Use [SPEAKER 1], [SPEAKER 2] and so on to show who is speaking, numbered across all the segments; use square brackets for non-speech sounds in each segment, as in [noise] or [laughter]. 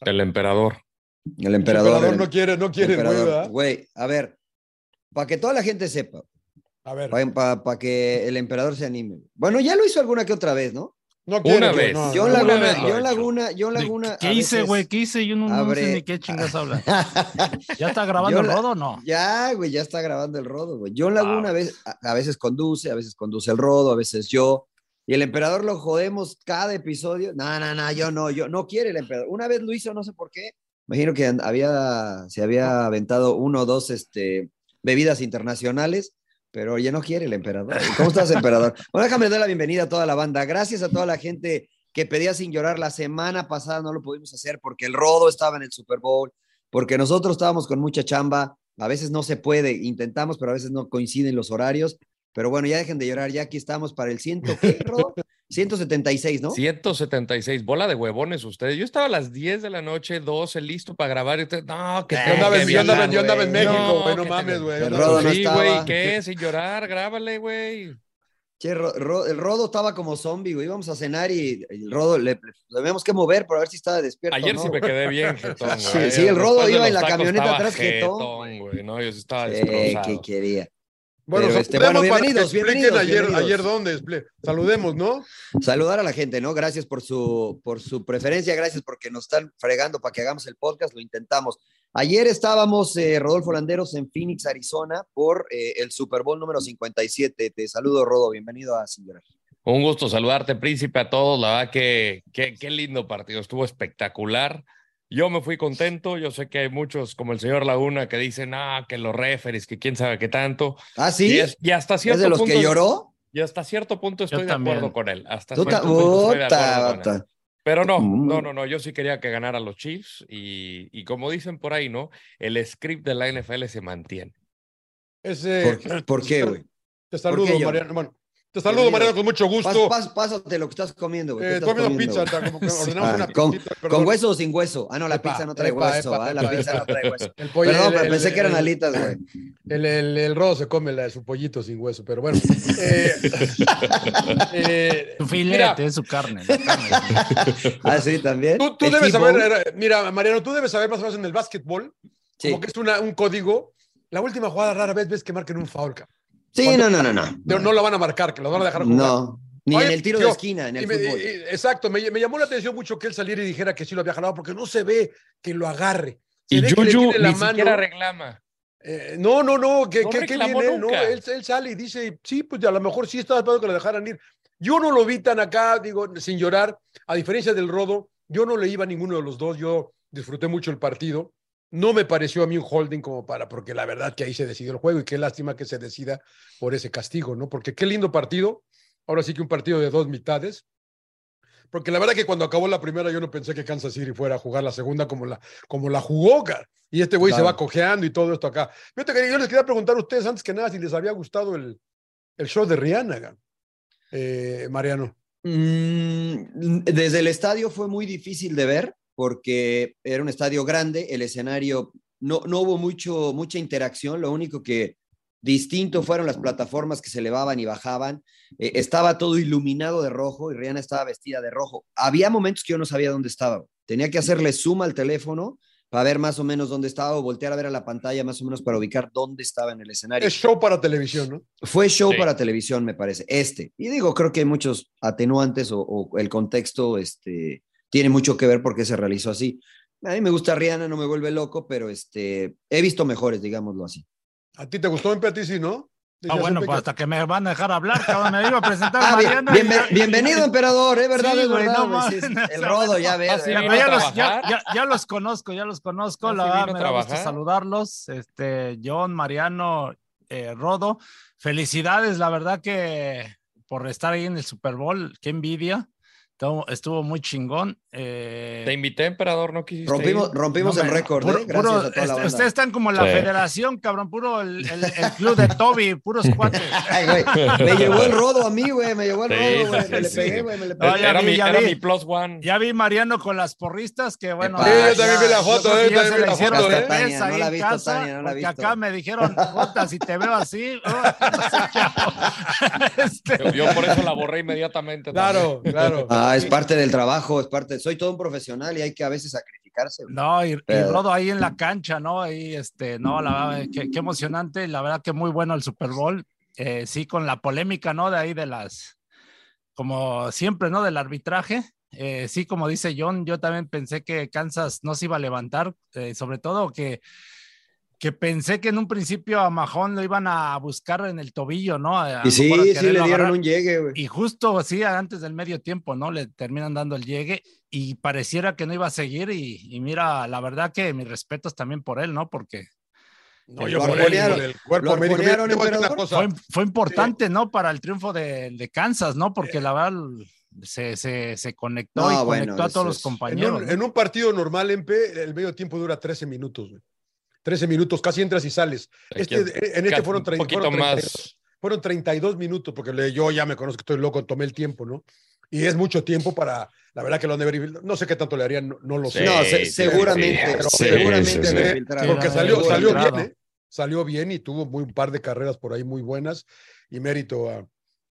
[SPEAKER 1] El emperador.
[SPEAKER 2] El emperador.
[SPEAKER 3] El emperador no quiere, no quiere, güey,
[SPEAKER 2] a ver, para que toda la gente sepa,
[SPEAKER 3] A ver,
[SPEAKER 2] para que el emperador se anime. Bueno, ya lo hizo alguna que otra vez, ¿no?
[SPEAKER 3] no quiere.
[SPEAKER 1] Una vez.
[SPEAKER 3] no,
[SPEAKER 2] John
[SPEAKER 3] no,
[SPEAKER 1] Una
[SPEAKER 2] Laguna,
[SPEAKER 1] vez
[SPEAKER 2] John. Laguna, John
[SPEAKER 4] ¿De
[SPEAKER 2] Laguna.
[SPEAKER 4] ¿Qué hice, güey? ¿Qué hice? Yo no, no sé
[SPEAKER 2] abre-
[SPEAKER 4] ni qué chingas [laughs] habla. ¿Ya está grabando el rodo o no?
[SPEAKER 2] Ya, güey, ya está grabando el rodo, güey. John Laguna
[SPEAKER 4] Ah.
[SPEAKER 2] a, veces, a, a veces conduce, a veces conduce el rodo, a veces yo. Y el emperador lo jodemos cada episodio. No, no, no, yo no, yo no quiere el emperador. Una vez lo hizo, no sé por qué. Imagino que había, se había aventado uno o dos este, bebidas internacionales, pero ya no quiere el emperador. ¿Cómo estás, emperador? [laughs] Bueno, déjame dar la bienvenida a toda la banda. Gracias a toda la gente que pedía sin llorar la semana pasada, no lo pudimos hacer porque el rodo estaba en el Super Bowl, porque nosotros estábamos con mucha chamba. A veces no se puede, intentamos, pero a veces no coinciden los horarios. Pero bueno, ya dejen de llorar, ya aquí estamos para el ciento, ¿qué, [laughs] Rodo? 176, ¿no?
[SPEAKER 1] 176, bola de huevones ustedes. Yo estaba a las 10 de la noche, 12, listo para grabar. Y ustedes, no, que
[SPEAKER 2] Eh,
[SPEAKER 3] Yo andaba, en- yo andaba en- yo andaba en
[SPEAKER 2] güey.
[SPEAKER 3] México, güey, no mames, güey.
[SPEAKER 2] No
[SPEAKER 1] sí,
[SPEAKER 2] estaba.
[SPEAKER 1] güey, ¿qué? Sin llorar, grábale, güey.
[SPEAKER 2] Che, Ro- Ro- el Rodo estaba como zombie, güey. Íbamos a cenar y el Rodo le, le teníamos que mover para ver si estaba despierto.
[SPEAKER 1] Ayer
[SPEAKER 2] o no,
[SPEAKER 1] sí me quedé bien, [laughs] jetón,
[SPEAKER 2] Sí,
[SPEAKER 1] güey.
[SPEAKER 2] sí, el Rodo
[SPEAKER 1] Después
[SPEAKER 2] iba en la camioneta atrás, jetón,
[SPEAKER 1] jetón, güey. No, yo sí estaba
[SPEAKER 2] Sí,
[SPEAKER 1] destrozado.
[SPEAKER 2] que quería.
[SPEAKER 3] Bueno,
[SPEAKER 2] Pero, este, bueno, bienvenidos,
[SPEAKER 3] expliquen
[SPEAKER 2] bienvenidos,
[SPEAKER 3] ayer,
[SPEAKER 2] bienvenidos.
[SPEAKER 3] ayer dónde, saludemos, ¿no?
[SPEAKER 2] Saludar a la gente, ¿no? Gracias por su, por su preferencia, gracias porque nos están fregando para que hagamos el podcast, lo intentamos. Ayer estábamos, eh, Rodolfo Landeros, en Phoenix, Arizona, por eh, el Super Bowl número 57. Te saludo, Rodo, bienvenido a Sin Llorar.
[SPEAKER 1] Un gusto saludarte, príncipe, a todos. La verdad que qué, qué lindo partido, estuvo espectacular. Yo me fui contento. Yo sé que hay muchos, como el señor Laguna, que dicen, ah, que los referees, que quién sabe qué tanto.
[SPEAKER 2] ¿Ah, sí?
[SPEAKER 1] Y, es- y hasta
[SPEAKER 2] ¿Es
[SPEAKER 1] cierto
[SPEAKER 2] de los
[SPEAKER 1] punto.
[SPEAKER 2] que lloró?
[SPEAKER 1] Y hasta cierto punto estoy de
[SPEAKER 4] también.
[SPEAKER 1] acuerdo con él. Hasta
[SPEAKER 2] Tú
[SPEAKER 1] cierto
[SPEAKER 2] ta-
[SPEAKER 1] punto estoy de
[SPEAKER 2] Bota,
[SPEAKER 1] acuerdo con él.
[SPEAKER 2] bota.
[SPEAKER 1] Pero no,
[SPEAKER 2] Mm.
[SPEAKER 1] no, no, no. Yo sí quería que ganaran los Chiefs. Y, y como dicen por ahí, ¿no? El script de la NFL se mantiene.
[SPEAKER 3] Ese,
[SPEAKER 2] ¿Por, por qué, güey?
[SPEAKER 3] Te saludo. Mariano. Bueno, te saludo. Mariano, con mucho gusto.
[SPEAKER 2] pas- pásate lo que estás comiendo, güey. ¿Qué
[SPEAKER 3] Eh,
[SPEAKER 2] estás
[SPEAKER 3] comiendo pizza, como que [laughs] ordenamos
[SPEAKER 2] Ah,
[SPEAKER 3] una
[SPEAKER 2] con,
[SPEAKER 3] pizzita,
[SPEAKER 2] ¿Con hueso o sin hueso? Ah, no, la
[SPEAKER 3] Epa,
[SPEAKER 2] pizza no trae
[SPEAKER 3] epa,
[SPEAKER 2] hueso,
[SPEAKER 3] epa,
[SPEAKER 2] ¿ah? La
[SPEAKER 3] epa,
[SPEAKER 2] pizza
[SPEAKER 3] epa.
[SPEAKER 2] no trae hueso. [laughs]
[SPEAKER 3] El pollo,
[SPEAKER 2] Perdón,
[SPEAKER 3] el-
[SPEAKER 2] pero
[SPEAKER 3] el-
[SPEAKER 2] pensé que eran alitas, güey.
[SPEAKER 3] El, el, rodo se come la de su pollito sin hueso, pero bueno. Eh, [laughs] eh,
[SPEAKER 4] Su
[SPEAKER 3] mira,
[SPEAKER 4] filete, es su carne. carne.
[SPEAKER 2] Ah, sí, también.
[SPEAKER 3] tú, debes saber, mira, Mariano, tú debes saber más o menos en el básquetbol,
[SPEAKER 2] Sí,
[SPEAKER 3] como que es una, un código. La última jugada rara vez ves que marquen un foul, cabrón.
[SPEAKER 2] Sí no, no, no, no.
[SPEAKER 3] Pero no la van a marcar, que lo van a dejar jugar.
[SPEAKER 2] No, ni
[SPEAKER 3] Oye,
[SPEAKER 2] en el tiro
[SPEAKER 3] yo-
[SPEAKER 2] de esquina, en el
[SPEAKER 3] me-
[SPEAKER 2] fútbol.
[SPEAKER 3] exacto, me, me llamó la atención mucho que él saliera y dijera que sí lo había jalado, porque no se ve que lo agarre. Se
[SPEAKER 1] Y
[SPEAKER 3] ve que le
[SPEAKER 1] Juju
[SPEAKER 3] la
[SPEAKER 1] ni
[SPEAKER 3] mano.
[SPEAKER 1] siquiera reclama.
[SPEAKER 3] Eh, no, no, no, que,
[SPEAKER 1] No
[SPEAKER 3] que- que viene él, no,
[SPEAKER 1] nunca.
[SPEAKER 3] él, él sale y dice, sí, pues a lo mejor sí estaba esperando que lo dejaran ir. Yo no lo vi tan acá, digo, sin llorar, a diferencia del Rodo, yo no le iba a ninguno de los dos, yo disfruté mucho el partido. No me pareció a mí un holding como para, porque la verdad que ahí se decidió el juego y qué lástima que se decida por ese castigo, ¿no? Porque qué lindo partido, ahora sí que un partido de dos mitades, porque la verdad que cuando acabó la primera yo no pensé que Kansas City fuera a jugar la segunda como la, como la jugó, cara. y este güey se va cojeando y todo esto acá. Yo, te quería- yo les quería preguntar a ustedes antes que nada si les había gustado el, el show de Rihanna. Eh, Mariano.
[SPEAKER 2] Mm, desde el estadio fue muy difícil de ver porque era un estadio grande, el escenario no, no hubo mucho, mucha interacción, lo único que distinto fueron las plataformas que se elevaban y bajaban, Eh, estaba todo iluminado de rojo y Rihanna estaba vestida de rojo. Había momentos que yo no sabía dónde estaba, tenía que hacerle zoom al teléfono para ver más o menos dónde estaba o voltear a ver a la pantalla más o menos para ubicar dónde estaba en el escenario.
[SPEAKER 3] Es show para televisión, ¿no?
[SPEAKER 2] Fue show
[SPEAKER 1] Sí.
[SPEAKER 2] para televisión, me parece, este. Y digo, creo que hay muchos atenuantes o, o el contexto este, tiene mucho que ver porque se realizó así. A mí me gusta Rihanna, no me vuelve loco, pero este, he visto mejores, digámoslo así.
[SPEAKER 3] ¿A ti te gustó en a ti sí, no?
[SPEAKER 4] Ah, bueno, pues
[SPEAKER 3] que-
[SPEAKER 4] hasta que me van a dejar hablar, cabrón. Me iba a presentar
[SPEAKER 2] Ah, bien-
[SPEAKER 4] y-
[SPEAKER 2] bienvenido, emperador, es verdad,
[SPEAKER 4] Sí,
[SPEAKER 2] es
[SPEAKER 4] güey,
[SPEAKER 2] verdad.
[SPEAKER 4] no
[SPEAKER 2] sí,
[SPEAKER 4] mames,
[SPEAKER 2] el rodo, ya ves.
[SPEAKER 1] vino
[SPEAKER 4] ya, ya, ya- ya los conozco, ya los conozco.
[SPEAKER 1] ¿Ya
[SPEAKER 4] La verdad, me da gusto saludarlos. Este, John, Mariano, eh, Rodo. Felicidades, la verdad que por estar ahí en el Super Bowl, qué envidia. Estuvo, estuvo muy chingón. eh,
[SPEAKER 1] Te invité, emperador, no quisiste
[SPEAKER 2] Rompimos,
[SPEAKER 1] ir?
[SPEAKER 2] rompimos
[SPEAKER 4] no
[SPEAKER 2] el récord,
[SPEAKER 4] puro-
[SPEAKER 2] ¿eh? Gracias
[SPEAKER 4] puro-
[SPEAKER 2] a toda la
[SPEAKER 4] este,
[SPEAKER 2] banda.
[SPEAKER 4] Ustedes están como la
[SPEAKER 1] Sí.
[SPEAKER 4] federación, cabrón, puro el, el- el club de Toby, puros cuates. [laughs]
[SPEAKER 2] Ay, güey, me [laughs] llevó el rodo a mí, güey, me llevó el
[SPEAKER 1] Sí,
[SPEAKER 2] rodo, güey,
[SPEAKER 1] sí,
[SPEAKER 2] me le
[SPEAKER 1] sí.
[SPEAKER 2] pegué, güey, me le
[SPEAKER 4] No,
[SPEAKER 2] pegué.
[SPEAKER 4] ya
[SPEAKER 1] era
[SPEAKER 4] vi,
[SPEAKER 1] mi,
[SPEAKER 4] ya
[SPEAKER 1] era
[SPEAKER 4] vi.
[SPEAKER 1] mi plus one.
[SPEAKER 4] Ya vi Mariano con las porristas que bueno.
[SPEAKER 2] Sí,
[SPEAKER 3] yo también vi la
[SPEAKER 4] yo
[SPEAKER 3] foto,
[SPEAKER 4] que
[SPEAKER 3] eh, también
[SPEAKER 4] se
[SPEAKER 3] vi
[SPEAKER 4] le
[SPEAKER 3] la foto,
[SPEAKER 4] de
[SPEAKER 3] eh.
[SPEAKER 2] no
[SPEAKER 4] ahí
[SPEAKER 2] la visto,
[SPEAKER 4] casa,
[SPEAKER 2] Tania, no la ha
[SPEAKER 4] porque
[SPEAKER 2] visto.
[SPEAKER 4] acá me dijeron, "Jota, si te veo así, oh, [laughs] no sé qué hago". Este,
[SPEAKER 1] Yo, yo por eso la borré inmediatamente.
[SPEAKER 3] Claro, claro.
[SPEAKER 2] Ah, es parte del trabajo, es parte, soy todo un profesional y hay que a veces sacrificar clasificarse. güey.
[SPEAKER 4] No, y, Rodo ahí en la [laughs] cancha, ¿no? Ahí, este, no, la verdad, qué, qué emocionante, la verdad que muy bueno el Super Bowl. Eh, sí, con la polémica, ¿no? De ahí de las, como siempre, ¿no? Del arbitraje. Eh, sí, como dice John, yo también pensé que Kansas no se iba a levantar, eh, sobre todo que, que pensé que en un principio a Mahón lo iban a buscar en el tobillo, ¿no? A-
[SPEAKER 2] Y sí, sí le dieron
[SPEAKER 4] agarrar.
[SPEAKER 2] un llegue, güey.
[SPEAKER 4] Y justo así, antes del medio tiempo, ¿no? Le terminan dando el llegue y pareciera que no iba a seguir. Y, y mira, la verdad que mis respetos también por él, ¿no? Porque
[SPEAKER 3] No, yo por el cuerpo. Mira,
[SPEAKER 4] fue, fue importante, ¿no? Para el triunfo de, de Kansas, ¿no? Porque la verdad se, se, se conectó
[SPEAKER 2] No,
[SPEAKER 4] y
[SPEAKER 2] bueno,
[SPEAKER 4] conectó a todos los
[SPEAKER 2] es-
[SPEAKER 3] En
[SPEAKER 4] compañeros.
[SPEAKER 3] un, en un partido normal, MP, el medio tiempo dura 13 minutos, güey. 13 minutos, casi entras y sales. Este, en este fueron,
[SPEAKER 1] un
[SPEAKER 3] 30,
[SPEAKER 1] poquito
[SPEAKER 3] fueron, 32,
[SPEAKER 1] más.
[SPEAKER 3] fueron 32 minutos, porque yo ya me conozco estoy loco, tomé el tiempo, ¿no? Y es mucho tiempo para, la verdad que lo han de ver, no sé qué tanto le harían, no, no lo sé.
[SPEAKER 1] Sí,
[SPEAKER 2] no, se-
[SPEAKER 1] sí,
[SPEAKER 2] seguramente,
[SPEAKER 3] sí,
[SPEAKER 2] seguramente
[SPEAKER 1] sí,
[SPEAKER 3] porque salió, salió bien, ¿eh? Salió bien y tuvo muy, un par de carreras por ahí muy buenas y mérito a,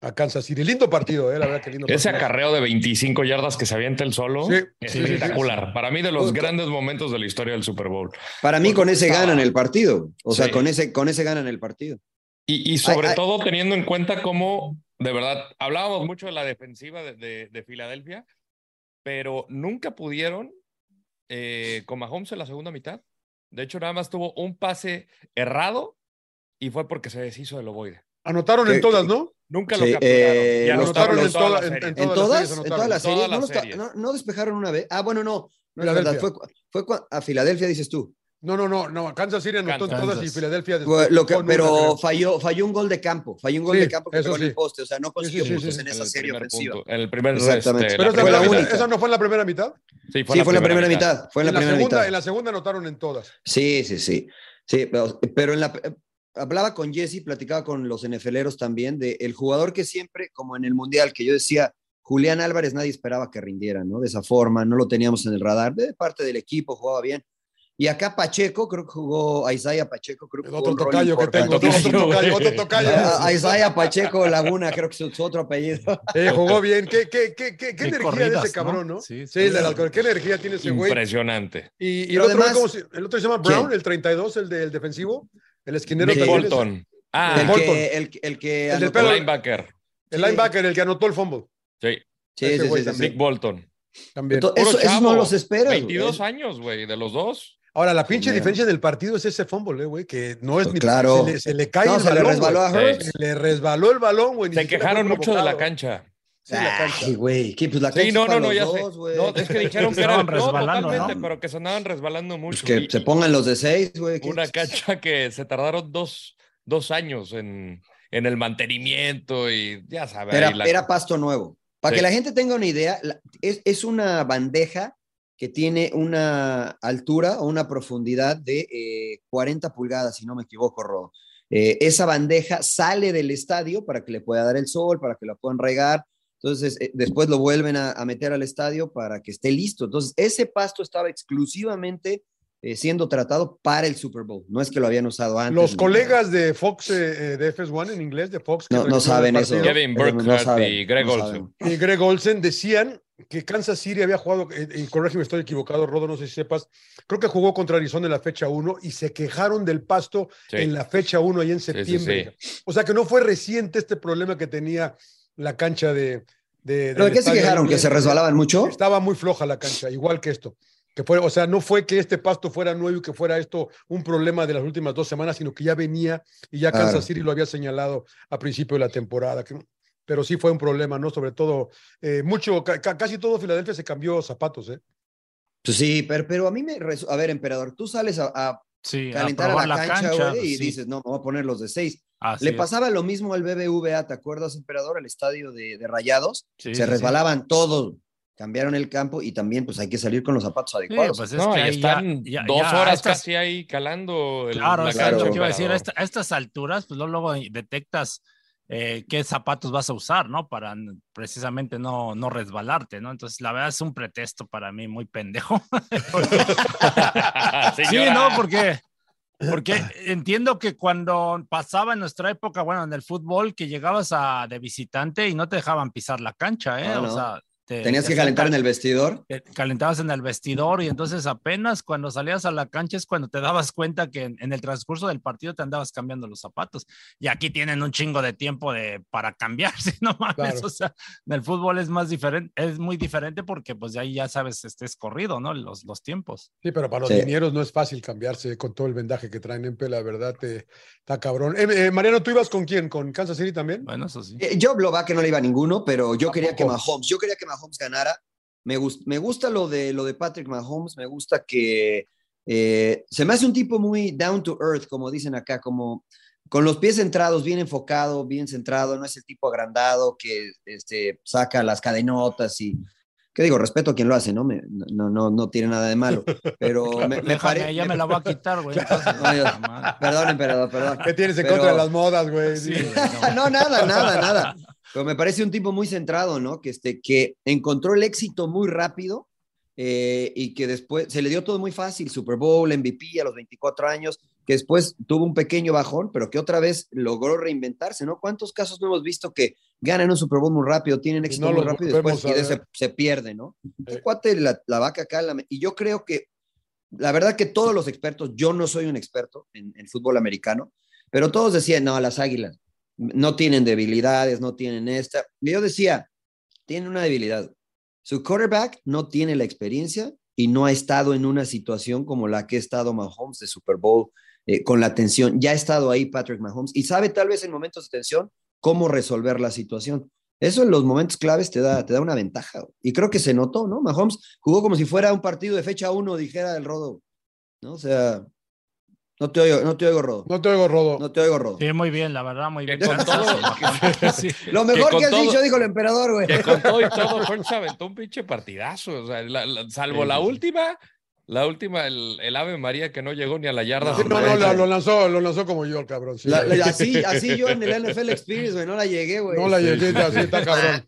[SPEAKER 3] a Kansas City. Lindo partido, ¿eh? La verdad que lindo
[SPEAKER 1] Ese
[SPEAKER 3] partido.
[SPEAKER 1] acarreo de 25 yardas que se avienta el solo,
[SPEAKER 3] Sí,
[SPEAKER 1] espectacular. Para mí, de los grandes momentos de la historia del Super Bowl.
[SPEAKER 2] Para mí con ese
[SPEAKER 1] Estaba-
[SPEAKER 2] ganan el partido. O sea,
[SPEAKER 1] Sí.
[SPEAKER 2] con ese, con ese ganan el partido.
[SPEAKER 1] Y, y sobre
[SPEAKER 2] Ay, ay.
[SPEAKER 1] todo teniendo en cuenta cómo, de verdad, hablábamos mucho de la defensiva de, de- de Filadelfia, pero nunca pudieron eh, con Mahomes en la segunda mitad. De hecho, nada más tuvo un pase errado y fue porque se deshizo del ovoide.
[SPEAKER 3] Anotaron
[SPEAKER 2] ¿Qué-
[SPEAKER 3] en todas, ¿no?
[SPEAKER 1] Nunca
[SPEAKER 2] Sí,
[SPEAKER 1] lo capturaron.
[SPEAKER 2] eh,
[SPEAKER 1] Y
[SPEAKER 2] los
[SPEAKER 1] anotaron en toda
[SPEAKER 3] en- en
[SPEAKER 2] ¿En
[SPEAKER 3] todas las
[SPEAKER 2] todas?
[SPEAKER 3] series
[SPEAKER 2] ¿En todas las
[SPEAKER 1] Todas
[SPEAKER 2] series?
[SPEAKER 1] las
[SPEAKER 2] ¿No, los ta-
[SPEAKER 1] series.
[SPEAKER 2] no- no despejaron una vez? Ah, bueno, no. No es verdad. Fue, fue a Filadelfia, dices tú.
[SPEAKER 3] No, no, no, no. Kansas City anotó en
[SPEAKER 1] Kansas.
[SPEAKER 3] todas y Filadelfia después
[SPEAKER 2] Lo que,
[SPEAKER 3] una,
[SPEAKER 2] pero falló, falló un gol de campo. Falló un gol
[SPEAKER 3] Sí,
[SPEAKER 2] de campo que
[SPEAKER 3] eso
[SPEAKER 2] pegó en
[SPEAKER 3] sí.
[SPEAKER 2] el poste. O sea, no consiguió
[SPEAKER 3] sí, sí,
[SPEAKER 2] puntos
[SPEAKER 3] sí.
[SPEAKER 2] en
[SPEAKER 1] En
[SPEAKER 2] esa serie ofensiva.
[SPEAKER 1] punto, en el primer
[SPEAKER 2] Exactamente.
[SPEAKER 1] este,
[SPEAKER 3] Pero esa,
[SPEAKER 2] fue la
[SPEAKER 3] esa-
[SPEAKER 2] única.
[SPEAKER 3] esa no fue en la primera mitad.
[SPEAKER 1] Sí,
[SPEAKER 2] Sí, fue en la primera mitad. Fue en la,
[SPEAKER 3] en, la
[SPEAKER 2] primera
[SPEAKER 3] segunda,
[SPEAKER 2] mitad.
[SPEAKER 3] en la segunda anotaron en todas.
[SPEAKER 2] Sí, sí, sí. Sí, pero, pero en la hablaba con Jesse, platicaba con los NFLeros también de el jugador que siempre, como en el Mundial, que yo decía, Julián Álvarez nadie esperaba que rindiera, ¿no? De esa forma, no lo teníamos en el radar, de parte del equipo, jugaba bien. Y acá Pacheco, creo que jugó a Isaiah Pacheco, creo que jugó
[SPEAKER 3] Otro
[SPEAKER 2] un
[SPEAKER 3] tocayo que tengo, otro, tocayo, otro tocayo.
[SPEAKER 2] A, a Isaiah Pacheco Laguna, creo que es su otro apellido.
[SPEAKER 3] Eh, jugó bien. ¿Qué, qué, qué, qué, qué energía de
[SPEAKER 4] corridas,
[SPEAKER 3] ese cabrón, ¿no?
[SPEAKER 4] Sí,
[SPEAKER 3] Sí, el del alcohol. ¿Qué energía tiene ese güey?
[SPEAKER 1] Impresionante.
[SPEAKER 3] Y, y el, otro,
[SPEAKER 2] además-
[SPEAKER 3] ¿cómo se- el otro se llama Brown,
[SPEAKER 2] ¿Quién?
[SPEAKER 3] el 32, el del defensivo, el esquinero. Es-
[SPEAKER 1] Bolton. Ah,
[SPEAKER 2] el,
[SPEAKER 3] Bolton.
[SPEAKER 2] que, el, el que
[SPEAKER 3] El del
[SPEAKER 2] anotó-
[SPEAKER 3] pelo-
[SPEAKER 1] linebacker.
[SPEAKER 3] El
[SPEAKER 2] Sí.
[SPEAKER 3] linebacker, el que anotó el fumble.
[SPEAKER 1] Sí,
[SPEAKER 2] Sí, sí, sí.
[SPEAKER 1] Nick Bolton.
[SPEAKER 3] También.
[SPEAKER 2] Entonces, eso, esos no los esperas. güey.
[SPEAKER 1] 22 años, güey, de los dos.
[SPEAKER 3] Ahora, la pinche diferencia del partido es ese fumble, eh, güey, que no es ni.
[SPEAKER 2] Claro.
[SPEAKER 3] Se le, se le cae
[SPEAKER 2] No,
[SPEAKER 3] el
[SPEAKER 2] se le
[SPEAKER 3] balón.
[SPEAKER 2] resbaló
[SPEAKER 3] güey.
[SPEAKER 2] a Hurts.
[SPEAKER 1] Sí.
[SPEAKER 3] Se le resbaló el balón, güey.
[SPEAKER 1] Se quejaron mucho de la cancha.
[SPEAKER 3] Sí.
[SPEAKER 2] Ay, güey, ¿qué? Pues la cancha
[SPEAKER 1] Sí, no, no, no, ya sé.
[SPEAKER 2] dos, güey.
[SPEAKER 1] No, es que [laughs] dijeron que
[SPEAKER 4] estaban
[SPEAKER 1] no,
[SPEAKER 4] resbalando,
[SPEAKER 1] totalmente,
[SPEAKER 4] ¿no?
[SPEAKER 1] pero que se andaban resbalando mucho.
[SPEAKER 2] Pues que
[SPEAKER 1] Y
[SPEAKER 2] se pongan los de seis, güey.
[SPEAKER 1] Una cancha que se tardaron dos, dos años en, en el mantenimiento y ya sabes.
[SPEAKER 2] Era,
[SPEAKER 1] la-
[SPEAKER 2] era pasto nuevo. Para
[SPEAKER 1] Sí.
[SPEAKER 2] que la gente tenga una idea, la- es, es una bandeja que tiene una altura o una profundidad de eh, 40 pulgadas, si no me equivoco, Rodo. Eh, esa bandeja sale del estadio para que le pueda dar el sol, para que la puedan regar. Entonces, eh, después lo vuelven a, a meter al estadio para que esté listo. Entonces, ese pasto estaba exclusivamente eh, siendo tratado para el Super Bowl. No es que lo habían usado antes.
[SPEAKER 3] Los colegas de Fox, eh, eh, de FS1 en inglés, de Fox,
[SPEAKER 2] no, no saben eso.
[SPEAKER 1] Kevin
[SPEAKER 2] no
[SPEAKER 1] Burkhardt
[SPEAKER 2] saben,
[SPEAKER 1] y Greg
[SPEAKER 2] no
[SPEAKER 1] Olsen.
[SPEAKER 3] y Greg Olsen decían que Kansas City había jugado, eh, y corrígeme, estoy equivocado, Rodo, no sé si sepas, creo que jugó contra Arizona en la fecha 1 y se quejaron del pasto
[SPEAKER 1] Sí.
[SPEAKER 3] en la fecha 1 ahí en
[SPEAKER 1] sí,
[SPEAKER 3] septiembre. O sea que no fue reciente este problema que tenía la cancha de... de
[SPEAKER 2] ¿Pero de qué se quejaron? ¿Que se resbalaban mucho?
[SPEAKER 3] Estaba muy floja la cancha, igual que esto. Que fue, o sea, no fue que este pasto fuera nuevo y que fuera esto un problema de las últimas dos semanas, sino que ya venía y ya. Kansas City lo había señalado a principio de la temporada. que- pero sí fue un problema, ¿no? Sobre todo, eh, mucho, ca- ca- casi todo Filadelfia se cambió zapatos, ¿eh?
[SPEAKER 2] Pues sí, pero, pero a mí me... A ver, emperador, tú sales a, a
[SPEAKER 4] Sí,
[SPEAKER 2] calentar a, la, cancha, y
[SPEAKER 4] sí,
[SPEAKER 2] dices, no, me voy a poner los de seis.
[SPEAKER 4] así
[SPEAKER 2] Le
[SPEAKER 4] es.
[SPEAKER 2] pasaba lo mismo al BBVA, ¿te acuerdas, emperador? El estadio de, de Rayados.
[SPEAKER 4] Sí,
[SPEAKER 2] se
[SPEAKER 4] sí,
[SPEAKER 2] resbalaban todos, cambiaron el campo y también pues hay que salir con los zapatos
[SPEAKER 4] Sí,
[SPEAKER 2] adecuados.
[SPEAKER 4] pues es
[SPEAKER 1] No,
[SPEAKER 4] que ahí
[SPEAKER 1] están
[SPEAKER 4] ya-
[SPEAKER 1] dos
[SPEAKER 4] ya
[SPEAKER 1] horas
[SPEAKER 4] estas-
[SPEAKER 1] casi ahí calando el-
[SPEAKER 4] Claro,
[SPEAKER 1] la
[SPEAKER 2] claro,
[SPEAKER 1] cancha.
[SPEAKER 4] que iba a decir, a,
[SPEAKER 1] emperador.
[SPEAKER 4] esta- a estas alturas, pues luego, luego detectas eh, qué zapatos vas a usar, ¿no? Para precisamente no, no resbalarte, ¿no? Entonces, la verdad es un pretexto para mí muy pendejo. [laughs] [laughs] Sí, no, porque, porque entiendo que cuando pasaba en nuestra época, bueno, en el fútbol, que llegabas a, de visitante y no te dejaban pisar la cancha, ¿eh? O sea, te-
[SPEAKER 2] Tenías
[SPEAKER 4] te
[SPEAKER 2] que calentar en el vestidor.
[SPEAKER 4] calentabas en el vestidor y entonces apenas cuando salías a la cancha es cuando te dabas cuenta que en, en el transcurso del partido te andabas cambiando los zapatos. Y aquí tienen un chingo de tiempo de, para cambiarse, [laughs] no mames.
[SPEAKER 3] Claro.
[SPEAKER 4] O sea, en el fútbol es más diferente, es muy diferente porque pues de ahí ya sabes, este es corrido, ¿no? Los, los tiempos.
[SPEAKER 3] Sí, pero para los
[SPEAKER 2] Sí.
[SPEAKER 3] linieros no es fácil cambiarse con todo el vendaje que traen en la verdad, te, está cabrón. Eh, eh, Mariano, ¿tú ibas con quién? ¿Con Kansas City también?
[SPEAKER 4] Bueno, eso sí.
[SPEAKER 2] Eh, Yo lo va que no le iba a ninguno, pero yo quería que. Mahomes, yo quería que Mahomes ganara. Me, gus- me gusta lo de, lo de Patrick Mahomes, me gusta que eh, se me hace un tipo muy down to earth, como dicen acá, como con los pies centrados, bien enfocado, bien centrado, no es el tipo agrandado que este, saca las cadenotas y, ¿qué digo? Respeto a quien lo hace, ¿no? Me- no, no, no tiene nada de malo, pero [laughs] me, me parece...
[SPEAKER 4] ya me la voy a quitar, güey. entonces,
[SPEAKER 2] No,
[SPEAKER 4] madre.
[SPEAKER 2] Perdón, emperador, perdón.
[SPEAKER 3] ¿Qué tienes en
[SPEAKER 2] Pero-
[SPEAKER 3] contra de las modas, güey?
[SPEAKER 4] Sí, no. [laughs]
[SPEAKER 2] no, nada, nada, nada. Pero me parece un tipo muy centrado, ¿no? Que, este, que encontró el éxito muy rápido eh, y que después se le dio todo muy fácil, Super Bowl, MVP a los 24 años, que después tuvo un pequeño bajón, pero que otra vez logró reinventarse, ¿no? ¿Cuántos casos no hemos visto que ganan un Super Bowl muy rápido, tienen éxito
[SPEAKER 3] no
[SPEAKER 2] muy rápido y después y se, se pierde, ¿no? Este cuate, la, la vaca acá, la- y yo creo que, la verdad que todos los expertos, yo no soy un experto en, en fútbol americano, pero todos decían, no, las águilas no tienen debilidades, no tienen esta. Yo decía, tienen una debilidad. Su quarterback no tiene la experiencia y no ha estado en una situación como la que ha estado Mahomes de Super Bowl eh, con la tensión. Ya ha estado ahí Patrick Mahomes y sabe tal vez en momentos de tensión cómo resolver la situación. Eso en los momentos claves te da, te da una ventaja. Y creo que se notó, ¿no? Mahomes jugó como si fuera un partido de fecha uno, dijera el Rodo. ¿No? O sea, no te oigo, no te oigo, Rodo.
[SPEAKER 3] No te oigo, Rodo.
[SPEAKER 2] No te oigo, Rodo.
[SPEAKER 4] Sí, muy bien, la verdad, muy
[SPEAKER 1] Que
[SPEAKER 4] bien.
[SPEAKER 1] con todo- [laughs]
[SPEAKER 4] Sí. [laughs]
[SPEAKER 2] Lo mejor
[SPEAKER 1] con
[SPEAKER 2] que, has
[SPEAKER 1] todo-
[SPEAKER 2] dicho, dijo el emperador, güey.
[SPEAKER 1] Que con todo y [laughs] todo, Hurts aventó un pinche partidazo. O sea, la- la- salvo
[SPEAKER 3] Sí,
[SPEAKER 1] la
[SPEAKER 3] sí,
[SPEAKER 1] última, la última, el, el Ave María que no llegó ni a la yarda.
[SPEAKER 2] No,
[SPEAKER 3] Sí, no, no, lo, lo lanzó, lo lanzó como yo, el cabrón. sí.
[SPEAKER 2] La- la- así, así yo en el NFL Experience, güey, no la llegué, güey.
[SPEAKER 3] no la llegué, así está cabrón.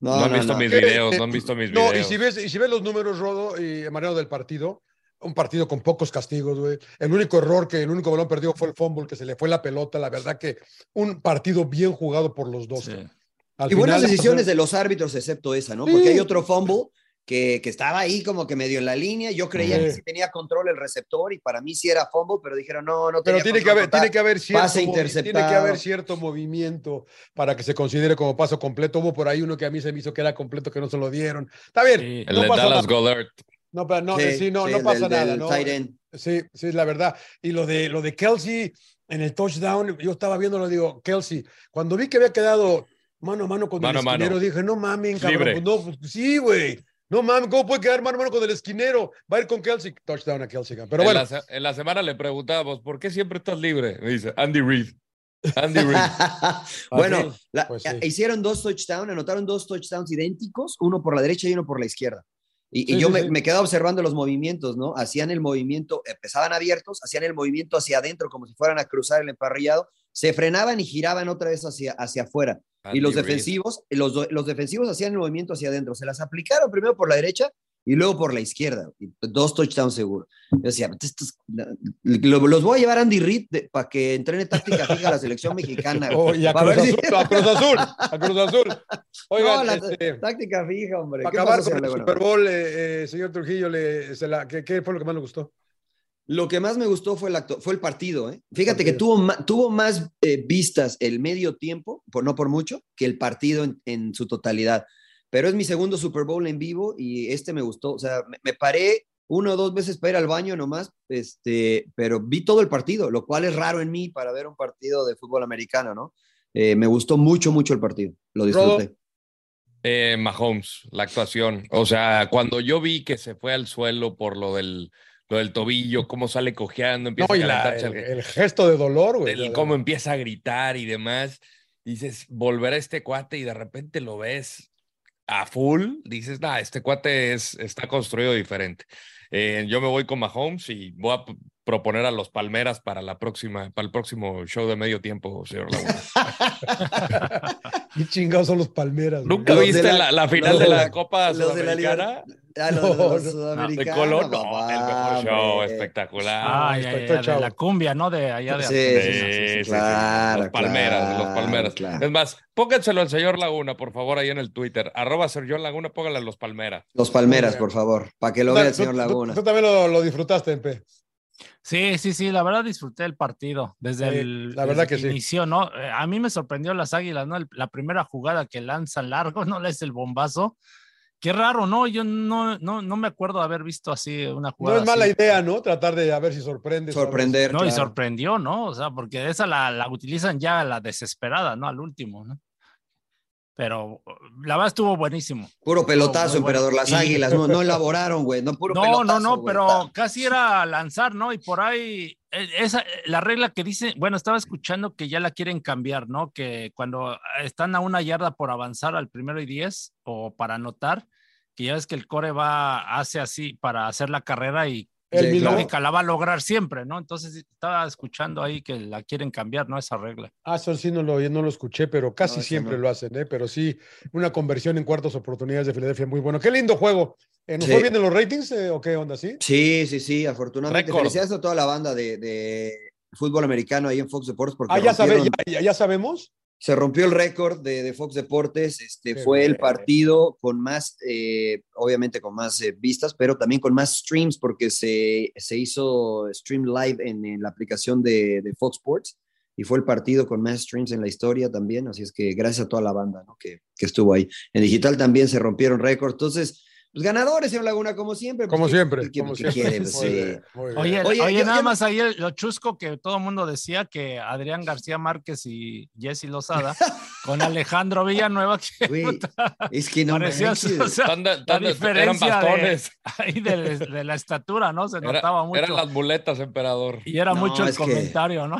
[SPEAKER 1] No, han visto mis
[SPEAKER 3] Eh,
[SPEAKER 1] videos,
[SPEAKER 3] eh,
[SPEAKER 1] no han visto mis
[SPEAKER 3] No,
[SPEAKER 1] videos.
[SPEAKER 3] y si ves, y si ves los números, Rodo y Mariano del partido, un partido con pocos castigos, güey. El único error que el único balón perdido fue el fumble, que se le fue la pelota. La verdad que un partido bien jugado por los dos.
[SPEAKER 4] Sí.
[SPEAKER 3] cabrón. Al
[SPEAKER 2] Y buenas
[SPEAKER 3] final,
[SPEAKER 2] decisiones de los árbitros, excepto esa, ¿no?
[SPEAKER 3] Sí.
[SPEAKER 2] Porque hay otro fumble que, que estaba ahí como que medio en la línea. Yo creía
[SPEAKER 3] Sí.
[SPEAKER 2] que sí tenía control el receptor y para mí sí era fumble, pero dijeron, no, no
[SPEAKER 3] Pero
[SPEAKER 2] tenía
[SPEAKER 3] tiene que, haber,
[SPEAKER 2] total.
[SPEAKER 3] tiene que haber cierto tiene que haber cierto movimiento para que se considere como paso completo. Hubo por ahí uno que a mí se me hizo que era completo, que no se lo dieron. Está bien.
[SPEAKER 4] Sí.
[SPEAKER 1] el de Dallas. Goddard.
[SPEAKER 3] No, pero no,
[SPEAKER 2] Sí,
[SPEAKER 3] eh, sí, no,
[SPEAKER 2] sí,
[SPEAKER 3] no pasa
[SPEAKER 2] del-
[SPEAKER 3] nada,
[SPEAKER 2] del
[SPEAKER 3] ¿no?
[SPEAKER 2] tight end.
[SPEAKER 3] Sí, sí, es la verdad. Y lo de, lo de Kelsey en el touchdown, yo estaba viéndolo, digo, Kelsey, cuando vi que había quedado mano a mano con
[SPEAKER 1] Mano
[SPEAKER 3] el
[SPEAKER 1] mano.
[SPEAKER 3] esquinero, dije, no mames, cabrón. Pues no, pues, sí, güey. No mames, ¿cómo puede quedar mano a mano con el esquinero? Va a ir con Kelsey. Touchdown a Kelsey. Pero
[SPEAKER 1] en,
[SPEAKER 3] bueno,
[SPEAKER 1] la, en la semana le preguntábamos, ¿por qué siempre estás libre? Me dice, Andy Reid. Andy Reid. [laughs]
[SPEAKER 2] bueno, la-
[SPEAKER 3] Pues sí.
[SPEAKER 2] hicieron dos touchdowns, anotaron dos touchdowns idénticos, uno por la derecha y uno por la izquierda. Y, y yo
[SPEAKER 3] sí,
[SPEAKER 2] me,
[SPEAKER 3] sí.
[SPEAKER 2] me quedaba observando los movimientos, ¿no? Hacían el movimiento, empezaban abiertos, hacían el movimiento hacia adentro como si fueran a cruzar el emparrillado, se frenaban y giraban otra vez hacia, hacia afuera. y
[SPEAKER 1] Andy
[SPEAKER 2] los defensivos, los, los defensivos hacían el movimiento hacia adentro. Se las aplicaron primero por la derecha y luego por la izquierda. Y dos touchdowns seguro. Yo decía, estos- lo- los voy a llevar a Andy Reid para que entrene táctica fija a la selección mexicana.
[SPEAKER 3] oh, y [laughs] a Cruz,
[SPEAKER 2] ver si-
[SPEAKER 3] Azul, a Cruz Azul, a Cruz Azul. [laughs] Oigan,
[SPEAKER 2] No, la
[SPEAKER 3] este,
[SPEAKER 2] táctica fija, hombre.
[SPEAKER 3] para
[SPEAKER 2] ¿Qué
[SPEAKER 3] acabar con el
[SPEAKER 2] señor
[SPEAKER 3] Super? Bowl, eh, eh, señor Trujillo, le, se la- ¿qué, qué fue lo que más le gustó?
[SPEAKER 2] Lo que más me gustó fue el, acto- fue el partido. ¿eh? Fíjate
[SPEAKER 3] Partido.
[SPEAKER 2] que tuvo, ma- tuvo más eh, vistas el medio tiempo, por, no por mucho, que el partido en, en su totalidad. Pero es mi segundo Super Bowl en vivo y este me gustó. O sea, me, me paré uno o dos veces para ir al baño nomás, este, pero vi todo el partido, lo cual es raro en mí para ver un partido de fútbol americano, ¿no? Eh, me gustó mucho, mucho el partido. Lo disfruté.
[SPEAKER 1] Eh, Mahomes, la actuación. O sea, cuando yo vi que se fue al suelo por lo del, lo del tobillo, cómo sale cojeando, empieza
[SPEAKER 3] No, y
[SPEAKER 1] a
[SPEAKER 3] la- el,
[SPEAKER 1] el-
[SPEAKER 3] gesto de dolor, güey.
[SPEAKER 1] el cómo empieza a gritar y demás. Dices, volverá este cuate y de repente lo ves a full. Dices, nah, este cuate es, está construido diferente. Eh, yo me voy con Mahomes y voy a proponer a los Palmeras para la próxima, para el próximo show de medio tiempo, señor Laguna. [laughs]
[SPEAKER 3] Qué chingados son los Palmeras. güey.
[SPEAKER 1] ¿Nunca
[SPEAKER 2] Los
[SPEAKER 1] viste
[SPEAKER 2] de
[SPEAKER 1] la,
[SPEAKER 2] la-
[SPEAKER 1] la final
[SPEAKER 2] los
[SPEAKER 1] de
[SPEAKER 2] de
[SPEAKER 1] la,
[SPEAKER 2] la-
[SPEAKER 1] Copa
[SPEAKER 2] los de la
[SPEAKER 1] Sudamericana?
[SPEAKER 2] Ah, los,
[SPEAKER 3] No,
[SPEAKER 2] los
[SPEAKER 3] no.
[SPEAKER 1] de. Colón, no,
[SPEAKER 2] papá,
[SPEAKER 1] el mejor show,
[SPEAKER 2] hombre.
[SPEAKER 1] espectacular.
[SPEAKER 4] Ah, ya, ya, de la cumbia, ¿no? De allá de
[SPEAKER 2] Sí,
[SPEAKER 1] Sí,
[SPEAKER 2] sí,
[SPEAKER 1] sí,
[SPEAKER 2] sí,
[SPEAKER 1] sí,
[SPEAKER 2] claro,
[SPEAKER 1] Los Palmeras, los
[SPEAKER 2] claro,
[SPEAKER 1] Palmeras.
[SPEAKER 2] claro.
[SPEAKER 1] Es más, pónganselo al señor Laguna, por favor, ahí en el Twitter. Arroba Sergio Laguna, póngale a los Palmeras.
[SPEAKER 2] Los Palmeras, por favor, para que lo vea el señor
[SPEAKER 3] tú-
[SPEAKER 2] Laguna.
[SPEAKER 3] Tú, también lo, lo disfrutaste, MP.
[SPEAKER 4] Sí, sí, sí, la verdad disfruté el partido desde
[SPEAKER 3] Sí,
[SPEAKER 4] el
[SPEAKER 3] la verdad
[SPEAKER 4] desde
[SPEAKER 3] que sí.
[SPEAKER 4] inició, ¿no? Eh, A mí me sorprendió las Águilas, ¿no? El- la primera jugada que lanzan largo, [laughs] no le es el bombazo. Qué raro, ¿no? Yo no, no, no me acuerdo de haber visto así una
[SPEAKER 3] No
[SPEAKER 4] jugada.
[SPEAKER 3] es mala
[SPEAKER 4] así.
[SPEAKER 3] idea, ¿no? Tratar de a ver si sorprende.
[SPEAKER 2] Sorprender.
[SPEAKER 4] No, y sorprendió, ¿no? O sea, porque esa la, la utilizan ya a la desesperada, ¿no? Al último, ¿no? Pero la verdad estuvo buenísimo.
[SPEAKER 2] Puro pelotazo,
[SPEAKER 4] bueno.
[SPEAKER 2] emperador. Las águilas no, no [laughs] elaboraron, güey. No, puro
[SPEAKER 4] No,
[SPEAKER 2] pelotazo,
[SPEAKER 4] no, no,
[SPEAKER 2] güey.
[SPEAKER 4] pero casi era lanzar, ¿no? Y por ahí, eh, esa, la regla que dice, bueno, estaba escuchando que ya la quieren cambiar, ¿no? Que cuando están a una yarda por avanzar al primero y diez o para anotar, que ya ves que el core va, hace así para hacer la carrera y
[SPEAKER 3] El
[SPEAKER 2] Sí, claro.
[SPEAKER 4] lógica la va a lograr siempre, ¿no? Entonces estaba escuchando ahí que la quieren cambiar, ¿no? Esa regla.
[SPEAKER 3] Ah, eso sí no lo, no lo escuché, pero casi
[SPEAKER 2] No,
[SPEAKER 3] siempre
[SPEAKER 2] no.
[SPEAKER 3] lo hacen, ¿eh? Pero sí, una conversión en cuartas oportunidades de Filadelfia muy bueno. Qué lindo juego. Eh, ¿Nos
[SPEAKER 2] Sí.
[SPEAKER 3] fue bien en los ratings eh, o qué onda, sí?
[SPEAKER 2] Sí, sí, sí, afortunadamente.
[SPEAKER 1] Récord.
[SPEAKER 2] Felicidades a toda la banda de, de fútbol americano ahí en Fox Deportes porque
[SPEAKER 3] Ah, ya, sabe- ya- ya sabemos.
[SPEAKER 2] Se rompió el récord de, de Fox Deportes. Este
[SPEAKER 3] Qué
[SPEAKER 2] fue el partido con más, eh, obviamente con más eh, vistas, pero también con más streams porque se, se hizo stream live en, en la aplicación de, de Fox Sports y fue el partido con más streams en la historia también. Así es que gracias a toda la banda ¿no? que, que estuvo ahí. En digital también se rompieron récords. Entonces, pues ganadores, señor Laguna, como siempre. pues,
[SPEAKER 3] Como
[SPEAKER 2] ¿qué-
[SPEAKER 3] siempre. como siempre.
[SPEAKER 2] quiere? Pues,
[SPEAKER 3] bien.
[SPEAKER 4] Oye,
[SPEAKER 2] Oye,
[SPEAKER 4] oye,
[SPEAKER 2] yo-
[SPEAKER 4] nada
[SPEAKER 2] yo
[SPEAKER 4] más ahí el- lo chusco que todo el mundo decía que Adrián García Márquez y Jesse Lozada [laughs] con Alejandro Villanueva que
[SPEAKER 2] es que no manches.
[SPEAKER 4] o sea,
[SPEAKER 1] Tan de- tan de- eran
[SPEAKER 4] diferencia de-
[SPEAKER 1] bastones.
[SPEAKER 4] ahí de, de la estatura, ¿no? Se
[SPEAKER 1] Era-
[SPEAKER 4] notaba mucho.
[SPEAKER 1] eran las muletas, emperador.
[SPEAKER 4] Y era
[SPEAKER 2] No,
[SPEAKER 4] mucho el comentario, ¿no?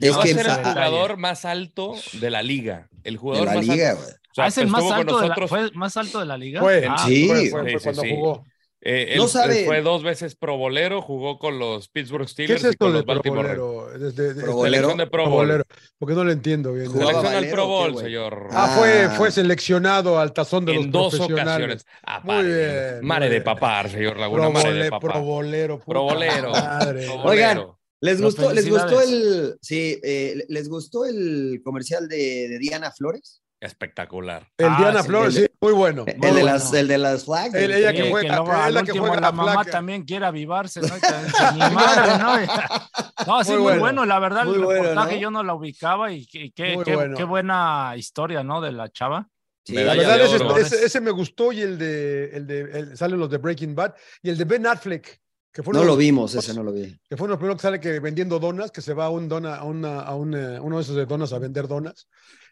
[SPEAKER 2] Es
[SPEAKER 1] Va a
[SPEAKER 2] que
[SPEAKER 1] ser el
[SPEAKER 2] a- a-
[SPEAKER 1] jugador más alto de la liga. El
[SPEAKER 2] de
[SPEAKER 1] jugador
[SPEAKER 2] la
[SPEAKER 1] más
[SPEAKER 2] liga,
[SPEAKER 1] alto. O sea,
[SPEAKER 4] Ah, es el más alto, de la, ¿fue más alto de la liga?
[SPEAKER 3] Fue,
[SPEAKER 4] Ah,
[SPEAKER 2] Sí.
[SPEAKER 3] fue, fue- fue
[SPEAKER 1] Sí,
[SPEAKER 3] cuando
[SPEAKER 1] sí.
[SPEAKER 3] jugó.
[SPEAKER 1] eh, él,
[SPEAKER 2] No
[SPEAKER 1] él
[SPEAKER 2] sabe.
[SPEAKER 1] fue dos veces pro bolero, jugó con los Pittsburgh
[SPEAKER 3] ¿Qué
[SPEAKER 1] Steelers
[SPEAKER 3] es
[SPEAKER 1] y
[SPEAKER 3] esto
[SPEAKER 1] con
[SPEAKER 3] de
[SPEAKER 1] los Baltimore
[SPEAKER 3] probolero? Desde- de-
[SPEAKER 2] Probolero.
[SPEAKER 1] Selección de Pro Bowl.
[SPEAKER 3] probolero, Porque no lo entiendo bien.
[SPEAKER 2] Jugaba
[SPEAKER 1] Selección al
[SPEAKER 2] Valero,
[SPEAKER 1] Pro
[SPEAKER 2] ¿o qué,
[SPEAKER 1] Bowl, señor.
[SPEAKER 3] Ah, fue,
[SPEAKER 2] Ah.
[SPEAKER 3] fue seleccionado al tazón de los
[SPEAKER 1] en dos
[SPEAKER 3] profesionales.
[SPEAKER 1] ocasiones. Ah,
[SPEAKER 3] Muy bien,
[SPEAKER 1] Mare
[SPEAKER 3] muy
[SPEAKER 1] de papar, señor Laguna. Mare de papar.
[SPEAKER 3] probolero. puta
[SPEAKER 1] Probolero.
[SPEAKER 3] madre.
[SPEAKER 1] Probolero.
[SPEAKER 2] Oigan, ¿Les
[SPEAKER 4] No,
[SPEAKER 2] gustó, ¿Les gustó el sí, eh, les gustó el comercial de, de Diana Flores?
[SPEAKER 1] Espectacular.
[SPEAKER 3] El
[SPEAKER 4] Ah,
[SPEAKER 3] Diana
[SPEAKER 4] sí,
[SPEAKER 3] Flores,
[SPEAKER 2] el-
[SPEAKER 3] sí, muy bueno.
[SPEAKER 2] El
[SPEAKER 3] muy
[SPEAKER 2] de,
[SPEAKER 3] bueno.
[SPEAKER 2] las, el de las flags.
[SPEAKER 3] El-
[SPEAKER 2] el-
[SPEAKER 3] ella
[SPEAKER 4] Sí,
[SPEAKER 3] que juega-
[SPEAKER 4] luego al
[SPEAKER 3] la que juega
[SPEAKER 4] la
[SPEAKER 3] la
[SPEAKER 4] mamá también quiere avivarse, ¿no? [laughs] ¿no? Sí,
[SPEAKER 3] Muy
[SPEAKER 4] muy,
[SPEAKER 3] bueno.
[SPEAKER 4] bueno. La verdad,
[SPEAKER 2] Muy
[SPEAKER 4] el
[SPEAKER 2] bueno,
[SPEAKER 4] reportaje
[SPEAKER 2] ¿no?
[SPEAKER 4] yo no la ubicaba y qué, qué,
[SPEAKER 3] Muy
[SPEAKER 4] qué-
[SPEAKER 3] bueno.
[SPEAKER 4] qué buena historia, ¿no? De la chava.
[SPEAKER 2] Sí,
[SPEAKER 3] La verdad, ese, ese- ese me gustó y el de, el de el- salen los de Breaking Bad y el de Ben Affleck, que fue,
[SPEAKER 2] no lo vimos, ese no lo vi.
[SPEAKER 3] que fue uno de los primeros que sale que vendiendo donas, que se va a un dona, a, una, a un, eh, uno de esos de donas a vender donas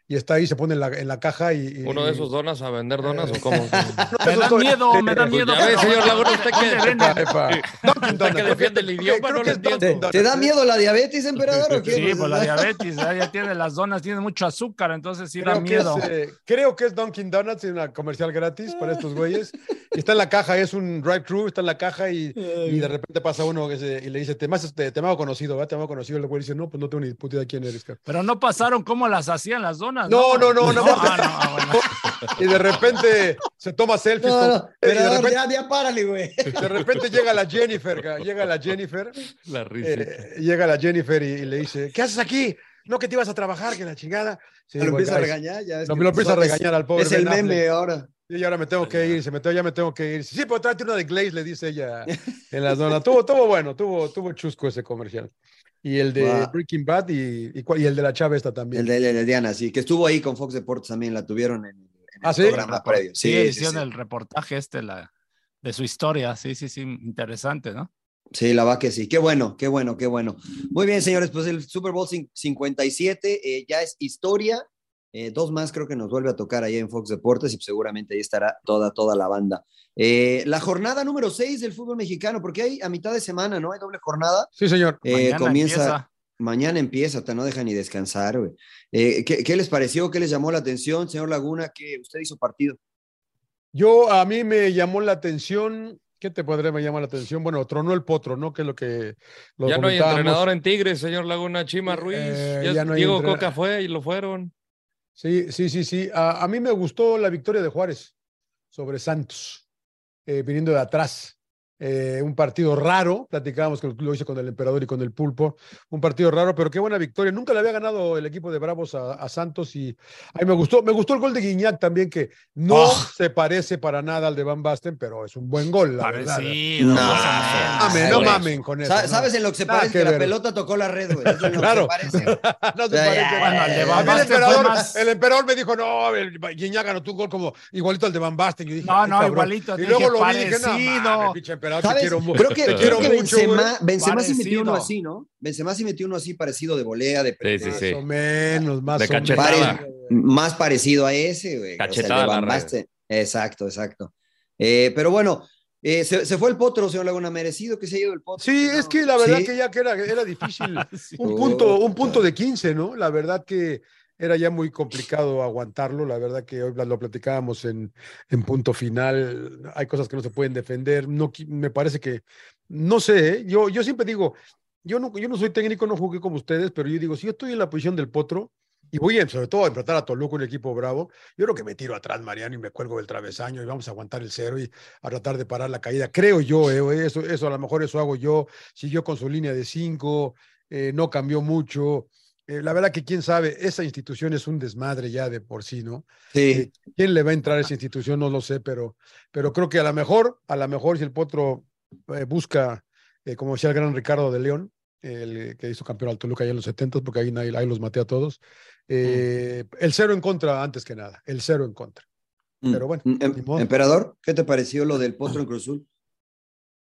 [SPEAKER 3] y está ahí, se pone en la, en la caja y, y-
[SPEAKER 1] ¿Uno de esos donas a vender donas o cómo? [laughs] [laughs]
[SPEAKER 4] Me da miedo, me da
[SPEAKER 1] Pues
[SPEAKER 4] miedo.
[SPEAKER 1] ya ve,
[SPEAKER 4] pero-
[SPEAKER 1] señor Laguna, usted
[SPEAKER 4] ¿Dónde
[SPEAKER 1] que-?
[SPEAKER 3] Epa,
[SPEAKER 1] Usted
[SPEAKER 3] Donuts, [laughs]
[SPEAKER 1] que defiende el idioma, no lo entiendo.
[SPEAKER 3] Donuts,
[SPEAKER 2] ¿Te da
[SPEAKER 3] ¿eh?
[SPEAKER 2] miedo la diabetes, emperador? o qué?
[SPEAKER 4] Sí,
[SPEAKER 2] Pues,
[SPEAKER 4] pues la diabetes, ya ya tiene las donas, tiene mucho azúcar, entonces sí da
[SPEAKER 3] Creo que,
[SPEAKER 4] miedo.
[SPEAKER 3] es, eh, creo que es Dunkin' Donuts, una comercial gratis para estos güeyes. Está en la caja, es un drive-thru, está en la caja y, y de repente pasa uno que se- y le dice, te has- te, te me hago conocido, ¿verdad? Te me hago conocido. El güey dice, no, pues no tengo ni puta idea quién eres. cabrón".
[SPEAKER 4] Pero no pasaron cómo las hacían las donas.
[SPEAKER 3] No, no, no, no.
[SPEAKER 4] Ah, no, ah, bueno. [laughs]
[SPEAKER 3] Y de repente se toma selfies.
[SPEAKER 2] No,
[SPEAKER 3] con-
[SPEAKER 2] no,
[SPEAKER 3] y de repente,
[SPEAKER 2] ya, ya párale, güey.
[SPEAKER 3] de repente llega la Jennifer, llega la Jennifer,
[SPEAKER 1] La risa.
[SPEAKER 3] eh, llega la Jennifer y, y le dice, ¿qué haces aquí? No, que te ibas a trabajar, que la chingada. Sí,
[SPEAKER 2] lo
[SPEAKER 3] bueno,
[SPEAKER 2] empieza a
[SPEAKER 3] es-
[SPEAKER 2] regañar. Ya ves
[SPEAKER 3] Lo, lo empieza a
[SPEAKER 2] es-
[SPEAKER 3] regañar al pobre
[SPEAKER 2] Es el meme ahora.
[SPEAKER 3] Y ahora me tengo que ir, se me ya me tengo que ir. Sí, pero tráete una de Glaze, le dice ella en la zona. Tuvo, tuvo bueno, tuvo, tuvo chusco ese comercial. Y el de
[SPEAKER 2] Guau.
[SPEAKER 3] Breaking Bad y, y, y el de la chava esta también.
[SPEAKER 2] El de, el de Diana, sí, que estuvo ahí con Fox Deportes también, la tuvieron en, en el
[SPEAKER 3] ¿Ah, sí?
[SPEAKER 2] programa previo.
[SPEAKER 4] Sí,
[SPEAKER 2] Sí, sí,
[SPEAKER 4] hicieron
[SPEAKER 2] sí.
[SPEAKER 4] el reportaje este la, de su historia. Sí, sí, sí, interesante, ¿no?
[SPEAKER 2] Sí, la va que sí. Qué bueno, qué bueno, qué bueno. Muy bien, señores, pues el Super Bowl cin- 57 eh, ya es historia. Eh, dos más creo que nos vuelve a tocar ahí en Fox Deportes y seguramente ahí estará toda, toda la banda. Eh, la jornada número 6 del fútbol mexicano, porque hay a mitad de semana, ¿no? Hay doble jornada.
[SPEAKER 3] Sí, señor.
[SPEAKER 2] Eh,
[SPEAKER 4] Mañana
[SPEAKER 2] comienza,
[SPEAKER 4] empieza.
[SPEAKER 2] mañana empieza, hasta no deja ni descansar, güey. Eh, ¿qué, qué les pareció? ¿Qué les llamó la atención, señor Laguna? que usted hizo partido?
[SPEAKER 3] Yo, a mí me llamó la atención ¿Qué te podría llamar la atención? Bueno, tronó el potro, ¿no? Que es lo que. Lo
[SPEAKER 1] ya no hay entrenador en Tigres, señor Laguna, Chima Ruiz.
[SPEAKER 3] Eh,
[SPEAKER 1] ya
[SPEAKER 3] ya no hay
[SPEAKER 1] Diego
[SPEAKER 3] entrenador.
[SPEAKER 1] Coca fue y lo fueron.
[SPEAKER 3] Sí, sí, sí, sí. A, mí me gustó la victoria de Juárez sobre Santos, eh, viniendo de atrás. Eh, un partido raro, platicábamos que lo hice con el emperador y con el pulpo, un partido raro, pero qué buena victoria. Nunca le había ganado el equipo de Bravos a, a Santos y a mí me gustó, me gustó el gol de Guiñac también, que no
[SPEAKER 4] Oh.
[SPEAKER 3] se parece para nada al de Van Basten, pero es un buen gol, la verdad.
[SPEAKER 4] Parecido.
[SPEAKER 2] No, no.
[SPEAKER 3] Mamen, no mamen con eso.
[SPEAKER 2] ¿Sabes en lo que se parece?
[SPEAKER 3] que
[SPEAKER 2] Que la
[SPEAKER 3] ver.
[SPEAKER 2] pelota tocó la red, güey. Eso es en lo que
[SPEAKER 3] Claro.
[SPEAKER 2] se parece.
[SPEAKER 3] no se parece. [laughs]
[SPEAKER 4] Bueno, el de Van
[SPEAKER 3] emperador,
[SPEAKER 4] más-
[SPEAKER 3] el emperador me dijo, no, el Guiñac ganó tu gol como igualito al de Van Basten. Yo dije,
[SPEAKER 4] No,
[SPEAKER 3] "Ay,
[SPEAKER 4] no,
[SPEAKER 3] cabrón".
[SPEAKER 4] igualito,
[SPEAKER 3] Y
[SPEAKER 4] dije,
[SPEAKER 3] luego lo vi y dije, no,
[SPEAKER 2] Creo que,
[SPEAKER 3] te
[SPEAKER 2] creo que
[SPEAKER 3] mucho.
[SPEAKER 2] Benzema, Benzema sí metió uno así, ¿no? Benzema sí metió uno así parecido de volea, de
[SPEAKER 1] Sí, sí,
[SPEAKER 3] Más
[SPEAKER 1] sí.
[SPEAKER 3] o menos, más
[SPEAKER 1] De
[SPEAKER 3] o menos.
[SPEAKER 1] cachetada.
[SPEAKER 2] Pare- más parecido a ese, güey. O sea,
[SPEAKER 1] Cachetada la red.
[SPEAKER 2] Exacto, exacto. Eh, pero bueno, eh, se, se fue el potro, señor Laguna, merecido que se haya ido el potro.
[SPEAKER 3] Sí,
[SPEAKER 2] ¿no?
[SPEAKER 3] es que la verdad
[SPEAKER 2] Sí.
[SPEAKER 3] que ya que era, era difícil. [laughs]
[SPEAKER 4] Sí.
[SPEAKER 3] Un punto, un punto de 15, ¿no? La verdad que era ya muy complicado aguantarlo. La verdad que hoy lo platicábamos en, en punto final. Hay cosas que no se pueden defender. No, me parece que, no sé, ¿eh? yo, yo siempre digo, yo no, yo no soy técnico, no jugué como ustedes, pero yo digo, si yo estoy en la posición del potro y voy sobre todo a enfrentar a Toluca, un equipo bravo, yo creo que me tiro atrás, Mariano, y me cuelgo del travesaño y vamos a aguantar el cero y a tratar de parar la caída. Creo yo, eh, eso, eso a lo mejor eso hago yo. Siguió con su línea de cinco, eh, no cambió mucho. Eh, la verdad que quién sabe, esa institución es un desmadre ya de por sí, ¿no?
[SPEAKER 2] Sí.
[SPEAKER 3] Eh, ¿Quién le va a entrar a esa institución? No lo sé, pero, pero creo que a lo mejor, a lo mejor si el Potro eh, busca, eh, como decía el gran Ricardo de León, el que hizo campeón al Toluca ya en los 70, porque ahí, ahí, ahí los maté a todos, eh, el cero en contra antes que nada, el cero en contra. Pero bueno,
[SPEAKER 2] Mm, em-. Emperador, ¿qué te pareció lo del potro en Cruzul?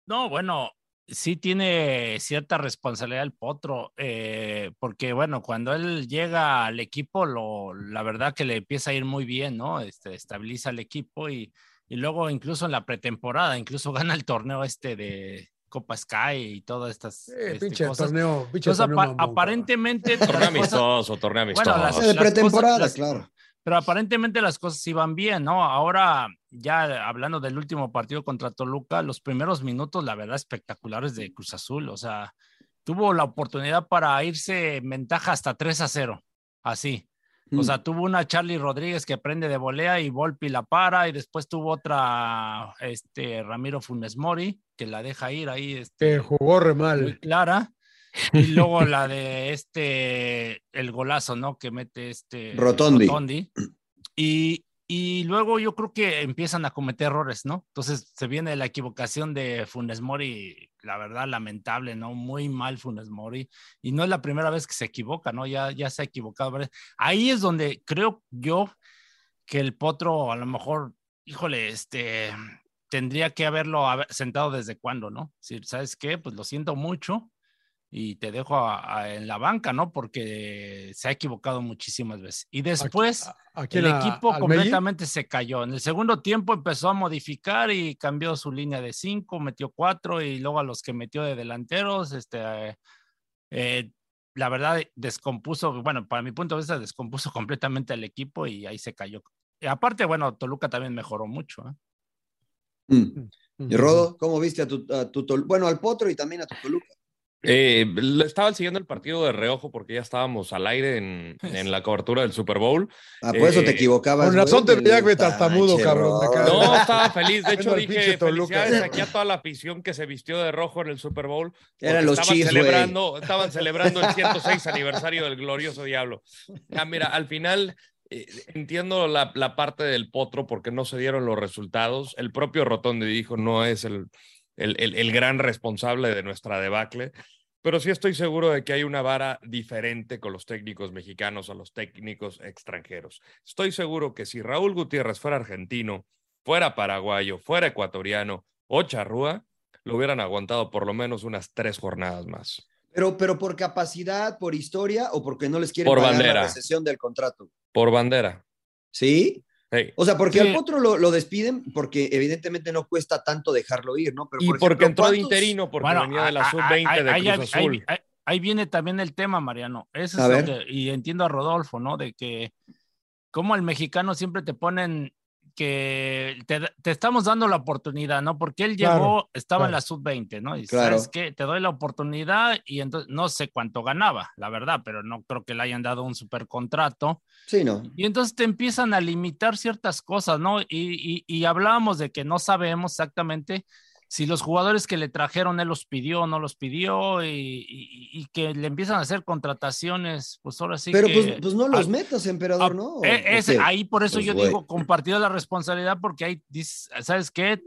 [SPEAKER 4] No, bueno, sí tiene cierta responsabilidad el Potro, eh, porque bueno, cuando él llega al equipo, lo, la verdad que le empieza a ir muy bien, ¿no? Este, estabiliza el equipo y, y luego incluso en la pretemporada, incluso [laughs] gana el torneo este de Copa Sky y todas estas
[SPEAKER 3] Eh,
[SPEAKER 4] este,
[SPEAKER 3] pinche
[SPEAKER 4] cosas.
[SPEAKER 3] torneo, pinche
[SPEAKER 4] Entonces,
[SPEAKER 3] torneo mamón, cabrón.
[SPEAKER 4] aparentemente...
[SPEAKER 1] Torneo amistoso, torneo amistoso.
[SPEAKER 4] Bueno, las-
[SPEAKER 2] de
[SPEAKER 4] las
[SPEAKER 2] pretemporada,
[SPEAKER 4] las-
[SPEAKER 2] claro.
[SPEAKER 4] Pero aparentemente las cosas iban bien, ¿no? Ahora, ya hablando del último partido contra Toluca, los primeros minutos, la verdad, espectaculares de Cruz Azul. O sea, tuvo la oportunidad para irse en ventaja hasta 3 a 0, así. O
[SPEAKER 2] Mm.
[SPEAKER 4] sea, tuvo una Charlie Rodríguez que prende de volea y Volpi la para, y después tuvo otra, este, Ramiro Funes Mori, que la deja ir ahí. Este,
[SPEAKER 3] Que jugó re
[SPEAKER 4] muy
[SPEAKER 3] mal.
[SPEAKER 4] clara. Y [laughs] luego la de este, el golazo, ¿no? Que mete este
[SPEAKER 2] Rotondi.
[SPEAKER 4] Y, y luego yo creo que empiezan a cometer errores, ¿no? Entonces se viene la equivocación de Funes Mori, la verdad, lamentable, ¿no? Muy mal Funes Mori. Y no es la primera vez que se equivoca, ¿no? Ya, ya se ha equivocado. Ahí es donde creo yo que el potro a lo mejor, híjole, este, tendría que haberlo haber- sentado desde cuándo, ¿no? Si, ¿sabes qué? Pues lo siento mucho y te dejo a- a- en la banca, ¿no? Porque se ha equivocado muchísimas veces. Y después
[SPEAKER 3] ¿A- a quién,
[SPEAKER 4] el
[SPEAKER 3] a-
[SPEAKER 4] equipo
[SPEAKER 3] Melli?
[SPEAKER 4] completamente se cayó. En el segundo tiempo empezó a modificar y cambió su línea de cinco, metió cuatro y luego a los que metió de delanteros, este, eh, eh, la verdad descompuso, bueno, para mi punto de vista descompuso [laughs] completamente al equipo y ahí se cayó. Y aparte, bueno, Toluca también mejoró mucho. ¿eh?
[SPEAKER 2] Mm. Y Rodo, ¿cómo viste a tu, a tu bueno, al potro y también a tu Toluca?
[SPEAKER 1] Eh, estaba siguiendo el partido de reojo porque ya estábamos al aire en, en la cobertura del Super Bowl.
[SPEAKER 2] Ah, por eso
[SPEAKER 1] Eh,
[SPEAKER 2] te equivocabas.
[SPEAKER 3] Con razón te veía, güey, tartamudo, cabrón.
[SPEAKER 1] No, estaba feliz. De [laughs] hecho, dije felicidades aquí a toda la afición que se vistió de rojo en el Super Bowl.
[SPEAKER 2] Eran los
[SPEAKER 1] estaban
[SPEAKER 2] Chiefs, güey.
[SPEAKER 1] celebrando, estaban celebrando el [laughs] 106 aniversario del glorioso diablo. Ya, mira, al final eh, entiendo la, la parte del potro porque no se dieron los resultados. El propio Rotondi dijo no es el, el, el- el gran responsable de nuestra debacle. Pero sí estoy seguro de que hay una vara diferente con los técnicos mexicanos a los técnicos extranjeros. Estoy seguro que si Raúl Gutiérrez fuera argentino, fuera paraguayo, fuera ecuatoriano o charrúa, lo hubieran aguantado por lo menos unas tres jornadas más.
[SPEAKER 2] Pero, pero por capacidad, por historia o porque no les quieren
[SPEAKER 1] Por
[SPEAKER 2] pagar
[SPEAKER 1] bandera.
[SPEAKER 2] la recesión del contrato.
[SPEAKER 1] Por bandera.
[SPEAKER 2] ¿Sí?
[SPEAKER 1] Hey.
[SPEAKER 2] O sea, porque
[SPEAKER 4] Sí.
[SPEAKER 2] al potro lo, lo despiden porque evidentemente no cuesta tanto dejarlo ir, ¿no? Pero,
[SPEAKER 1] Y
[SPEAKER 2] por
[SPEAKER 1] porque
[SPEAKER 2] ejemplo,
[SPEAKER 1] entró de
[SPEAKER 2] ¿cuántos-
[SPEAKER 1] interino, porque
[SPEAKER 4] Bueno,
[SPEAKER 1] venía de la sub-20 de
[SPEAKER 4] ahí-
[SPEAKER 1] Cruz
[SPEAKER 4] ahí-
[SPEAKER 1] Azul.
[SPEAKER 4] ahí- ahí- ahí viene también el tema, Mariano. Eso
[SPEAKER 2] A
[SPEAKER 4] es lo
[SPEAKER 2] ver.
[SPEAKER 4] que- y entiendo a Rodolfo, ¿no? De que como el mexicano siempre te ponen que te, te, estamos dando la oportunidad, ¿no? Porque él llegó,
[SPEAKER 3] Claro,
[SPEAKER 4] estaba en la sub-20, ¿no? Y
[SPEAKER 2] Claro.
[SPEAKER 4] sabes que te doy la oportunidad y entonces no sé cuánto ganaba, la verdad, pero no creo que le hayan dado un super contrato.
[SPEAKER 2] Sí, no.
[SPEAKER 4] Y entonces te empiezan a limitar ciertas cosas, ¿no? Y, y, y hablábamos de que no sabemos exactamente si los jugadores que le trajeron él los pidió o no los pidió y, y- y que le empiezan a hacer contrataciones, pues ahora sí
[SPEAKER 2] Pero
[SPEAKER 4] que...
[SPEAKER 2] pues, pues no los
[SPEAKER 4] al-
[SPEAKER 2] metas, emperador,
[SPEAKER 4] Ah,
[SPEAKER 2] ¿no? ¿O-
[SPEAKER 4] eh,
[SPEAKER 2] o
[SPEAKER 4] ese-
[SPEAKER 2] qué?
[SPEAKER 4] ahí por eso
[SPEAKER 2] Pues,
[SPEAKER 4] yo digo compartida la responsabilidad porque ahí ¿sabes qué?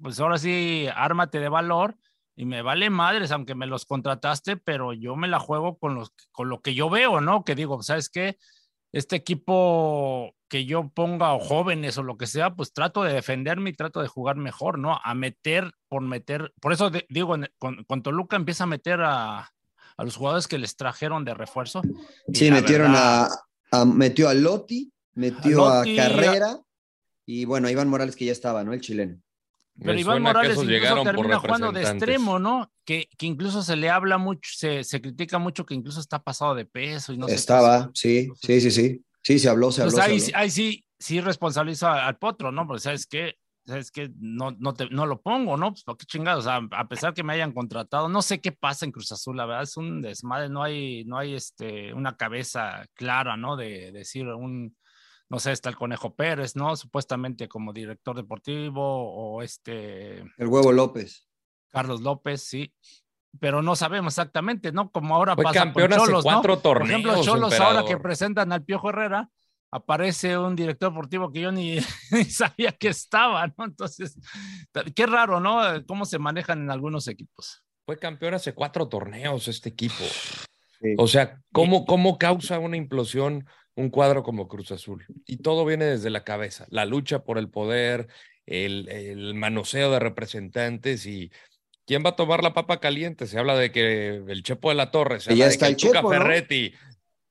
[SPEAKER 4] Pues ahora sí, ármate de valor y me vale madres, aunque me los contrataste, pero yo me la juego con, los, con lo que yo veo, ¿no? Que digo, ¿sabes qué? Este equipo que yo ponga o jóvenes o lo que sea, pues trato de defenderme y trato de jugar mejor, ¿no? A meter por meter, por eso de- digo, con, con Toluca empieza a meter a, a los jugadores que les trajeron de refuerzo.
[SPEAKER 2] Sí, metieron
[SPEAKER 4] verdad-
[SPEAKER 2] a, a- Metió a Lotti, metió a,
[SPEAKER 4] Lotti,
[SPEAKER 2] Carrera y bueno, a Iván Morales que ya estaba, ¿no? El chileno.
[SPEAKER 4] Pero
[SPEAKER 1] Me
[SPEAKER 4] Iván Morales incluso termina jugando de extremo, ¿no? Que, que incluso se le habla mucho, se, se critica mucho que incluso está pasado de peso y no
[SPEAKER 2] Estaba, sí, sí, sí, sí. Sí, se habló, se habló.
[SPEAKER 4] Entonces
[SPEAKER 2] se
[SPEAKER 4] ahí,
[SPEAKER 2] habló.
[SPEAKER 4] ahí sí, sí responsabilizo a- al potro, ¿no? Porque sabes que, sabes que no, no, te, no lo pongo, ¿no? Pues qué chingados, o sea, a pesar que me hayan contratado, no sé qué pasa en Cruz Azul, la verdad es un desmadre, no hay, no hay este, una cabeza clara, ¿no? De, decir un, no sé, está el Conejo Pérez, ¿no? Supuestamente como director deportivo o este
[SPEAKER 2] El huevo López.
[SPEAKER 4] Carlos López, sí. Pero no sabemos exactamente, ¿no? Como ahora
[SPEAKER 1] Fue
[SPEAKER 4] pasa
[SPEAKER 1] campeón
[SPEAKER 4] con
[SPEAKER 1] hace
[SPEAKER 4] Cholos, ¿no?
[SPEAKER 1] cuatro
[SPEAKER 4] Por ejemplo,
[SPEAKER 1] torneos,
[SPEAKER 4] Cholos ahora que presentan al Piojo Herrera, aparece un director deportivo que yo ni, [laughs] ni sabía que estaba, ¿no? Entonces, qué raro, ¿no? Cómo se manejan en algunos equipos.
[SPEAKER 1] Fue campeón hace cuatro torneos este equipo.
[SPEAKER 2] Sí.
[SPEAKER 1] O sea, ¿cómo, ¿cómo causa una implosión un cuadro como Cruz Azul? Y todo viene desde la cabeza, la lucha por el poder, el, el manoseo de representantes y quién va a tomar la papa caliente. Se habla de que el Chepo de la Torre, se habla
[SPEAKER 2] ya
[SPEAKER 1] de
[SPEAKER 2] está
[SPEAKER 1] que
[SPEAKER 2] el
[SPEAKER 1] Tuca
[SPEAKER 2] Chepo, ¿no?
[SPEAKER 1] Ferretti.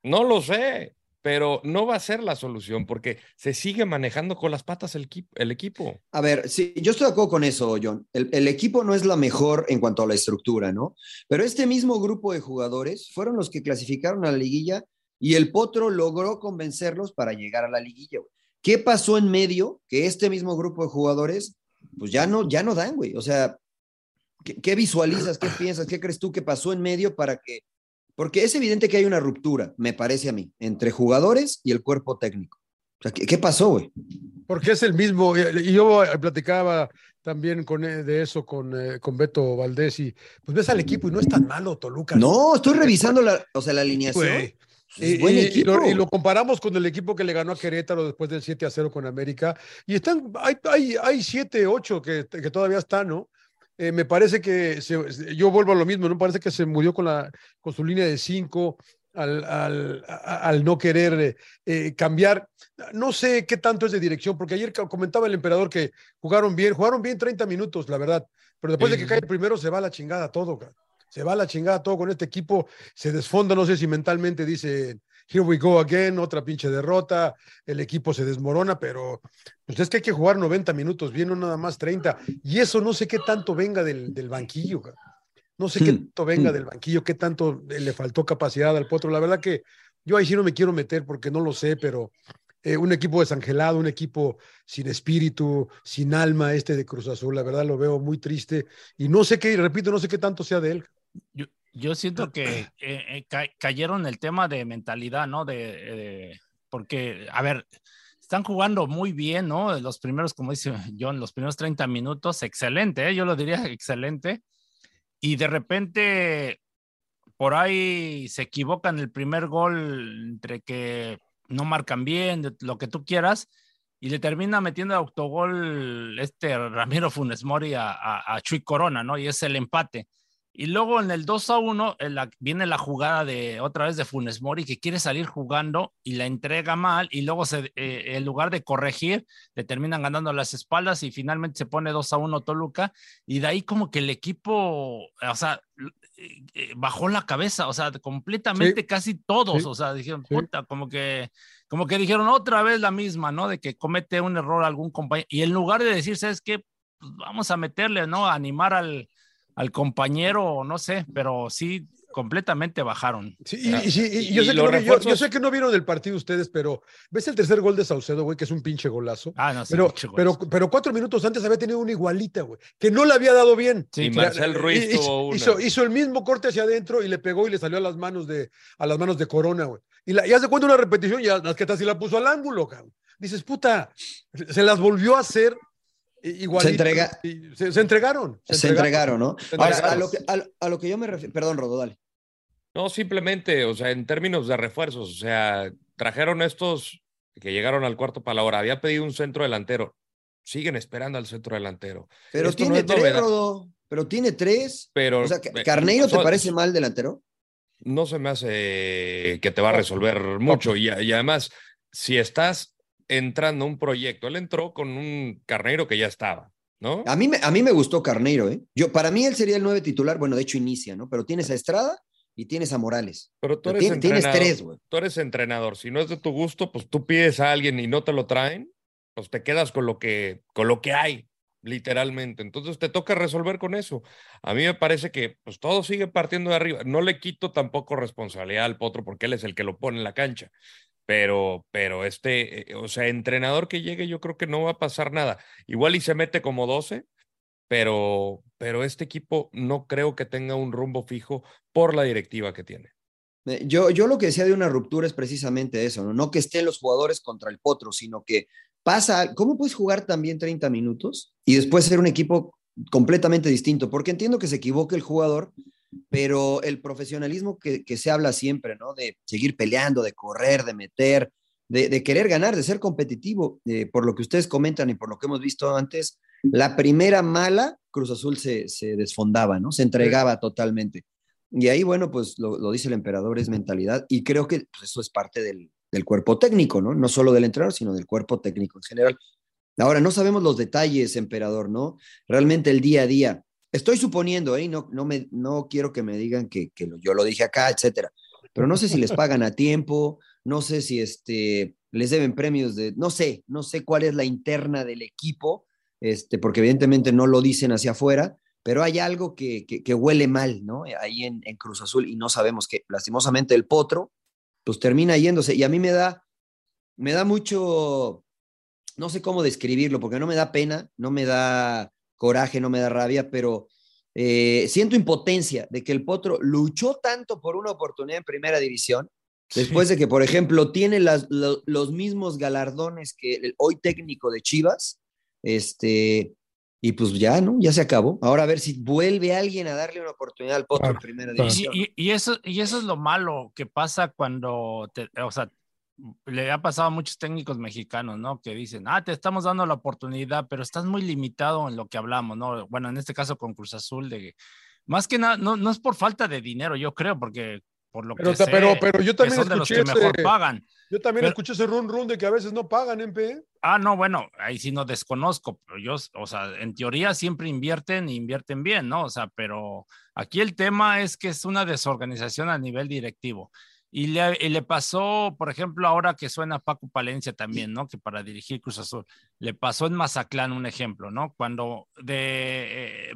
[SPEAKER 1] No lo sé, pero no va a ser la solución porque se sigue manejando con las patas el, el equipo.
[SPEAKER 2] A ver, sí, yo estoy de acuerdo con eso, John. El, el equipo no es la mejor en cuanto a la estructura, ¿no? Pero este mismo grupo de jugadores fueron los que clasificaron a la liguilla y el Potro logró convencerlos para llegar a la liguilla. güey. ¿Qué pasó en medio? Que este mismo grupo de jugadores, pues ya no, ya no dan, güey. O sea, ¿qué, qué visualizas? ¿Qué piensas? ¿Qué crees tú que pasó en medio para que... Porque es evidente que hay una ruptura, me parece a mí, entre jugadores y el cuerpo técnico. O sea, ¿qué, qué pasó, güey?
[SPEAKER 3] Porque es el mismo, y yo platicaba también con, eh, de eso con, eh, con Beto Valdés y pues ves al equipo y no es tan malo Toluca.
[SPEAKER 2] No, estoy revisando la, o sea, la alineación. Es
[SPEAKER 3] Y,
[SPEAKER 2] buen
[SPEAKER 3] lo, y lo comparamos con el equipo que le ganó a Querétaro después del 7 a 0 con América. Y están, hay, hay, hay 7, 8 que, que todavía están, ¿no? Eh, me parece que se- yo vuelvo a lo mismo, ¿no? Parece que se murió con, la, con su línea de 5 al, al, al no querer eh, cambiar. No sé qué tanto es de dirección, porque ayer comentaba el emperador que jugaron bien, jugaron bien 30 minutos, la verdad. Pero después de que cae el primero, se va a la chingada todo, cara. Se va a la chingada todo con este equipo, se desfonda, no sé si mentalmente dice, here we go again, otra pinche derrota, el equipo se desmorona, pero pues es que hay que jugar 90 minutos bien, no nada más 30. Y eso no sé qué tanto venga del, del banquillo, cara. no sé qué
[SPEAKER 2] Hmm,
[SPEAKER 3] tanto venga
[SPEAKER 2] hmm.
[SPEAKER 3] del banquillo, qué tanto le faltó capacidad al potro. La verdad que yo ahí sí no me quiero meter porque no lo sé, pero eh, un equipo desangelado, un equipo sin espíritu, sin alma, este de Cruz Azul, la verdad lo veo muy triste y no sé qué, repito, no sé qué tanto sea de él.
[SPEAKER 4] Yo, yo siento que [clears throat] eh, eh, ca- cayeron el tema de mentalidad, ¿no? De, de- porque, a ver, están jugando muy bien, ¿no? Los primeros, como dice [laughs] John, los primeros 30 minutos, excelente, ¿eh? yo lo diría [laughs] excelente. Y de repente, por ahí se equivocan el primer gol entre que no marcan bien, lo que tú quieras, y le termina metiendo autogol este Ramiro Funes Mori a, a, a Chuy Corona, ¿no? Y es el empate. Y luego en el 2 a 1 en la- viene la jugada de otra vez de Funes Mori que quiere salir jugando y la entrega mal y luego se, eh, en lugar de corregir le terminan ganando las espaldas y finalmente se pone 2 a 1 Toluca y de ahí como que el equipo, o sea, eh, eh, bajó la cabeza, o sea, completamente
[SPEAKER 3] Sí.
[SPEAKER 4] casi todos,
[SPEAKER 3] Sí.
[SPEAKER 4] o sea, dijeron,
[SPEAKER 3] Sí.
[SPEAKER 4] puta, como que como que dijeron otra vez la misma, ¿no? De que comete un error algún compañero y en lugar de decir, ¿sabes qué? Pues vamos a meterle, ¿no? A animar al al compañero, no sé, pero sí. completamente bajaron.
[SPEAKER 3] Sí, y, y, y yo,
[SPEAKER 1] Y
[SPEAKER 3] sé que no, vi- yo- yo
[SPEAKER 1] refuerzos-
[SPEAKER 3] sé que no vieron el partido ustedes, pero ¿ves el tercer gol de Saucedo, güey, que es un pinche golazo?
[SPEAKER 4] Ah, no, sí,
[SPEAKER 3] Pero,
[SPEAKER 4] pinche
[SPEAKER 3] pero,
[SPEAKER 4] golazo.
[SPEAKER 3] pero cuatro minutos antes había tenido una igualita, güey, que no le había dado bien.
[SPEAKER 4] Sí,
[SPEAKER 1] y. Marcel Ruiz
[SPEAKER 3] Hizo-
[SPEAKER 1] tuvo una.
[SPEAKER 3] hizo, hizo el mismo corte hacia adentro y le pegó y le salió a las manos de, a las manos de Corona, güey. Y, la, y hace cuenta una repetición, ya las que sí la puso al ángulo, cabrón. Dices, puta, se las volvió a hacer igual.
[SPEAKER 2] Se entrega-
[SPEAKER 3] Se, se entregaron.
[SPEAKER 2] Se entregaron, ¿no?
[SPEAKER 3] Se
[SPEAKER 2] Ahora,
[SPEAKER 3] entregaron.
[SPEAKER 2] a lo que, a, lo- a lo que yo me refiero, perdón, Rodo, dale.
[SPEAKER 1] No, simplemente, o sea, en términos de refuerzos, o sea, trajeron estos que llegaron al cuarto para la hora. Había pedido un centro delantero. Siguen esperando al centro delantero.
[SPEAKER 2] Pero
[SPEAKER 1] Esto
[SPEAKER 2] tiene
[SPEAKER 1] es
[SPEAKER 2] tres,
[SPEAKER 1] novedad.
[SPEAKER 2] Rodo. Pero tiene tres.
[SPEAKER 1] Pero
[SPEAKER 2] O sea,
[SPEAKER 1] eh,
[SPEAKER 2] ¿Carneiro te
[SPEAKER 1] son-
[SPEAKER 2] parece mal delantero?
[SPEAKER 1] No se me hace que te va a resolver mucho. Y, y además, si estás entrando a un proyecto, él entró con un carnero que ya estaba, ¿no?
[SPEAKER 2] A mí, me, a mí me gustó Carneiro, ¿eh? Yo, para mí él sería el nueve titular. Bueno, de hecho inicia, ¿no? Pero tienes a Estrada y tienes a Morales.
[SPEAKER 1] Pero tú eres
[SPEAKER 2] Tien- tienes
[SPEAKER 1] entrenador.
[SPEAKER 2] tres, güey.
[SPEAKER 1] Tú eres entrenador. Si no es de tu gusto, pues tú pides a alguien y no te lo traen, pues te quedas con lo que, con lo que hay, literalmente. Entonces te toca resolver con eso. A mí me parece que pues todo sigue partiendo de arriba. No le quito tampoco responsabilidad al Potro porque él es el que lo pone en la cancha. Pero, pero este, eh, o sea, entrenador que llegue, yo creo que no va a pasar nada. Igual y se mete como 12, pero, pero este equipo no creo que tenga un rumbo fijo por la directiva que tiene.
[SPEAKER 2] Eh, Yo, yo lo que decía de una ruptura es precisamente eso, ¿no? No que estén los jugadores contra el potro, sino que pasa, ¿cómo puedes jugar también 30 minutos y después ser un equipo completamente distinto? Porque entiendo que se equivoque el jugador, pero el profesionalismo que, que se habla siempre, ¿no? De seguir peleando, de correr, de meter, de, de querer ganar, de ser competitivo, eh, por lo que ustedes comentan y por lo que hemos visto antes, la primera mala, Cruz Azul se, se desfondaba, ¿no? Se entregaba totalmente. Y ahí, bueno, pues lo, lo dice el emperador, es mentalidad, y creo que pues, eso es parte del, del cuerpo técnico, ¿no? No solo del entrenador, sino del cuerpo técnico en general. Ahora, no sabemos los detalles, emperador, ¿no? Realmente el día a día. Estoy suponiendo, ¿eh? No, no, me, no quiero que me digan que, que yo lo dije acá, etcétera. Pero no sé si les pagan a tiempo, no sé si este, les deben premios de, no sé, no sé cuál es la interna del equipo, este, porque evidentemente no lo dicen hacia afuera, pero hay algo que, que, que huele mal, ¿no? Ahí en, en Cruz Azul y no sabemos que, lastimosamente, el potro, pues termina yéndose. Y a mí me da, me da mucho, no sé cómo describirlo, porque no me da pena, no me da coraje, no me da rabia, pero eh, siento impotencia de que el potro luchó tanto por una oportunidad en primera división, después de que, por ejemplo, tiene las, lo- los mismos galardones que el hoy técnico de Chivas, este, y pues ya, ¿no? Ya se acabó. Ahora a ver si vuelve alguien a darle una oportunidad al potro
[SPEAKER 3] Claro,
[SPEAKER 2] en primera
[SPEAKER 3] claro.
[SPEAKER 2] división.
[SPEAKER 4] Y, y- y eso, y eso es lo malo que pasa cuando, te- o sea, le ha pasado a muchos técnicos mexicanos, ¿no? Que dicen, ah, te estamos dando la oportunidad, pero estás muy limitado en lo que hablamos, ¿no? Bueno, en este caso con Cruz Azul, de más que nada, no, no es por falta de dinero, yo creo, porque por lo
[SPEAKER 3] Pero,
[SPEAKER 4] que sé,
[SPEAKER 3] pero, pero yo también
[SPEAKER 4] son de los
[SPEAKER 3] escuché
[SPEAKER 4] que mejor
[SPEAKER 3] ese-
[SPEAKER 4] pagan.
[SPEAKER 3] yo también
[SPEAKER 4] Pero-
[SPEAKER 3] escuché ese run run de que a veces no pagan, MP.
[SPEAKER 4] Ah, no, bueno, ahí sí no desconozco, pero yo, o sea, en teoría siempre invierten e invierten bien, ¿no? O sea, pero aquí el tema es que es una desorganización a nivel directivo. Y le, y le pasó, por ejemplo, ahora que suena Paco Palencia también, ¿no? Que para dirigir Cruz Azul, le pasó en Mazatlán un ejemplo, ¿no? Cuando de, eh,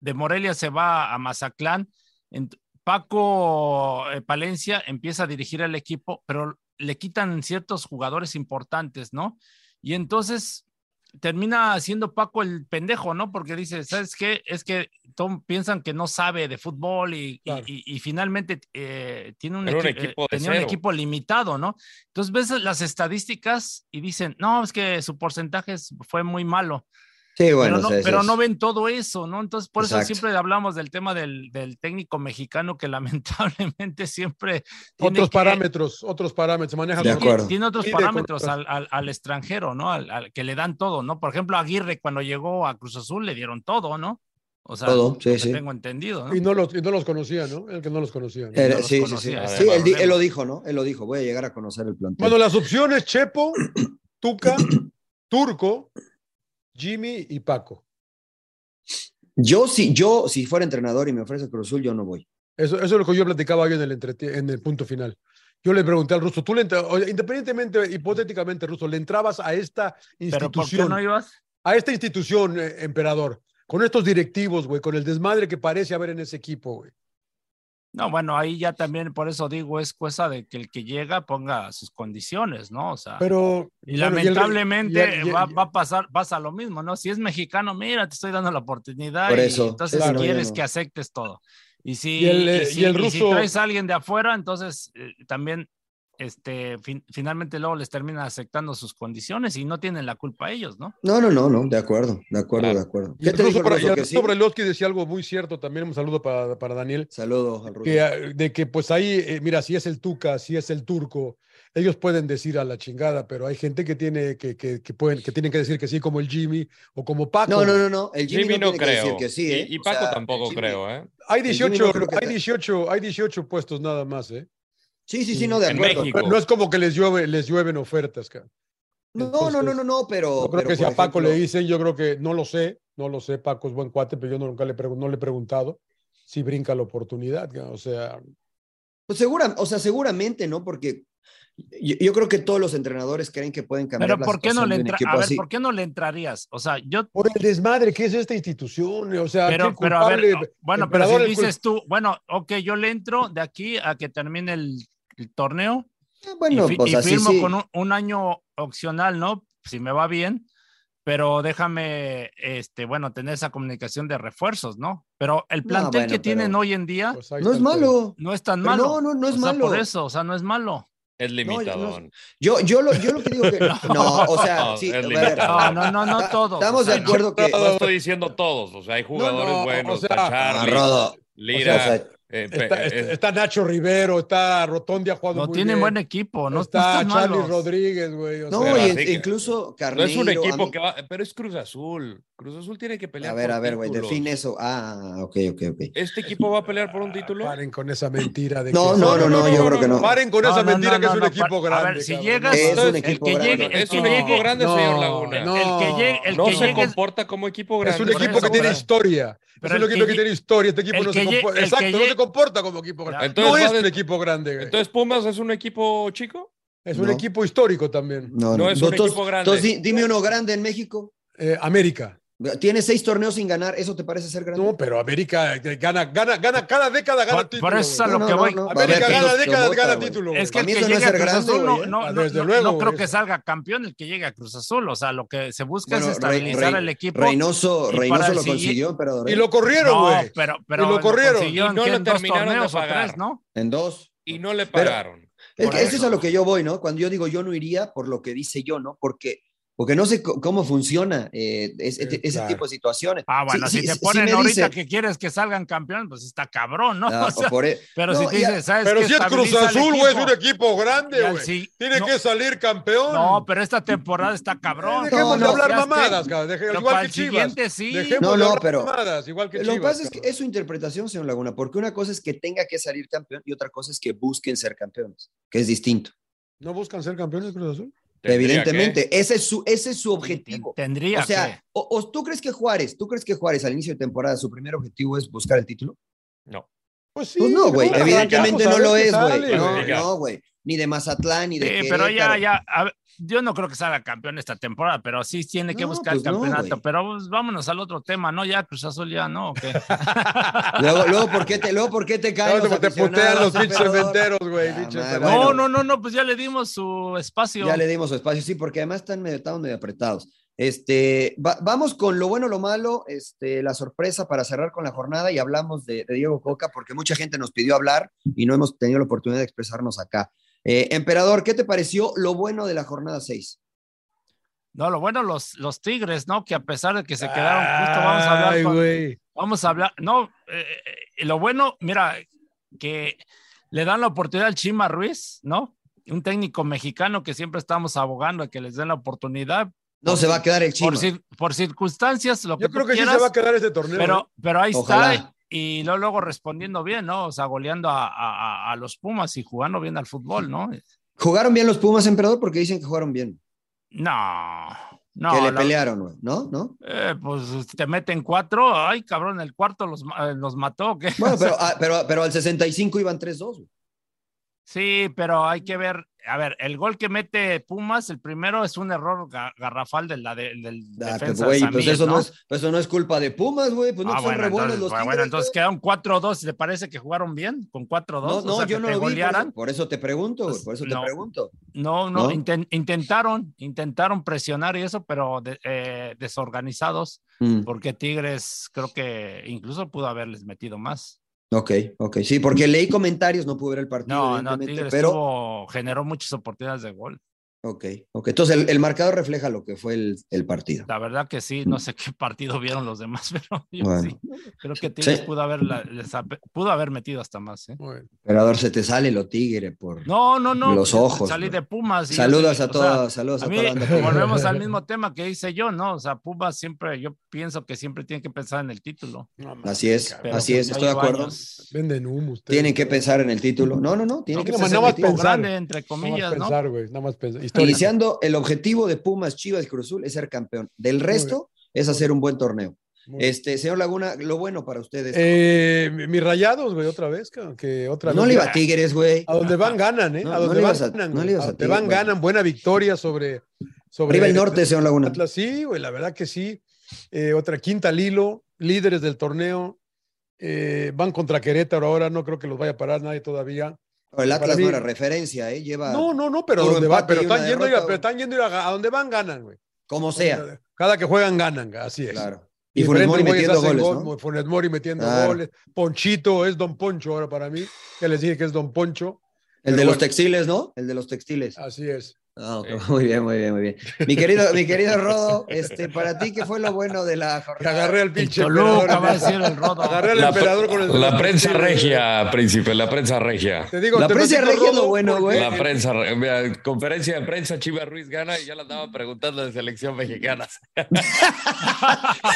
[SPEAKER 4] de Morelia se va a Mazatlán, en- Paco eh, Palencia empieza a dirigir el equipo, pero le quitan ciertos jugadores importantes, ¿no? Y entonces termina siendo Paco el pendejo, ¿no? Porque dice, ¿sabes qué? Es que Tom piensan que no sabe de fútbol y, y-
[SPEAKER 3] Claro.
[SPEAKER 4] y- y finalmente eh, tiene un, eh,
[SPEAKER 1] equipo
[SPEAKER 4] tenía un equipo limitado, ¿no? Entonces ves las estadísticas y dicen, no, es que su porcentaje fue muy malo
[SPEAKER 2] Sí, bueno,
[SPEAKER 4] pero, no, pero ven todo eso, ¿no? Entonces, por eso siempre hablamos del tema del, del técnico mexicano que [laughs] lamentablemente siempre tiene
[SPEAKER 3] Otros
[SPEAKER 4] que-
[SPEAKER 3] parámetros, otros parámetros. Se maneja
[SPEAKER 2] De acuerdo.
[SPEAKER 4] Tiene otros parámetros al, al- al extranjero, ¿no? Al, al que le dan todo, ¿no? Por ejemplo, Aguirre cuando llegó a Cruz Azul le dieron todo, ¿no? O sea,
[SPEAKER 2] Todo, sí, sí.
[SPEAKER 4] tengo entendido, ¿no?
[SPEAKER 3] Y no los, y no los conocía, ¿no? El que no los conocía. ¿no?
[SPEAKER 2] Era-
[SPEAKER 4] no los
[SPEAKER 2] sí, sí, sí. Sí, él, él lo dijo, ¿no? Él lo dijo, voy a llegar a conocer el plantel.
[SPEAKER 3] Bueno, las opciones, Chepo, Tuca, Turco, Jimmy y Paco.
[SPEAKER 2] Yo sí, yo si fuera entrenador y me ofrece Cruz Azul, yo no voy.
[SPEAKER 3] Eso, eso es lo que yo platicaba hoy en el, en el punto final. Yo le pregunté al ruso, tú le independientemente, hipotéticamente, ruso, ¿le entrabas a esta
[SPEAKER 4] Pero ¿por qué
[SPEAKER 3] institución?
[SPEAKER 4] no ibas?
[SPEAKER 3] a esta institución, eh, emperador, con estos directivos, güey, con el desmadre que parece haber en ese equipo, güey.
[SPEAKER 4] No, bueno, ahí ya también, por eso digo, es cosa de que el que llega ponga sus condiciones, ¿no? O sea,
[SPEAKER 3] Pero.
[SPEAKER 4] y
[SPEAKER 3] bueno, el-
[SPEAKER 4] lamentablemente
[SPEAKER 3] y el-
[SPEAKER 4] va, va a pasar, pasa lo mismo, ¿no? Si es mexicano, mira, te estoy dando la oportunidad
[SPEAKER 2] Por
[SPEAKER 4] y
[SPEAKER 2] eso,
[SPEAKER 4] entonces
[SPEAKER 3] claro,
[SPEAKER 4] quieres
[SPEAKER 2] no.
[SPEAKER 4] que aceptes todo. Y si,
[SPEAKER 3] Y el, eh,
[SPEAKER 4] y si-
[SPEAKER 3] y el
[SPEAKER 4] y si
[SPEAKER 3] ruso-
[SPEAKER 4] traes a alguien de afuera, entonces eh, también este, fin- finalmente luego les terminan aceptando sus condiciones y no tienen la culpa ellos, ¿no?
[SPEAKER 2] No, no, no, no, de acuerdo, de acuerdo,
[SPEAKER 1] Claro.
[SPEAKER 2] de acuerdo. ¿Qué te dijo el
[SPEAKER 3] para,
[SPEAKER 2] que
[SPEAKER 3] ruso
[SPEAKER 2] sí?
[SPEAKER 3] Brailovsky decía algo muy cierto también. Un saludo para, para Daniel.
[SPEAKER 2] Saludos al ruso.
[SPEAKER 3] Que, ah, de que pues ahí, eh, mira, si es el Tuca, si es el turco, ellos pueden decir a la chingada, pero hay gente que tiene que, que, que pueden, que tienen que decir que sí, como el Jimmy o como Paco.
[SPEAKER 2] No, no, no, no. El Jimmy,
[SPEAKER 1] Jimmy
[SPEAKER 2] no,
[SPEAKER 1] no
[SPEAKER 2] tiene que decir
[SPEAKER 1] creo.
[SPEAKER 2] que sí,
[SPEAKER 1] Y-
[SPEAKER 2] ¿eh?
[SPEAKER 1] y, Paco
[SPEAKER 2] sea,
[SPEAKER 1] tampoco creo, ¿eh?
[SPEAKER 3] Hay
[SPEAKER 2] Jimmy
[SPEAKER 3] 18,
[SPEAKER 2] no creo que
[SPEAKER 3] hay,
[SPEAKER 2] te-
[SPEAKER 3] 18, hay 18 puestos nada más, ¿eh?
[SPEAKER 2] Sí, sí, sí, no, de acuerdo.
[SPEAKER 3] No es como que les, llueve, les llueven ofertas, cara.
[SPEAKER 2] No, no, no, no, no, pero.
[SPEAKER 3] Yo creo
[SPEAKER 2] pero,
[SPEAKER 3] que si a Paco
[SPEAKER 2] ejemplo,
[SPEAKER 3] le dicen, yo creo que no lo sé, no lo sé, Paco es buen cuate, pero yo nunca le, pregun- no le he preguntado si brinca la oportunidad, o sea,
[SPEAKER 2] Pues segura, o sea, seguramente, ¿no? Porque yo, yo creo que todos los entrenadores creen que pueden cambiar
[SPEAKER 4] Pero
[SPEAKER 2] la
[SPEAKER 4] ¿por qué no
[SPEAKER 2] situación
[SPEAKER 4] le entra a ver,
[SPEAKER 2] así.
[SPEAKER 4] ¿por qué no le entrarías? O sea, yo
[SPEAKER 3] por el desmadre que es esta institución, o sea,
[SPEAKER 4] pero,
[SPEAKER 3] ¿qué
[SPEAKER 4] pero a ver,
[SPEAKER 3] culpable-
[SPEAKER 4] bueno, pero si dices tú, bueno, ok, yo le entro de aquí a que termine el, el torneo
[SPEAKER 2] Ah, Bueno,
[SPEAKER 4] y,
[SPEAKER 2] pues
[SPEAKER 4] y
[SPEAKER 2] así
[SPEAKER 4] firmo
[SPEAKER 2] sí.
[SPEAKER 4] con un, un año opcional, ¿no? Si me va bien, pero déjame, este, bueno, tener esa comunicación de refuerzos, ¿no? Pero el
[SPEAKER 2] No,
[SPEAKER 4] plantel
[SPEAKER 2] bueno,
[SPEAKER 4] que tienen
[SPEAKER 2] pero-
[SPEAKER 4] hoy en día
[SPEAKER 3] Pues
[SPEAKER 2] No es malo.
[SPEAKER 4] no es tan
[SPEAKER 2] Pero
[SPEAKER 4] malo.
[SPEAKER 2] no, no, no es
[SPEAKER 4] O sea,
[SPEAKER 2] malo.
[SPEAKER 4] por eso, o sea, no es malo.
[SPEAKER 1] Es
[SPEAKER 2] yo no-. Yo, yo, lo, yo lo que digo que. [laughs] No, o sea,
[SPEAKER 1] No,
[SPEAKER 2] sí.
[SPEAKER 1] es
[SPEAKER 2] a ver,
[SPEAKER 1] limitado.
[SPEAKER 4] No, no, no, no [laughs] todos.
[SPEAKER 2] Estamos de acuerdo que.
[SPEAKER 1] No estoy diciendo todos, o sea, hay jugadores
[SPEAKER 3] no,
[SPEAKER 1] buenos,
[SPEAKER 3] o sea,
[SPEAKER 1] Charlie,
[SPEAKER 2] Rodo.
[SPEAKER 1] Lira,
[SPEAKER 2] O sea,
[SPEAKER 1] eh,
[SPEAKER 3] Está,
[SPEAKER 1] eh,
[SPEAKER 3] está- está Nacho Rivero, está Rotondi ha jugado
[SPEAKER 4] No
[SPEAKER 3] muy
[SPEAKER 4] tienen
[SPEAKER 3] bien.
[SPEAKER 4] buen equipo, no, no
[SPEAKER 3] está
[SPEAKER 4] están
[SPEAKER 3] Charlie
[SPEAKER 4] malos.
[SPEAKER 3] Rodríguez, güey. o
[SPEAKER 2] No,
[SPEAKER 3] sea,
[SPEAKER 2] y
[SPEAKER 1] que-
[SPEAKER 2] incluso
[SPEAKER 1] no
[SPEAKER 2] Carneiro.
[SPEAKER 1] es un
[SPEAKER 2] a
[SPEAKER 1] equipo
[SPEAKER 2] mí-
[SPEAKER 1] que va, pero es Cruz Azul. Cruz Azul tiene que pelear
[SPEAKER 2] A ver,
[SPEAKER 1] por
[SPEAKER 2] a ver, güey, define eso. Ah, ok, ok, ok.
[SPEAKER 1] ¿Este equipo va a pelear por un título?
[SPEAKER 3] Paren con esa mentira de
[SPEAKER 2] No,
[SPEAKER 3] que-
[SPEAKER 2] no, no, no, yo creo que no.
[SPEAKER 3] Paren con
[SPEAKER 4] No,
[SPEAKER 3] esa
[SPEAKER 4] no,
[SPEAKER 3] mentira
[SPEAKER 4] no,
[SPEAKER 3] que es
[SPEAKER 4] no,
[SPEAKER 3] un
[SPEAKER 4] no,
[SPEAKER 3] equipo
[SPEAKER 4] a
[SPEAKER 3] grande.
[SPEAKER 4] ver, si llegas-
[SPEAKER 2] Es un equipo
[SPEAKER 4] el que
[SPEAKER 2] grande.
[SPEAKER 4] llegue-
[SPEAKER 1] es un equipo grande,
[SPEAKER 3] no,
[SPEAKER 1] señor Laguna.
[SPEAKER 3] no.
[SPEAKER 4] El que llegue,
[SPEAKER 1] no
[SPEAKER 4] que
[SPEAKER 1] se comporta como equipo grande.
[SPEAKER 3] Es un equipo que tiene historia.
[SPEAKER 4] Pero
[SPEAKER 3] es un equipo
[SPEAKER 4] que
[SPEAKER 3] que tiene historia. Este equipo no se comporta. Exacto, no se comporta como equipo grande.
[SPEAKER 1] Entonces
[SPEAKER 3] no es un equipo grande. güey.
[SPEAKER 1] Entonces, ¿Pumas es un equipo chico?
[SPEAKER 3] es un
[SPEAKER 2] no.
[SPEAKER 3] equipo histórico también.
[SPEAKER 2] No,
[SPEAKER 1] No
[SPEAKER 2] no.
[SPEAKER 1] es un equipo grande.
[SPEAKER 2] Entonces, di- dime uno grande en México.
[SPEAKER 3] Eh, América.
[SPEAKER 2] Tiene seis torneos sin ganar. ¿Eso te parece ser grande?
[SPEAKER 3] No, pero América eh, gana, gana, gana, cada década gana título.
[SPEAKER 4] por eso es lo
[SPEAKER 2] No,
[SPEAKER 4] que
[SPEAKER 2] no,
[SPEAKER 4] voy.
[SPEAKER 2] no, no.
[SPEAKER 3] América gana décadas, gana título.
[SPEAKER 4] Es que
[SPEAKER 2] A
[SPEAKER 4] el
[SPEAKER 2] mí
[SPEAKER 4] que llegue a
[SPEAKER 2] ser
[SPEAKER 4] Cruz
[SPEAKER 2] grande,
[SPEAKER 4] Azul no,
[SPEAKER 2] güey.
[SPEAKER 4] no,
[SPEAKER 3] Ah,
[SPEAKER 4] no-
[SPEAKER 3] desde
[SPEAKER 4] no-
[SPEAKER 3] luego,
[SPEAKER 4] no creo que salga campeón el que llegue a Cruz Azul. O sea, lo que se busca
[SPEAKER 2] Bueno,
[SPEAKER 4] es estabilizar
[SPEAKER 2] Rey-
[SPEAKER 4] el equipo.
[SPEAKER 2] Reynoso, lo consiguió, pero
[SPEAKER 3] Y lo corrieron,
[SPEAKER 4] no,
[SPEAKER 3] güey.
[SPEAKER 4] pero, pero
[SPEAKER 3] Y lo corrieron.
[SPEAKER 1] Y no le
[SPEAKER 4] en dos
[SPEAKER 1] terminaron de pagar.
[SPEAKER 4] ¿no?
[SPEAKER 2] en dos.
[SPEAKER 1] Y no le pagaron.
[SPEAKER 2] Es que eso es a lo que yo voy, ¿no? Cuando yo digo yo no iría por lo que dice yo, ¿no? Porque, porque no sé cómo funciona eh, ese,
[SPEAKER 3] Sí,
[SPEAKER 2] ese
[SPEAKER 3] claro.
[SPEAKER 2] tipo de situaciones.
[SPEAKER 4] Ah, bueno,
[SPEAKER 2] Sí,
[SPEAKER 4] si
[SPEAKER 2] sí,
[SPEAKER 4] te ponen ahorita
[SPEAKER 2] dice-
[SPEAKER 4] que quieres que salgan campeón, pues está cabrón, ¿no? [laughs]
[SPEAKER 2] Ah,
[SPEAKER 4] O sea,
[SPEAKER 2] o por e-
[SPEAKER 4] pero
[SPEAKER 2] No,
[SPEAKER 4] si te dices, ¿sabes
[SPEAKER 3] Pero
[SPEAKER 4] qué?
[SPEAKER 3] si es Cruz Azul, güey, es un equipo grande, güey.
[SPEAKER 4] sí-
[SPEAKER 3] Tiene
[SPEAKER 4] no,
[SPEAKER 3] que salir campeón.
[SPEAKER 4] No, pero esta temporada está cabrón.
[SPEAKER 3] Dejemos
[SPEAKER 2] No,
[SPEAKER 3] de hablar mamadas, cabrón. Deje-
[SPEAKER 4] pero
[SPEAKER 3] igual que Chivas.
[SPEAKER 4] siguiente sí.
[SPEAKER 3] Dejemos
[SPEAKER 2] No,
[SPEAKER 3] de
[SPEAKER 2] no,
[SPEAKER 3] hablar
[SPEAKER 2] pero-
[SPEAKER 3] mamadas, igual que
[SPEAKER 2] Lo
[SPEAKER 3] Chivas.
[SPEAKER 2] que pasa es que
[SPEAKER 3] cabrón.
[SPEAKER 2] es su interpretación, señor Laguna, porque una cosa es que tenga que salir campeón y otra cosa es que busquen ser campeones, que es distinto.
[SPEAKER 3] ¿No buscan ser campeones Cruz Azul?
[SPEAKER 1] Tendría
[SPEAKER 2] Evidentemente, ese es su, ese es su objetivo.
[SPEAKER 4] Tendría
[SPEAKER 2] O sea,
[SPEAKER 4] que.
[SPEAKER 2] o, o tú crees que Juárez, tú crees que Juárez al inicio de temporada su primer objetivo es buscar el título?
[SPEAKER 1] No.
[SPEAKER 3] Pues sí.
[SPEAKER 2] Pues no, güey,
[SPEAKER 3] a-
[SPEAKER 2] evidentemente no lo es, güey. No,
[SPEAKER 3] güey.
[SPEAKER 2] no, güey. Ni de Mazatlán, ni de
[SPEAKER 4] Sí, pero ya, ya. a ver, yo no creo que salga campeón esta temporada, pero sí tiene que
[SPEAKER 2] No,
[SPEAKER 4] buscar
[SPEAKER 2] pues
[SPEAKER 4] el
[SPEAKER 2] no,
[SPEAKER 4] campeonato. pero pues, vámonos al otro tema, ¿no? Ya Cruz Azul ya, ¿no? ¿O qué? [laughs]
[SPEAKER 2] Luego, luego, ¿por qué te, luego, ¿por qué te caen
[SPEAKER 3] Claro,
[SPEAKER 2] los
[SPEAKER 3] te, te putean los [laughs] pinches cementeros, güey.
[SPEAKER 2] Ah,
[SPEAKER 4] no, no, no, no, pues ya le dimos su espacio.
[SPEAKER 2] Ya le dimos su espacio, sí, porque además están medio, estamos medio apretados. Este, va- vamos con lo bueno, lo malo, este, la sorpresa para cerrar con la jornada y hablamos de, de Diego Coca porque mucha gente nos pidió hablar y no hemos tenido la oportunidad de expresarnos acá. Eh, Emperador, ¿qué te pareció lo bueno de la jornada 6?
[SPEAKER 4] No, lo bueno, los, los Tigres, ¿no? Que a pesar de que se quedaron, justo vamos a hablar
[SPEAKER 3] Ay,
[SPEAKER 4] con-
[SPEAKER 3] güey.
[SPEAKER 4] Vamos a hablar, no, eh, eh, lo bueno, mira, que le dan la oportunidad al Chima Ruiz, ¿no? Un técnico mexicano que siempre estamos abogando a que les den la oportunidad.
[SPEAKER 2] No se va a quedar el Chima.
[SPEAKER 4] Por, cir- por circunstancias, lo que
[SPEAKER 3] Yo creo
[SPEAKER 4] tú
[SPEAKER 3] que sí se va a quedar este torneo.
[SPEAKER 4] pero, pero ahí
[SPEAKER 2] Ojalá.
[SPEAKER 4] está. Y luego, luego respondiendo bien, ¿no? O sea, goleando a, a- a- a los Pumas y jugando bien al fútbol, ¿no?
[SPEAKER 2] ¿Jugaron bien los Pumas, Emperador? Porque dicen que jugaron bien.
[SPEAKER 4] No, no.
[SPEAKER 2] que le
[SPEAKER 4] la-
[SPEAKER 2] pelearon, ¿no? ¿No?
[SPEAKER 4] eh, pues te meten cuatro, ay, cabrón, el cuarto los, eh, los mató, ¿qué?
[SPEAKER 2] Bueno, pero, [laughs] ah, pero, pero al 65 iban 3-2.
[SPEAKER 4] Sí, pero hay que ver, a ver, el gol que mete Pumas, el primero es un error ga- garrafal de la de- del
[SPEAKER 2] Ah,
[SPEAKER 4] defensa San
[SPEAKER 2] pues eso no,
[SPEAKER 4] ¿no?
[SPEAKER 2] es, pues eso no es culpa de Pumas, güey. Pues no
[SPEAKER 4] Ah,
[SPEAKER 2] son
[SPEAKER 4] bueno,
[SPEAKER 2] re buenos
[SPEAKER 4] entonces,
[SPEAKER 2] los
[SPEAKER 4] bueno,
[SPEAKER 2] Tigres,
[SPEAKER 4] entonces quedaron 4-2. ¿Le parece que jugaron bien con 4-2?
[SPEAKER 2] No,
[SPEAKER 4] O
[SPEAKER 2] no,
[SPEAKER 4] sea,
[SPEAKER 2] yo no
[SPEAKER 4] te
[SPEAKER 2] lo vi. Por eso, por eso te pregunto,
[SPEAKER 4] Pues,
[SPEAKER 2] por eso
[SPEAKER 4] no.
[SPEAKER 2] te pregunto.
[SPEAKER 4] No, no,
[SPEAKER 2] ¿No?
[SPEAKER 4] inten- intentaron, intentaron presionar y eso, pero de- eh, desorganizados,
[SPEAKER 2] Mm,
[SPEAKER 4] porque Tigres creo que incluso pudo haberles metido más.
[SPEAKER 2] Ok, ok. Sí, porque leí comentarios, no pude ver el partido,
[SPEAKER 4] No, no, Tigres
[SPEAKER 2] pero.
[SPEAKER 4] tuvo- generó muchas oportunidades de gol.
[SPEAKER 2] Ok, ok. Entonces el, el marcador refleja lo que fue el, el partido.
[SPEAKER 4] La verdad que sí, no sé qué partido vieron los demás, [laughs] pero yo
[SPEAKER 2] Bueno.
[SPEAKER 4] sí. Creo que Tigres
[SPEAKER 2] Sí.
[SPEAKER 4] pudo, haber, les ha- pudo haber metido hasta más. ¿eh?
[SPEAKER 3] Bien.
[SPEAKER 2] Emperador, se te sale lo tigre por.
[SPEAKER 4] No, no, no.
[SPEAKER 2] Los
[SPEAKER 4] pues,
[SPEAKER 2] ojos,
[SPEAKER 4] Salí de Pumas. yo
[SPEAKER 2] saludos a
[SPEAKER 4] o sea,
[SPEAKER 2] todos, saludos a,
[SPEAKER 4] A mí,
[SPEAKER 2] toda la banda.
[SPEAKER 4] volvemos al [laughs] mismo tema que hice yo, ¿no? O sea, Pumas siempre, yo pienso que siempre tiene que pensar en el título.
[SPEAKER 3] No
[SPEAKER 2] Así es,
[SPEAKER 4] pero
[SPEAKER 2] así es, estoy de acuerdo.
[SPEAKER 4] años.
[SPEAKER 3] Venden humo ustedes.
[SPEAKER 2] Tienen que pensar en el título. No, no, no, tienen
[SPEAKER 3] No,
[SPEAKER 2] que pensar
[SPEAKER 3] más-
[SPEAKER 2] en el
[SPEAKER 3] pensar.
[SPEAKER 4] grande, entre
[SPEAKER 3] Nada más
[SPEAKER 4] comillas, ¿no?
[SPEAKER 3] pensar, güey. Nada más pensar.
[SPEAKER 2] Iniciando, el objetivo de Pumas, Chivas y Cruz Azul es ser campeón. Del resto es hacer un buen torneo. Este, señor Laguna, lo bueno para ustedes.
[SPEAKER 3] Eh, mi- mis rayados, güey, otra vez, que otra
[SPEAKER 2] no
[SPEAKER 3] vez.
[SPEAKER 2] le iba a Tigres, güey.
[SPEAKER 3] A donde van ganan, ¿eh?
[SPEAKER 2] No,
[SPEAKER 3] a donde van
[SPEAKER 2] a-
[SPEAKER 3] ganan.
[SPEAKER 2] no
[SPEAKER 3] a
[SPEAKER 2] a
[SPEAKER 3] donde
[SPEAKER 2] Tigres,
[SPEAKER 3] van ganan. Buena victoria sobre. sobre
[SPEAKER 2] Arriba el norte, señor Laguna.
[SPEAKER 3] Atlas, sí, güey, la verdad que sí. Eh, otra quinta al hilo, líderes del torneo. eh, van contra Querétaro ahora, no creo que los vaya a parar nadie todavía.
[SPEAKER 2] El Atlas
[SPEAKER 3] mí-
[SPEAKER 2] no era referencia, ¿eh? Lleva
[SPEAKER 3] No, no, no, pero donde va, pero están yendo, a ir a-
[SPEAKER 2] derrota,
[SPEAKER 3] pero están yendo a, a, donde van ganan, güey.
[SPEAKER 2] como sea.
[SPEAKER 3] Cada que juegan ganan, así es.
[SPEAKER 2] Claro. Y Funes Mori metiendo goles,
[SPEAKER 3] gol,
[SPEAKER 2] ¿no?
[SPEAKER 3] Funes Mori metiendo
[SPEAKER 2] Claro.
[SPEAKER 3] goles. Ponchito es Don Poncho ahora para mí. Ya les dije que es Don Poncho.
[SPEAKER 2] El de los textiles, ¿no? El de los textiles.
[SPEAKER 3] Así es. [laughs]
[SPEAKER 2] Muy bien, muy bien, muy bien. Mi querido, mi querido Rodo, este, para ti, ¿qué fue lo bueno de la jornada?
[SPEAKER 3] agarré al
[SPEAKER 4] El
[SPEAKER 3] pinche
[SPEAKER 4] Toluca
[SPEAKER 3] emperador.
[SPEAKER 4] va a decir el rodo.
[SPEAKER 3] Agarré al
[SPEAKER 1] La,
[SPEAKER 3] emperador con el.
[SPEAKER 1] la prensa regia, príncipe, la prensa regia.
[SPEAKER 3] Te digo,
[SPEAKER 2] La
[SPEAKER 3] te
[SPEAKER 2] prensa regia es lo bueno, güey.
[SPEAKER 1] La prensa, re- mira, conferencia de prensa, Chivas Ruiz gana y ya la andaba preguntando de selección mexicana.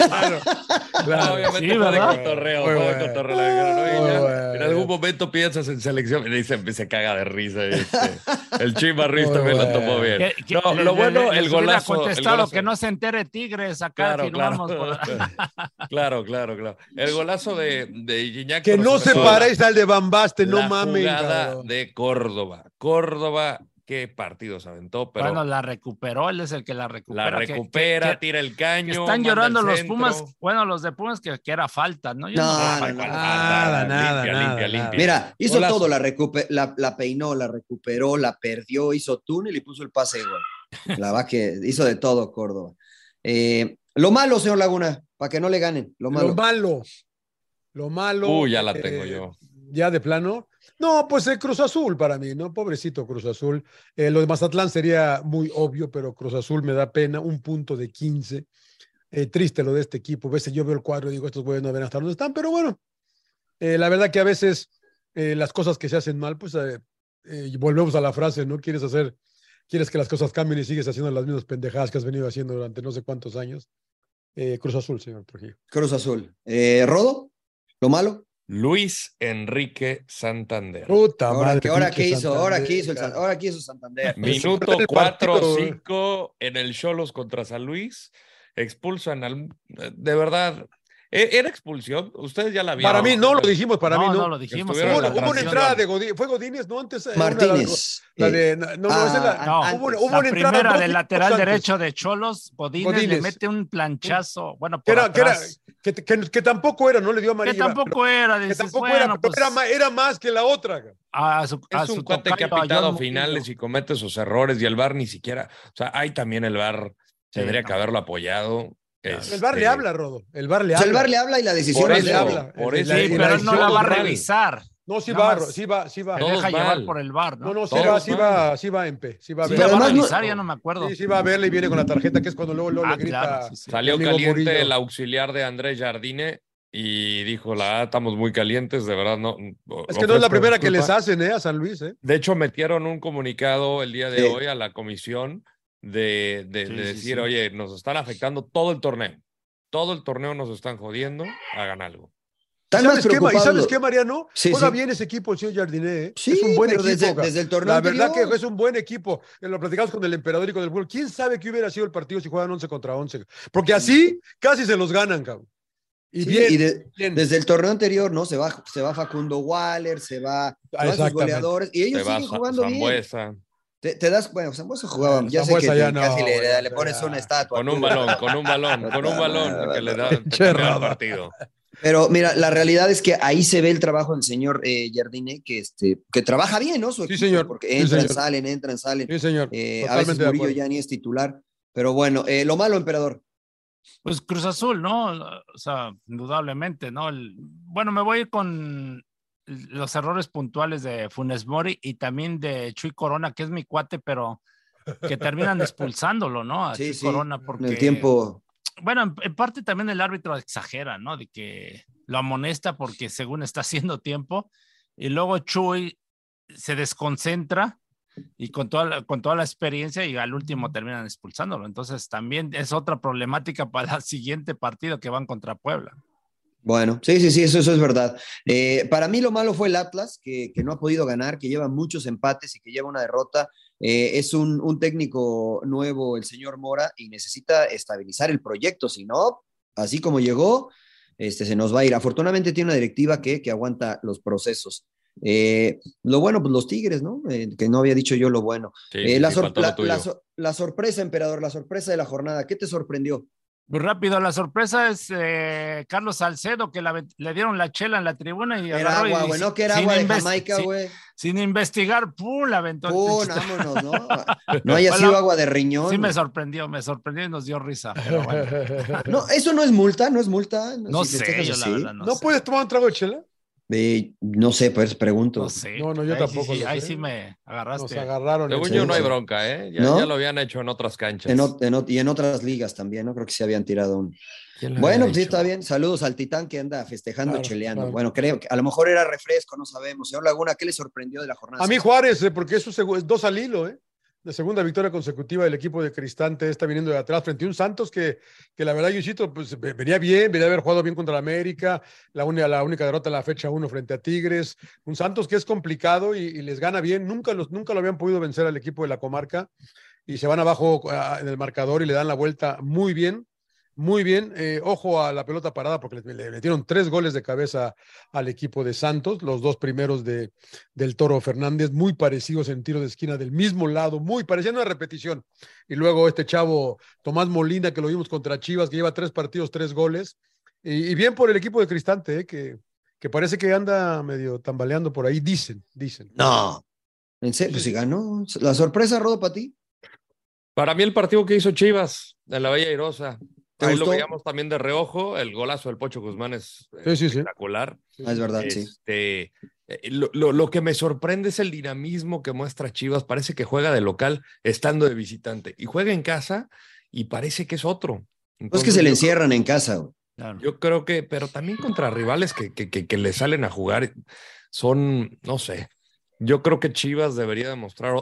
[SPEAKER 3] Claro, claro.
[SPEAKER 1] Obviamente
[SPEAKER 4] Sí,
[SPEAKER 1] fue de cotorreo, fue de cotorreo. le dijeron, "Oye,
[SPEAKER 3] Muy
[SPEAKER 1] ya,
[SPEAKER 3] bueno.
[SPEAKER 1] En algún momento piensas en selección y dice, se caga de risa. este. El Chivas Ruiz
[SPEAKER 3] Muy
[SPEAKER 1] también lo
[SPEAKER 3] bueno.
[SPEAKER 1] Bien.
[SPEAKER 4] Que- que
[SPEAKER 1] No,
[SPEAKER 4] le-
[SPEAKER 1] lo
[SPEAKER 4] le-
[SPEAKER 1] bueno,
[SPEAKER 4] les
[SPEAKER 1] el golazo. el golazo.
[SPEAKER 4] que no se entere Tigres, acá
[SPEAKER 1] Claro, claro.
[SPEAKER 4] por- [laughs]
[SPEAKER 1] claro, claro, claro. El golazo de, de Iñaki
[SPEAKER 3] Que no se paréis al de Bambaste, no
[SPEAKER 1] la
[SPEAKER 3] mames.
[SPEAKER 1] jugada
[SPEAKER 3] cabrón.
[SPEAKER 1] de Córdoba. Córdoba, qué partidos aventó, pero
[SPEAKER 4] Bueno, la recuperó, él es el que la
[SPEAKER 1] la
[SPEAKER 4] recupera. que-
[SPEAKER 1] recupera,
[SPEAKER 4] que-
[SPEAKER 1] tira el caño.
[SPEAKER 4] están llorando los
[SPEAKER 1] centro.
[SPEAKER 4] Pumas, bueno, los de Pumas que, que era falta, ¿no? Yo
[SPEAKER 2] No, no.
[SPEAKER 3] Nada, nada,
[SPEAKER 1] limpia,
[SPEAKER 3] nada,
[SPEAKER 1] limpia,
[SPEAKER 3] nada.
[SPEAKER 1] limpia.
[SPEAKER 2] Mira, hizo todo, la, la, la peinó, la recuperó, la perdió, hizo túnel y puso el pase gol. La va que hizo de todo Córdoba. Eh, lo malo, señor Laguna, para que no le ganen, lo malo.
[SPEAKER 3] Lo malo. Lo malo.
[SPEAKER 1] Uy, ya la
[SPEAKER 3] eh,
[SPEAKER 1] tengo yo.
[SPEAKER 3] Ya de plano. No, pues el Cruz Azul para mí, ¿no? Pobrecito Cruz Azul. Eh, lo de Mazatlán sería muy obvio, pero Cruz Azul me da pena. Un punto de 15. Eh, triste lo de este equipo. A veces yo veo el cuadro y digo, estos güeyes no ven hasta dónde están, pero bueno. eh, la verdad que a veces eh, las cosas que se hacen mal, pues eh, eh, volvemos a la frase, ¿no? Quieres hacer, quieres que las cosas cambien y sigues haciendo las mismas pendejadas que has venido haciendo durante no sé cuántos años. Eh, Cruz Azul, señor Trujillo.
[SPEAKER 2] Cruz Azul. Eh, Rodo, lo malo.
[SPEAKER 1] Luis Enrique Santander.
[SPEAKER 3] Puta
[SPEAKER 2] Ahora,
[SPEAKER 3] madre,
[SPEAKER 2] que, ahora qué hizo, ahora
[SPEAKER 3] Santander,
[SPEAKER 2] qué hizo, el ahora qué hizo Santander. [laughs]
[SPEAKER 1] Minuto
[SPEAKER 3] el partido,
[SPEAKER 1] 4-5 en el Cholos contra San Luis. Expulsan al. De verdad. ¿E- ¿Era expulsión? Ustedes ya la vieron.
[SPEAKER 3] Para mí no lo dijimos, para mí
[SPEAKER 4] no,
[SPEAKER 3] no.
[SPEAKER 4] no lo dijimos.
[SPEAKER 3] Hubo,
[SPEAKER 1] la
[SPEAKER 3] una- hubo una
[SPEAKER 1] transición.
[SPEAKER 3] entrada de Godínez, fue Godínez, ¿no? Antes era una-
[SPEAKER 2] Martínez.
[SPEAKER 3] La,
[SPEAKER 2] eh,
[SPEAKER 3] de, no, no,
[SPEAKER 2] ah,
[SPEAKER 3] esa la-
[SPEAKER 4] No,
[SPEAKER 3] hubo, una-
[SPEAKER 2] antes.
[SPEAKER 3] hubo
[SPEAKER 4] La
[SPEAKER 3] una entrada
[SPEAKER 4] primera
[SPEAKER 3] dos
[SPEAKER 4] del lateral
[SPEAKER 3] antes,
[SPEAKER 4] derecho de Cholos, Godínez, le
[SPEAKER 3] Godínez.
[SPEAKER 4] mete un planchazo. Bueno, por
[SPEAKER 3] Que, era, que, era- que, que- que tampoco era, no le dio
[SPEAKER 4] Que
[SPEAKER 3] amarilla.
[SPEAKER 4] tampoco era,
[SPEAKER 3] pero- que
[SPEAKER 4] dices,
[SPEAKER 3] tampoco
[SPEAKER 4] bueno,
[SPEAKER 3] era, pero
[SPEAKER 4] pues,
[SPEAKER 3] era, era más que la otra.
[SPEAKER 4] a su, a
[SPEAKER 1] Es
[SPEAKER 4] su
[SPEAKER 1] un cuate que ha pitado finales y comete sus errores y el VAR ni siquiera. O sea, hay también el VAR. Tendría que haberlo apoyado.
[SPEAKER 3] El bar le habla, Rodo. El bar le
[SPEAKER 2] O sea,
[SPEAKER 3] habla.
[SPEAKER 2] el bar le habla y la decisión
[SPEAKER 1] Por
[SPEAKER 2] es
[SPEAKER 1] eso,
[SPEAKER 2] de
[SPEAKER 3] le habla.
[SPEAKER 1] por
[SPEAKER 3] El-
[SPEAKER 1] eso.
[SPEAKER 4] Sí, pero él no la va a revisar.
[SPEAKER 3] No, sí va, sí va, sí va.
[SPEAKER 4] Se deja llevar por el bar, ¿no?
[SPEAKER 3] No, no, sí va, sí va, sí va en P. Sí va a
[SPEAKER 4] Sí,
[SPEAKER 3] ver.
[SPEAKER 4] la va a revisar, ya no me acuerdo.
[SPEAKER 3] Sí, sí va a verla y viene con la tarjeta, que es cuando luego, luego
[SPEAKER 4] Ah,
[SPEAKER 3] le grita.
[SPEAKER 4] claro, sí, sí.
[SPEAKER 1] Salió caliente
[SPEAKER 3] Murillo.
[SPEAKER 1] el auxiliar de Andrés Jardine y dijo: La "Ah, estamos muy calientes, de verdad no.
[SPEAKER 3] Es que no es la primera que les
[SPEAKER 1] disculpa".
[SPEAKER 3] hacen, ¿eh? A San Luis, ¿eh?
[SPEAKER 1] De hecho, metieron un comunicado el día de
[SPEAKER 2] Sí.
[SPEAKER 1] hoy a la comisión de, de-
[SPEAKER 4] Sí,
[SPEAKER 1] de decir,
[SPEAKER 4] sí.
[SPEAKER 1] oye, nos están afectando todo el torneo. Todo el torneo nos están jodiendo, hagan algo.
[SPEAKER 2] Están
[SPEAKER 3] ¿Sabes qué, ¿Y
[SPEAKER 2] preocupados
[SPEAKER 3] sabes
[SPEAKER 2] los-
[SPEAKER 3] qué, Mariano?
[SPEAKER 2] Sí,
[SPEAKER 3] Juega
[SPEAKER 2] sí.
[SPEAKER 3] bien ese equipo, el señor Jardiné. ¿eh?
[SPEAKER 2] Sí,
[SPEAKER 3] es un buen equipo.
[SPEAKER 2] desde, desde el torneo
[SPEAKER 3] La verdad
[SPEAKER 2] anterior.
[SPEAKER 3] que es un buen equipo. Eh, Lo platicamos con el emperador y con el fútbol. ¿Quién sabe qué hubiera sido el partido si juegan 11 contra 11? Porque así casi se los ganan, cabrón. Y
[SPEAKER 2] Sí,
[SPEAKER 3] bien,
[SPEAKER 2] y de-
[SPEAKER 3] bien.
[SPEAKER 2] desde el torneo anterior, ¿no? Se va, se va Facundo Waller, se va se van sus goleadores y ellos
[SPEAKER 1] va
[SPEAKER 2] siguen
[SPEAKER 1] Sa-
[SPEAKER 2] jugando bien.
[SPEAKER 1] Zambuesa.
[SPEAKER 2] Te, te das, bueno, Zambuesa jugaba,
[SPEAKER 3] Bueno,
[SPEAKER 2] ya sé que
[SPEAKER 3] ya
[SPEAKER 2] te-
[SPEAKER 3] no,
[SPEAKER 2] casi le, le pones una estatua.
[SPEAKER 1] Con un balón, con un balón, [laughs] con un balón que le da el partido.
[SPEAKER 2] Pero mira, la realidad es que ahí se ve el trabajo del señor eh, Jardine, que, este, que trabaja bien, ¿no? Su
[SPEAKER 3] Sí, señor.
[SPEAKER 2] Porque
[SPEAKER 3] Sí,
[SPEAKER 2] entran,
[SPEAKER 3] señor.
[SPEAKER 2] salen, entran, salen.
[SPEAKER 3] Sí, señor.
[SPEAKER 2] Eh, a veces Murillo ya ni es titular. Pero bueno, eh, lo malo, emperador.
[SPEAKER 4] Pues Cruz Azul, ¿no? O sea, indudablemente, ¿no? El- bueno, me voy a ir con los errores puntuales de Funes Mori y también de Chuy Corona, que es mi cuate, pero que terminan [laughs] expulsándolo, ¿no? A
[SPEAKER 2] Sí,
[SPEAKER 4] Chuy
[SPEAKER 2] sí,
[SPEAKER 4] Corona
[SPEAKER 2] En
[SPEAKER 4] porque
[SPEAKER 2] el tiempo.
[SPEAKER 4] bueno, en, en parte también el árbitro exagera, ¿no? De que lo amonesta porque según está haciendo tiempo y luego Chuy se desconcentra y con toda la, con toda la experiencia y al último terminan expulsándolo. Entonces también es otra problemática para el siguiente partido que van contra Puebla.
[SPEAKER 2] Bueno, sí, sí, sí, eso, eso es verdad. Eh, para mí lo malo fue el Atlas, que, que no ha podido ganar, que lleva muchos empates y que lleva una derrota. Eh, es un, un técnico nuevo, el señor Mora, y necesita estabilizar el proyecto, si no, así como llegó, este, se nos va a ir. Afortunadamente tiene una directiva que, que aguanta los procesos. Eh, lo bueno, pues los Tigres, ¿no? Que no había dicho yo lo bueno.
[SPEAKER 1] Sí,
[SPEAKER 2] la, sor- la sorpresa, emperador, la sorpresa de la jornada, ¿qué te sorprendió?
[SPEAKER 4] Muy rápido, la sorpresa es eh, Carlos Salcedo, que la- le dieron la chela en la tribuna y
[SPEAKER 2] Era agua, güey,
[SPEAKER 4] sin-
[SPEAKER 2] no que era
[SPEAKER 4] sin
[SPEAKER 2] agua de Jamaica,
[SPEAKER 4] sin-
[SPEAKER 2] güey.
[SPEAKER 4] Sin investigar, ¡pum! la aventó. el
[SPEAKER 2] Pum, vámonos, ¿no? [laughs] No haya
[SPEAKER 4] Bueno,
[SPEAKER 2] sido agua de riñón.
[SPEAKER 4] Sí me sorprendió, me sorprendió y nos dio risa. pero bueno. [laughs]
[SPEAKER 2] No, eso no es multa, no es multa.
[SPEAKER 4] No
[SPEAKER 2] si
[SPEAKER 4] sé, yo la verdad no,
[SPEAKER 3] ¿No
[SPEAKER 4] sé.
[SPEAKER 3] puedes tomar un trago de chela?
[SPEAKER 2] Eh, no sé, pues pregunto.
[SPEAKER 4] No sé.
[SPEAKER 3] No, no, yo
[SPEAKER 4] Ahí
[SPEAKER 3] tampoco
[SPEAKER 4] Sí, sí, ahí
[SPEAKER 3] sé.
[SPEAKER 4] sí me
[SPEAKER 3] Nos
[SPEAKER 4] agarraste.
[SPEAKER 3] agarraron.
[SPEAKER 1] Según
[SPEAKER 3] en
[SPEAKER 1] yo no hay bronca, ¿eh? Ya,
[SPEAKER 2] ¿No?
[SPEAKER 1] ya lo habían hecho en otras canchas.
[SPEAKER 2] En ot- en y en otras ligas también, ¿no? Creo que se habían tirado un.
[SPEAKER 1] ¿Quién lo
[SPEAKER 2] Bueno, pues sí, está bien. Saludos al Titán que anda festejando,
[SPEAKER 3] Claro,
[SPEAKER 2] cheleando.
[SPEAKER 3] claro.
[SPEAKER 2] Bueno, creo que a lo mejor era refresco, no sabemos. Señor Laguna, ¿qué le sorprendió de la jornada?
[SPEAKER 3] A mí Juárez, eh, porque es su segu- es dos al hilo, ¿eh? La segunda victoria consecutiva del equipo de Cristante está viniendo de atrás frente a un Santos que, que la verdad, yo insisto, pues ve- venía bien, venía a haber jugado bien contra la América, la, la única derrota en la fecha uno frente a Tigres. Un Santos que es complicado y, y les gana bien. Nunca, los, nunca lo habían podido vencer al equipo de la comarca y se van abajo ah, en el marcador y le dan la vuelta muy bien. Muy bien, Eh, ojo a la pelota parada porque le, le metieron tres goles de cabeza al equipo de Santos, los dos primeros de, del Toro Fernández, muy parecidos en tiro de esquina del mismo lado, muy pareciendo una repetición. Y luego este chavo Tomás Molina, que lo vimos contra Chivas, que lleva tres partidos, tres goles. Y, y bien por el equipo de Cristante, eh, que, que parece que anda medio tambaleando por ahí, dicen, dicen.
[SPEAKER 2] No. ¿En serio? Pues si ganó. ¿La sorpresa, Rodo, para ti?
[SPEAKER 1] Para mí el partido que hizo Chivas en la Bella Irosa.
[SPEAKER 2] ¿Te
[SPEAKER 1] Ahí lo veíamos también de reojo. El golazo del Pocho Guzmán es
[SPEAKER 3] Sí, sí, sí.
[SPEAKER 1] espectacular.
[SPEAKER 2] Ah, es verdad, sí.
[SPEAKER 1] Este, eh, lo, lo- lo que me sorprende es el dinamismo que muestra Chivas. Parece que juega de local estando de visitante y juega en casa y parece que es otro.
[SPEAKER 2] No es que
[SPEAKER 1] Entonces,
[SPEAKER 2] se le
[SPEAKER 1] yo-
[SPEAKER 2] encierran en casa. güey.
[SPEAKER 4] Claro.
[SPEAKER 1] Yo creo que, pero también contra rivales que, que, que, que le salen a jugar son, no sé, yo creo que Chivas debería demostrar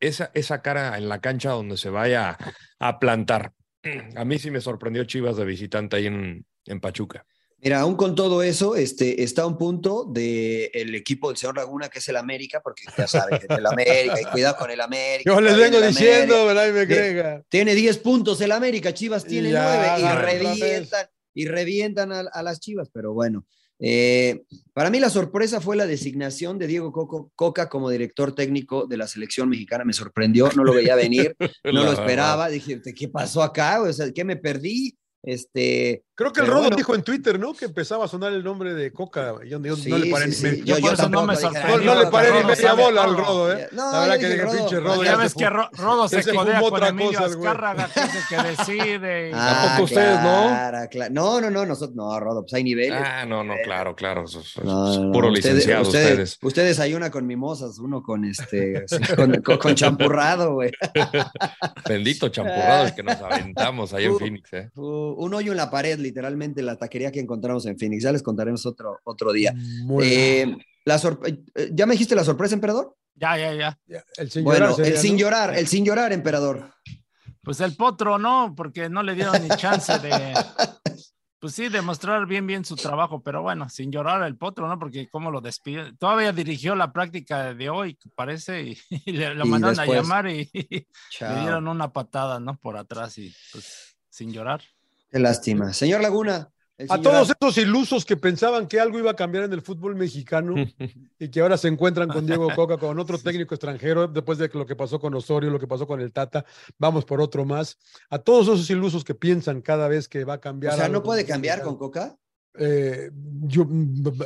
[SPEAKER 1] esa, esa cara en la cancha donde se vaya a, a plantar. A mí sí me sorprendió Chivas de visitante ahí en, en Pachuca.
[SPEAKER 2] Mira, aún con todo eso, este, está a un punto del el equipo del señor Laguna, que es el América, porque ya saben el América, y cuidado con el América. [laughs]
[SPEAKER 3] Yo les vengo diciendo. ¿verdad? Y me crega.
[SPEAKER 2] Tiene 10 puntos el América, Chivas tiene
[SPEAKER 3] ya
[SPEAKER 2] 9 y revientan, y revientan a, a las Chivas, pero bueno. Eh, para mí la sorpresa fue la designación de Diego Coco- Coca como director técnico de la selección mexicana. Me sorprendió, no lo veía venir, [laughs] no lo esperaba. Dije, ¿qué pasó acá? O sea, ¿qué me perdí? Este,
[SPEAKER 3] Creo que el Rodo
[SPEAKER 2] bueno.
[SPEAKER 3] dijo en Twitter, ¿no? Que empezaba a sonar el nombre de Coca. Y yo, yo
[SPEAKER 2] Sí,
[SPEAKER 3] no le paré
[SPEAKER 2] sí,
[SPEAKER 3] ni
[SPEAKER 2] sí.
[SPEAKER 3] me-
[SPEAKER 2] Yo,
[SPEAKER 4] por
[SPEAKER 2] yo
[SPEAKER 4] eso no
[SPEAKER 2] tampoco
[SPEAKER 4] me
[SPEAKER 2] dije,
[SPEAKER 4] sorprendió.
[SPEAKER 2] "Ay,
[SPEAKER 3] no, no le paré ni media bola al. Rodo, ¿eh?
[SPEAKER 2] No,
[SPEAKER 3] la verdad que
[SPEAKER 2] dije,
[SPEAKER 3] pinche Rodo.
[SPEAKER 4] ya
[SPEAKER 3] ya
[SPEAKER 4] ves que Rodo se
[SPEAKER 3] se
[SPEAKER 4] codea con
[SPEAKER 3] otra
[SPEAKER 4] Emilio
[SPEAKER 3] cosa.
[SPEAKER 4] Azcárraga, que es el que decide. y- [laughs]
[SPEAKER 2] Ah,
[SPEAKER 1] Tampoco ustedes, ¿no?
[SPEAKER 2] claro. No, no, no, nosotros, no, Rodo, pues hay niveles.
[SPEAKER 1] Ah, no, no, claro, claro. es- puro
[SPEAKER 2] ustedes-
[SPEAKER 1] licenciado
[SPEAKER 2] ustedes,
[SPEAKER 1] ustedes.
[SPEAKER 2] ustedes hay una con mimosas, uno con este, [laughs] con, champurrado, güey. [laughs]
[SPEAKER 1] Bendito champurrado el que nos aventamos ahí en. Phoenix, ¿eh?
[SPEAKER 2] Un hoyo en la pared, literalmente, la taquería que encontramos en Phoenix. Ya les contaremos otro, otro día.
[SPEAKER 3] Muy bien.
[SPEAKER 2] Eh, la sor- eh, ¿Ya me dijiste la sorpresa, emperador?
[SPEAKER 4] Ya, ya, ya.
[SPEAKER 3] Ya, El sin
[SPEAKER 2] bueno,
[SPEAKER 3] llorar sería,
[SPEAKER 2] el sin
[SPEAKER 3] ¿no?
[SPEAKER 2] llorar, el sin llorar, emperador.
[SPEAKER 4] Pues el potro, ¿no? Porque no le dieron ni chance de. [laughs] Pues sí, demostrar bien, bien su trabajo, pero bueno, sin llorar el potro, ¿no? Porque cómo lo despide. Todavía dirigió la práctica de hoy, parece, y, y le, lo
[SPEAKER 2] Y
[SPEAKER 4] mandaron
[SPEAKER 2] después,
[SPEAKER 4] a llamar y, [laughs] le dieron una patada, ¿no? Por atrás y pues sin llorar.
[SPEAKER 2] Qué lástima. Señor Laguna,
[SPEAKER 3] A todos esos ilusos que pensaban que algo iba a cambiar en el fútbol mexicano [laughs] y que ahora se encuentran con Diego [laughs] Coca, con otro técnico extranjero, después de lo que pasó con Osorio, lo que pasó con el Tata, vamos por otro más. A todos esos ilusos que piensan cada vez que va a cambiar.
[SPEAKER 2] O sea, ¿no puede cambiar con Coca?
[SPEAKER 3] Eh, yo-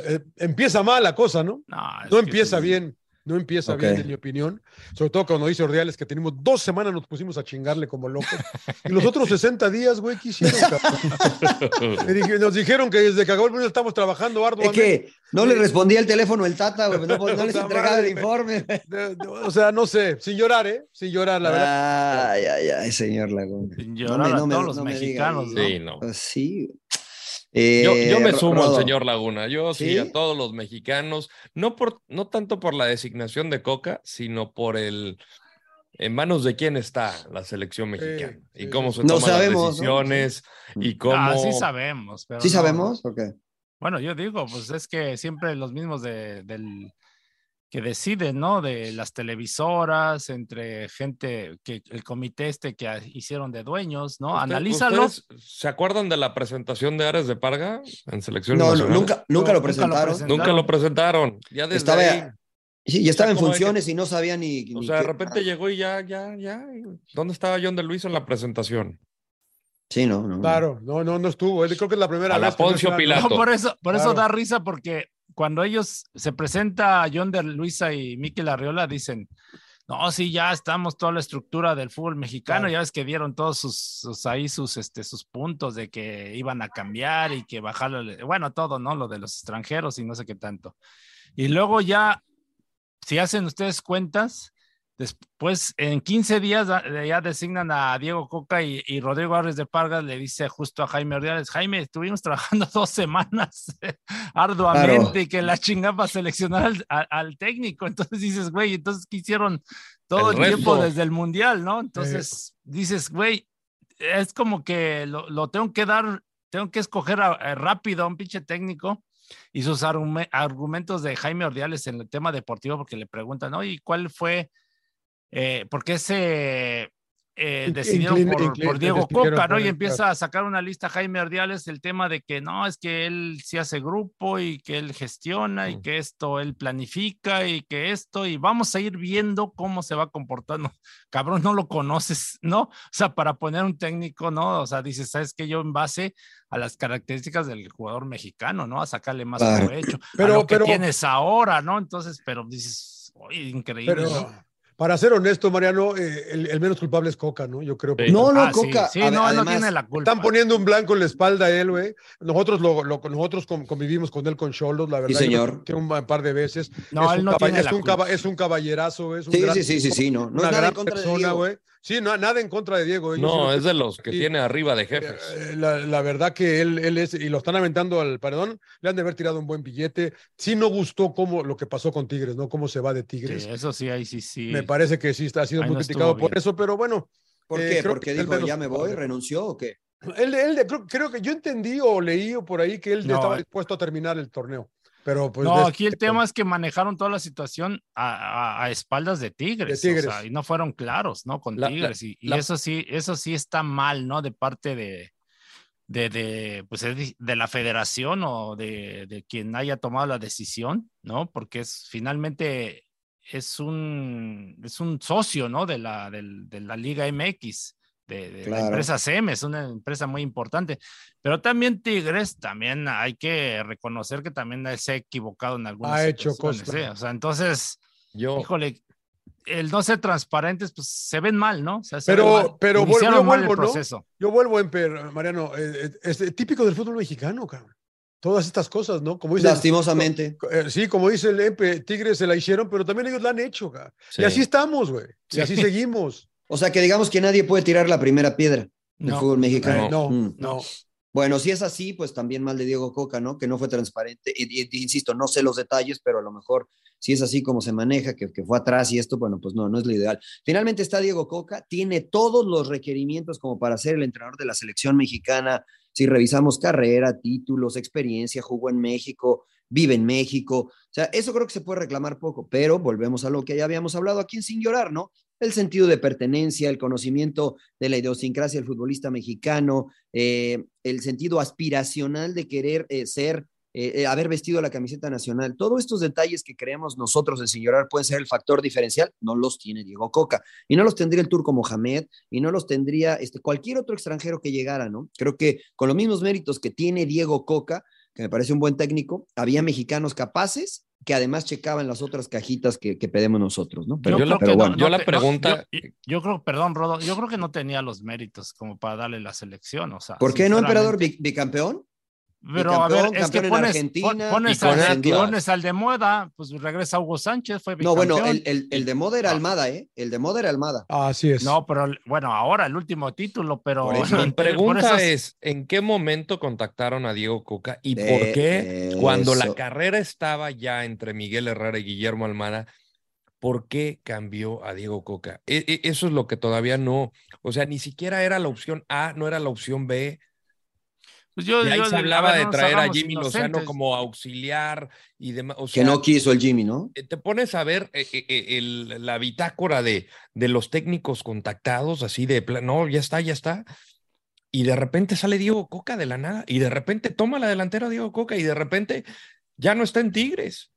[SPEAKER 3] eh, empieza mal la cosa, ¿no?
[SPEAKER 4] No,
[SPEAKER 3] No empieza
[SPEAKER 4] sí.
[SPEAKER 3] bien, no empieza bien, en mi opinión. Sobre todo cuando dice Ordiales que tenemos dos semanas, nos pusimos a chingarle como locos. Y los otros [laughs] 60 días, güey, ¿qué hicieron? dije- nos dijeron que desde que acabó el mundial estamos trabajando
[SPEAKER 2] Es
[SPEAKER 3] arduamente.
[SPEAKER 2] que no le respondía el teléfono el Tata, güey, no, no [laughs] les entregaba el informe.
[SPEAKER 3] O sea, no sé, sin llorar, ¿eh? Sin llorar, la verdad.
[SPEAKER 2] Ay, ay, ay, señor Laguna.
[SPEAKER 4] Sin
[SPEAKER 2] No
[SPEAKER 4] llorar
[SPEAKER 2] me-
[SPEAKER 4] a
[SPEAKER 2] no me-
[SPEAKER 4] todos los
[SPEAKER 2] no me diga
[SPEAKER 4] mexicanos,
[SPEAKER 2] ahí.
[SPEAKER 4] ¿no?
[SPEAKER 1] Sí, Yo,
[SPEAKER 2] Eh,
[SPEAKER 1] yo me sumo
[SPEAKER 2] Rodo.
[SPEAKER 1] al señor Laguna. Yo sí,
[SPEAKER 2] ¿Sí?
[SPEAKER 1] a todos los mexicanos, no por, no tanto por la designación de Coca, sino por el en manos de quién está la selección mexicana
[SPEAKER 3] sí,
[SPEAKER 1] y cómo se
[SPEAKER 2] No
[SPEAKER 1] toman las decisiones y cómo.
[SPEAKER 4] Ah, sí sabemos. Pero
[SPEAKER 2] ¿Sí
[SPEAKER 4] no-
[SPEAKER 2] sabemos? Ok.
[SPEAKER 4] Bueno, yo digo, pues es que siempre los mismos de, del que deciden, ¿no? De las televisoras, entre gente, que el comité este que a- hicieron de dueños, ¿no?
[SPEAKER 1] ¿Usted-
[SPEAKER 4] Analízalo.
[SPEAKER 1] ustedes ¿Se acuerdan de la presentación de Ares de Parga en selección
[SPEAKER 2] No, no, nunca, nunca
[SPEAKER 4] Nunca
[SPEAKER 2] lo presentaron.
[SPEAKER 1] Nunca lo presentaron. Ya desde
[SPEAKER 2] Estaba,
[SPEAKER 1] ahí.
[SPEAKER 2] sí, y estaba en
[SPEAKER 1] ¿cómo hay que-
[SPEAKER 2] funciones y no sabía ni.
[SPEAKER 1] O
[SPEAKER 2] ni
[SPEAKER 1] sea, de repente llegó y ya, ya, ya. ¿Dónde estaba John de Luis en la presentación?
[SPEAKER 2] Sí, no, no.
[SPEAKER 3] Claro, no, no, no estuvo. Él creo que es la primera
[SPEAKER 1] A la
[SPEAKER 3] vez. no
[SPEAKER 1] Poncio
[SPEAKER 3] está-
[SPEAKER 1] Pilato.
[SPEAKER 4] No, por eso, por eso da risa, porque cuando ellos se presenta John de Luisa y Miquel Arriola, dicen, no, sí, ya estamos toda la estructura del fútbol mexicano,
[SPEAKER 3] Claro.
[SPEAKER 4] ya ves que dieron todos sus, sus- ahí sus, este, sus puntos de que iban a cambiar y que bajarle, bueno, todo, ¿no? Lo de los extranjeros y no sé qué tanto. Y luego ya, si hacen ustedes cuentas, después en 15 días ya designan a Diego Coca y, y Rodrigo Árez de Pargas le dice justo a Jaime Ordiales, Jaime, estuvimos [laughs] trabajando dos semanas arduamente
[SPEAKER 2] Claro.
[SPEAKER 4] y que la chingada para seleccionar al, al técnico. Entonces dices, güey, entonces ¿qué hicieron todo
[SPEAKER 1] El
[SPEAKER 4] el, tiempo desde el Mundial, ¿no? Entonces dices, güey, es como que lo, lo tengo que dar, tengo que escoger a- a rápido a un pinche técnico y sus argume- argumentos de Jaime Ordiales en el tema deportivo, porque le preguntan, ¿no? ¿Y cuál fue, eh, por qué se eh, por, por Diego Coca, ¿no? Y empieza a sacar una lista Jaime Ordiales el tema de que no, es que él sí hace grupo y que él gestiona y
[SPEAKER 1] Mm.
[SPEAKER 4] que esto él planifica y que esto, y vamos a ir viendo cómo se va comportando. [laughs] Cabrón, no lo conoces, ¿no? O sea, para poner un técnico, ¿no? O sea, dices, ¿sabes qué? Yo en base a las características del jugador mexicano, ¿no? A sacarle más
[SPEAKER 2] Claro.
[SPEAKER 4] provecho.
[SPEAKER 3] Pero-
[SPEAKER 4] a lo que
[SPEAKER 3] pero-
[SPEAKER 4] tienes ahora, ¿no? Entonces, pero dices, "Oye, increíble,
[SPEAKER 3] Pero
[SPEAKER 4] ¿no?
[SPEAKER 3] Para ser honesto, Mariano, eh, el, el menos culpable es Coca, ¿no? Yo creo.
[SPEAKER 1] Sí.
[SPEAKER 2] No, no,
[SPEAKER 4] Ah, sí,
[SPEAKER 2] Coca.
[SPEAKER 4] Sí,
[SPEAKER 2] ver,
[SPEAKER 4] no, él no
[SPEAKER 2] además,
[SPEAKER 4] tiene la culpa.
[SPEAKER 3] Están poniendo un blanco en la espalda a él, güey. Nosotros, lo, lo- nosotros con- convivimos con él con Cholos, la verdad. yo
[SPEAKER 2] señor.
[SPEAKER 3] que un par de veces.
[SPEAKER 4] No,
[SPEAKER 3] es
[SPEAKER 4] él
[SPEAKER 3] un,
[SPEAKER 4] no tiene
[SPEAKER 3] es
[SPEAKER 4] la
[SPEAKER 3] un
[SPEAKER 4] culpa.
[SPEAKER 3] caba- es un caballerazo, güey, es un
[SPEAKER 2] Sí,
[SPEAKER 3] gran
[SPEAKER 2] sí, sí, sí, sí, no. No
[SPEAKER 3] una gran persona, güey. Sí, no, nada en contra de Diego. eh. Yo
[SPEAKER 1] No, es de los que tiene arriba de jefes.
[SPEAKER 3] Eh, La, la verdad que él, él es, y lo están aventando al perdón, le han de haber tirado un buen billete. Sí no gustó cómo, lo que pasó con Tigres, ¿no? Cómo se va de Tigres.
[SPEAKER 4] Sí, eso sí, ahí sí, sí.
[SPEAKER 3] Me parece que sí está, ha sido
[SPEAKER 4] Ahí
[SPEAKER 3] muy
[SPEAKER 4] no
[SPEAKER 3] criticado por
[SPEAKER 4] bien.
[SPEAKER 3] eso, pero bueno,
[SPEAKER 2] ¿Por
[SPEAKER 3] Eh,
[SPEAKER 2] qué?
[SPEAKER 3] creo
[SPEAKER 2] Porque dijo,
[SPEAKER 3] menos
[SPEAKER 2] ya me voy, renunció o qué?
[SPEAKER 3] él, él de- creo, creo que yo entendí o leí o por ahí que él
[SPEAKER 4] No,
[SPEAKER 3] estaba
[SPEAKER 4] eh.
[SPEAKER 3] dispuesto a terminar el torneo. Pero pues
[SPEAKER 4] no, aquí el tema es que manejaron toda la situación a, a- a espaldas de Tigres,
[SPEAKER 3] De Tigres.
[SPEAKER 4] o sea, y no fueron claros, ¿no? Con
[SPEAKER 1] La- la-
[SPEAKER 4] Tigres, y, y
[SPEAKER 1] la-
[SPEAKER 4] eso sí, eso sí está mal, ¿no? De parte de, de, de, pues, de la federación o de, de quien haya tomado la decisión, ¿no? Porque es finalmente es un, es un socio, ¿no? De la, de la Liga MX, de, de la
[SPEAKER 2] Claro.
[SPEAKER 4] empresa SEM, es una empresa muy importante. Pero también Tigres, también hay que reconocer que también se ha equivocado en algunas
[SPEAKER 3] Ha hecho cosas.
[SPEAKER 4] ¿eh? O sea, entonces,
[SPEAKER 1] Yo,
[SPEAKER 4] híjole, el no ser transparentes, pues se ven mal, ¿no? O sea, se
[SPEAKER 3] Pero-
[SPEAKER 4] mal.
[SPEAKER 3] pero
[SPEAKER 4] Iniciaron
[SPEAKER 3] yo vuelvo, ¿no?
[SPEAKER 4] proceso.
[SPEAKER 3] Yo vuelvo a emper, Mariano, eh, eh, es típico del fútbol mexicano, cabrón. Todas estas cosas, ¿no? Como dice,
[SPEAKER 2] Lastimosamente.
[SPEAKER 3] eh, sí, como dice el Empe, Tigres se la hicieron, pero también ellos la han hecho, cabrón.
[SPEAKER 1] sí.
[SPEAKER 3] Y así estamos, güey. Y
[SPEAKER 4] Sí.
[SPEAKER 3] así seguimos.
[SPEAKER 2] O sea, que digamos que nadie puede tirar la primera piedra del
[SPEAKER 4] No.
[SPEAKER 2] fútbol mexicano.
[SPEAKER 3] no,
[SPEAKER 2] Mm.
[SPEAKER 3] no.
[SPEAKER 2] Bueno, si es así, pues también mal de Diego Coca, ¿no? Que no fue transparente. Y, y- insisto, no sé los detalles, pero a lo mejor si es así como se maneja, que, que fue atrás y esto, bueno, pues no, no es lo ideal. Finalmente está Diego Coca, tiene todos los requerimientos como para ser el entrenador de la selección mexicana. Si revisamos carrera, títulos, experiencia, jugó en México, vive en México. O sea, eso creo que se puede reclamar poco, pero volvemos a lo que ya habíamos hablado aquí en Sin Llorar, ¿no? El sentido de pertenencia, el conocimiento de la idiosincrasia del futbolista mexicano, eh, el sentido aspiracional de querer eh, ser, eh, haber vestido la camiseta nacional. Todos estos detalles que creemos nosotros en señorar pueden ser el factor diferencial, no los tiene Diego Coca. Y no los tendría el turco Mohamed, y no los tendría este, cualquier otro extranjero que llegara, ¿no? Creo que con los mismos méritos que tiene Diego Coca, que me parece un buen técnico, había mexicanos capaces que además checaban las otras cajitas que, que pedimos nosotros, ¿no?
[SPEAKER 1] Pero, yo, la, pero bueno. yo la pregunta...
[SPEAKER 4] Yo, yo, creo, perdón, Rodo, yo creo que no tenía los méritos como para darle la selección, o sea...
[SPEAKER 2] ¿Por qué no, emperador bicampeón?
[SPEAKER 4] Pero a ver, es que pones, Argentina, pones, al, pones, al, de moda, pues regresa Hugo Sánchez, fue
[SPEAKER 2] No, bueno, el, el, el, de moda era Almada, ¿eh? El de moda era Almada.
[SPEAKER 3] Ah, así es.
[SPEAKER 4] No, pero bueno, ahora el último título, pero. [laughs]
[SPEAKER 1] Mi pregunta es: ¿en qué momento contactaron a Diego Coca y de por qué, eso. cuando la carrera estaba ya entre Miguel Herrera y Guillermo Almada, por qué cambió a Diego Coca? E, e, eso es lo que todavía no. O sea, ni siquiera era la opción A, no era la opción B pues yo, y ahí yo, se hablaba de traer a Jimmy inocentes. Lozano como auxiliar y demás. O
[SPEAKER 2] sea, que no quiso el Jimmy, ¿no?
[SPEAKER 1] Te pones a ver eh, eh, el, la bitácora de, de los técnicos contactados, así de, no, ya está, ya está. Y de repente sale Diego Coca de la nada, y de repente toma la delantera Diego Coca, y de repente ya no está en Tigres.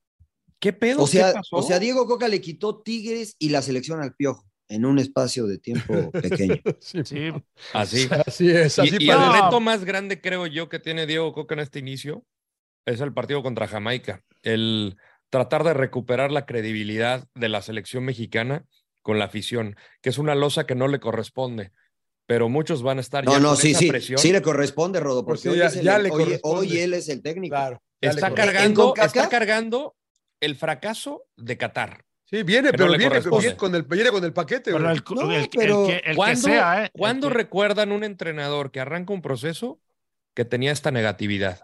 [SPEAKER 1] ¿Qué pedo?
[SPEAKER 2] O sea,
[SPEAKER 1] ¿Qué pasó?
[SPEAKER 2] o sea Diego Coca le quitó Tigres y la selección al Piojo en un espacio de tiempo [laughs] pequeño.
[SPEAKER 1] sí, sí. Así. [laughs]
[SPEAKER 3] Así es. Así
[SPEAKER 1] y, y el reto más grande, creo yo, que tiene Diego Coca en este inicio es el partido contra Jamaica. El tratar de recuperar la credibilidad de la selección mexicana con la afición, que es una losa que no le corresponde. Pero muchos van a estar
[SPEAKER 2] no,
[SPEAKER 1] ya
[SPEAKER 2] no,
[SPEAKER 1] con
[SPEAKER 2] sí,
[SPEAKER 1] esa
[SPEAKER 2] sí,
[SPEAKER 1] presión.
[SPEAKER 2] sí le corresponde, Rodo, porque
[SPEAKER 3] Pues
[SPEAKER 2] hoy,
[SPEAKER 3] ya-
[SPEAKER 2] es el-
[SPEAKER 3] ya le
[SPEAKER 2] hoy-
[SPEAKER 3] corresponde.
[SPEAKER 2] hoy él es el técnico.
[SPEAKER 3] Claro.
[SPEAKER 1] Está cargando, está cargando el fracaso de Qatar.
[SPEAKER 3] Sí, viene, pero viene, con el, viene con el paquete.
[SPEAKER 4] Pero
[SPEAKER 3] güey.
[SPEAKER 4] el,
[SPEAKER 2] No,
[SPEAKER 4] el- el
[SPEAKER 2] pero
[SPEAKER 4] que, el que
[SPEAKER 1] ¿Cuándo,
[SPEAKER 4] sea, ¿eh?
[SPEAKER 1] ¿cuándo
[SPEAKER 4] que-
[SPEAKER 1] recuerdan un entrenador que arranca un proceso que tenía esta negatividad?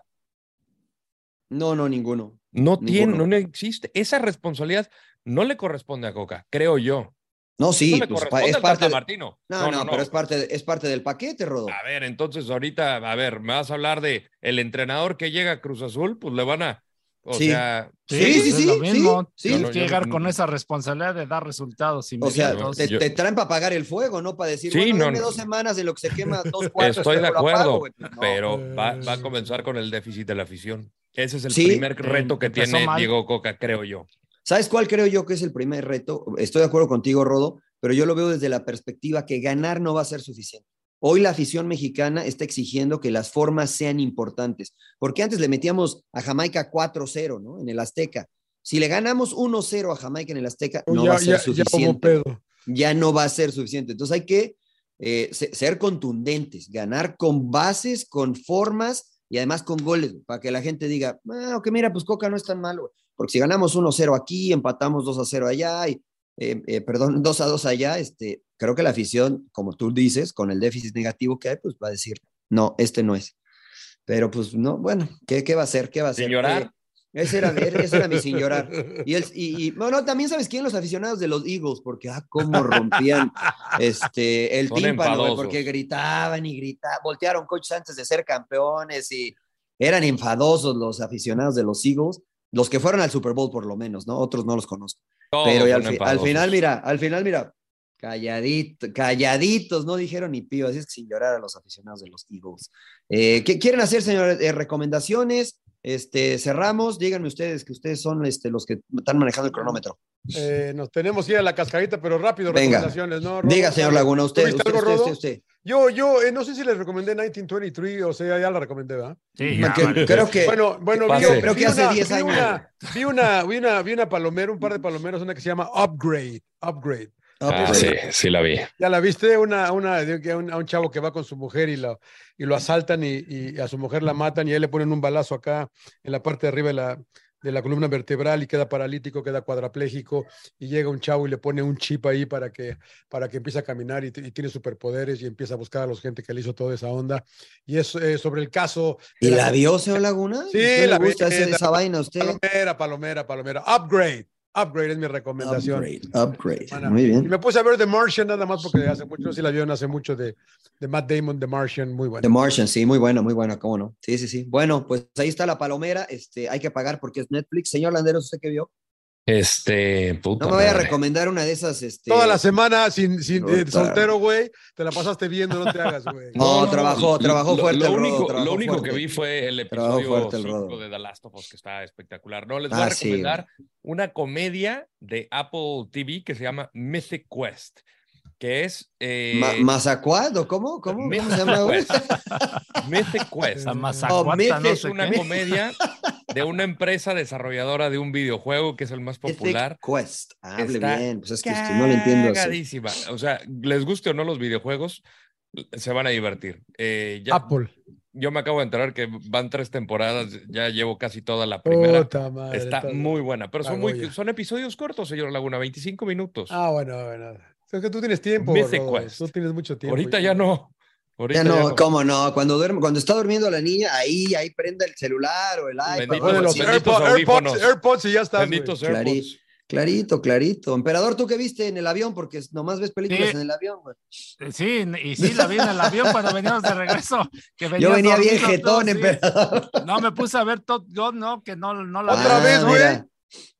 [SPEAKER 2] No, no, ninguno.
[SPEAKER 1] No tiene,
[SPEAKER 2] Ninguno.
[SPEAKER 1] no existe. Esa responsabilidad no le corresponde a Coca, creo yo.
[SPEAKER 2] No, sí,
[SPEAKER 1] no
[SPEAKER 2] pues, es parte de-
[SPEAKER 1] Martino.
[SPEAKER 2] No, no, pero es parte, de- es parte del paquete, Rodo.
[SPEAKER 1] A ver, entonces ahorita, a ver, me vas a hablar de el entrenador que llega a Cruz Azul, pues le van a, o
[SPEAKER 2] Sí.
[SPEAKER 1] sea,
[SPEAKER 2] Sí,
[SPEAKER 4] pues
[SPEAKER 2] sí,
[SPEAKER 4] es
[SPEAKER 2] sí,
[SPEAKER 4] lo
[SPEAKER 2] sí,
[SPEAKER 4] mismo.
[SPEAKER 2] sí.
[SPEAKER 4] Tienes
[SPEAKER 1] Yo no-
[SPEAKER 4] que
[SPEAKER 1] yo
[SPEAKER 4] llegar
[SPEAKER 1] no-
[SPEAKER 4] con esa responsabilidad de dar resultados
[SPEAKER 2] O sea, te, traen para apagar el fuego, ¿no? Para decir,
[SPEAKER 1] Sí,
[SPEAKER 2] bueno,
[SPEAKER 1] no,
[SPEAKER 2] dos semanas de lo que se quema dos cuartos.
[SPEAKER 1] estoy de acuerdo,
[SPEAKER 2] apago, güey. No.
[SPEAKER 1] pero va, va a comenzar con el déficit de la afición. Ese es el
[SPEAKER 2] Sí,
[SPEAKER 1] primer reto que tiene
[SPEAKER 4] mal.
[SPEAKER 1] Diego Coca, creo yo.
[SPEAKER 2] ¿Sabes cuál creo yo que es el primer reto? Estoy de acuerdo contigo, Rodo, pero yo lo veo desde la perspectiva que ganar no va a ser suficiente. Hoy la afición mexicana está exigiendo que las formas sean importantes, porque antes le metíamos a Jamaica 4-0, ¿no? En el Azteca. Si le ganamos 1-0 a Jamaica en el Azteca, no
[SPEAKER 3] ya,
[SPEAKER 2] va a ser
[SPEAKER 3] ya,
[SPEAKER 2] suficiente. ya no va a ser suficiente. Entonces hay que eh, se- ser contundentes, ganar con bases, con formas y además con goles, para que la gente diga, ah, ok, mira, pues Coca no es tan malo, porque si ganamos 1-0 aquí, empatamos 2-0 allá, y, eh, eh, perdón, 2-2 allá, este, creo que la afición, como tú dices, con el déficit negativo que hay, pues va a decir, no, este no es. Pero pues no, bueno, ¿qué, qué va a hacer? ¿Qué va a?
[SPEAKER 1] Sin llorar.
[SPEAKER 2] Eh, ese era, ese era mi sin llorar. [laughs] Y, el, y, y, bueno, también sabes quién, los aficionados de los Eagles, porque ah, cómo rompían este, el
[SPEAKER 1] Son
[SPEAKER 2] tímpano, porque gritaban y gritaban, voltearon coches antes de ser campeones y eran enfadosos los aficionados de los Eagles, los que fueron al Super Bowl por lo menos, ¿no? Otros no los conozco. Pero y al, fi- final, mira, al final, mira, calladito, calladitos, no dijeron ni pío, así es que sin llorar a los aficionados de los Eagles. Eh, ¿Qué quieren hacer, señores? Eh, recomendaciones. Este, cerramos, díganme ustedes que ustedes son este, los que están manejando el cronómetro.
[SPEAKER 3] Eh, nos tenemos que ir a la cascadita, pero rápido,
[SPEAKER 2] Venga.
[SPEAKER 3] recomendaciones, ¿no? Rodo?
[SPEAKER 2] Diga, señor Laguna, usted,
[SPEAKER 3] ¿Tuviste
[SPEAKER 2] usted, usted, usted, usted.
[SPEAKER 3] Yo, yo eh, no sé si les recomendé 1923, o sea, ya la recomendé, ¿verdad?
[SPEAKER 4] Sí, ya,
[SPEAKER 2] Que-
[SPEAKER 4] vale.
[SPEAKER 2] creo que
[SPEAKER 3] Bueno, bueno, vi,
[SPEAKER 1] pase.
[SPEAKER 3] vi
[SPEAKER 2] Creo que hace
[SPEAKER 3] una-
[SPEAKER 2] 10
[SPEAKER 3] vi
[SPEAKER 2] años.
[SPEAKER 3] una- Vi una, vi una, vi una palomera, un par de palomeras, una que se llama Upgrade, Upgrade.
[SPEAKER 1] Ah,
[SPEAKER 2] pues,
[SPEAKER 1] sí, sí la vi.
[SPEAKER 3] ¿Ya la viste? Una, una, a un, a un chavo que va con su mujer y lo, y lo asaltan y, y a su mujer la matan y a él le ponen un balazo acá en la parte de arriba de la, de la columna vertebral y queda paralítico, queda cuadrapléjico y llega un chavo y le pone un chip ahí para que, para que empiece a caminar y, y tiene superpoderes y empieza a buscar a los gente que le hizo toda esa onda. Y es eh, sobre el caso...
[SPEAKER 2] ¿Y
[SPEAKER 3] la-
[SPEAKER 2] la vio, señor Laguna?
[SPEAKER 3] Sí,
[SPEAKER 2] ¿Usted
[SPEAKER 3] la
[SPEAKER 2] gusta
[SPEAKER 3] vi, la-
[SPEAKER 2] esa vaina usted?
[SPEAKER 3] Palomera, palomera, palomera. Upgrade. Upgrade es mi recomendación.
[SPEAKER 2] Upgrade, upgrade.
[SPEAKER 3] Bueno,
[SPEAKER 2] Muy
[SPEAKER 3] Y
[SPEAKER 2] bien.
[SPEAKER 3] me puse a ver The Martian nada más porque hace mucho, no sé si la vieron hace mucho de, de Matt Damon, The Martian, muy bueno.
[SPEAKER 2] The Martian, sí, muy bueno, muy bueno, cómo no. Sí, sí, sí. Bueno, pues ahí está la palomera. Este, hay que pagar porque es Netflix. Señor Landeros, ¿usted qué vio?
[SPEAKER 1] Este, puta
[SPEAKER 2] No me voy a
[SPEAKER 1] madre.
[SPEAKER 2] recomendar una de esas. Este...
[SPEAKER 3] Toda la semana sin, sin eh, soltero, güey. Te la pasaste viendo, no te hagas, güey.
[SPEAKER 2] No, trabajó, trabajó
[SPEAKER 1] lo,
[SPEAKER 2] fuerte
[SPEAKER 1] Lo
[SPEAKER 2] el Rodo,
[SPEAKER 1] único,
[SPEAKER 2] trabajó
[SPEAKER 1] lo único
[SPEAKER 2] fuerte.
[SPEAKER 1] que vi fue el episodio
[SPEAKER 2] fuerte el
[SPEAKER 1] 5
[SPEAKER 2] Rodo.
[SPEAKER 1] de The Last of Us, que está espectacular. No, les voy a
[SPEAKER 2] Ah, sí,
[SPEAKER 1] recomendar una comedia de Apple TV que se llama Mythic Quest, que es... eh,
[SPEAKER 2] Ma- ¿Mazacuat o cómo? ¿Cómo, ¿Cómo se llama?
[SPEAKER 1] Mythic Quest.
[SPEAKER 2] Oh,
[SPEAKER 4] no
[SPEAKER 1] Es una
[SPEAKER 4] qué.
[SPEAKER 1] comedia de una empresa desarrolladora de un videojuego que es el más popular.
[SPEAKER 2] Mythic Quest. Hable
[SPEAKER 1] Está
[SPEAKER 2] bien. Pues es que no lo entiendo así.
[SPEAKER 1] Cagadísima. O sea, les guste o no los videojuegos, se van a divertir. Eh, ya,
[SPEAKER 3] Apple.
[SPEAKER 1] yo me acabo de enterar que van tres temporadas, ya llevo casi toda la primera.
[SPEAKER 3] Puta madre,
[SPEAKER 1] Está muy buena, pero son, muy, son episodios cortos, señor Laguna, 25 minutos.
[SPEAKER 3] Ah, bueno, bueno. Es que tú tienes tiempo. Tú tienes mucho tiempo.
[SPEAKER 1] Ahorita ya no. Ahorita
[SPEAKER 2] Ya no, ¿cómo no? Cuando duerme, cuando está durmiendo la niña, ahí, ahí prende el celular o el iPad.
[SPEAKER 3] Los AirPods, AirPods, y ya güey.
[SPEAKER 1] Benditos
[SPEAKER 2] Clarí-
[SPEAKER 1] AirPods.
[SPEAKER 2] Clarito, clarito. Emperador, ¿tú qué viste en el avión? Porque nomás ves películas
[SPEAKER 4] Sí.
[SPEAKER 2] en el avión, güey.
[SPEAKER 4] Sí, y sí, la vi en el avión cuando veníamos de regreso. Que
[SPEAKER 2] Yo venía bien jetón,
[SPEAKER 4] sí.
[SPEAKER 2] emperador.
[SPEAKER 4] No, me puse a ver Top Gun, ¿no? Que no, no la
[SPEAKER 3] Otra
[SPEAKER 2] Ah,
[SPEAKER 3] vez, güey.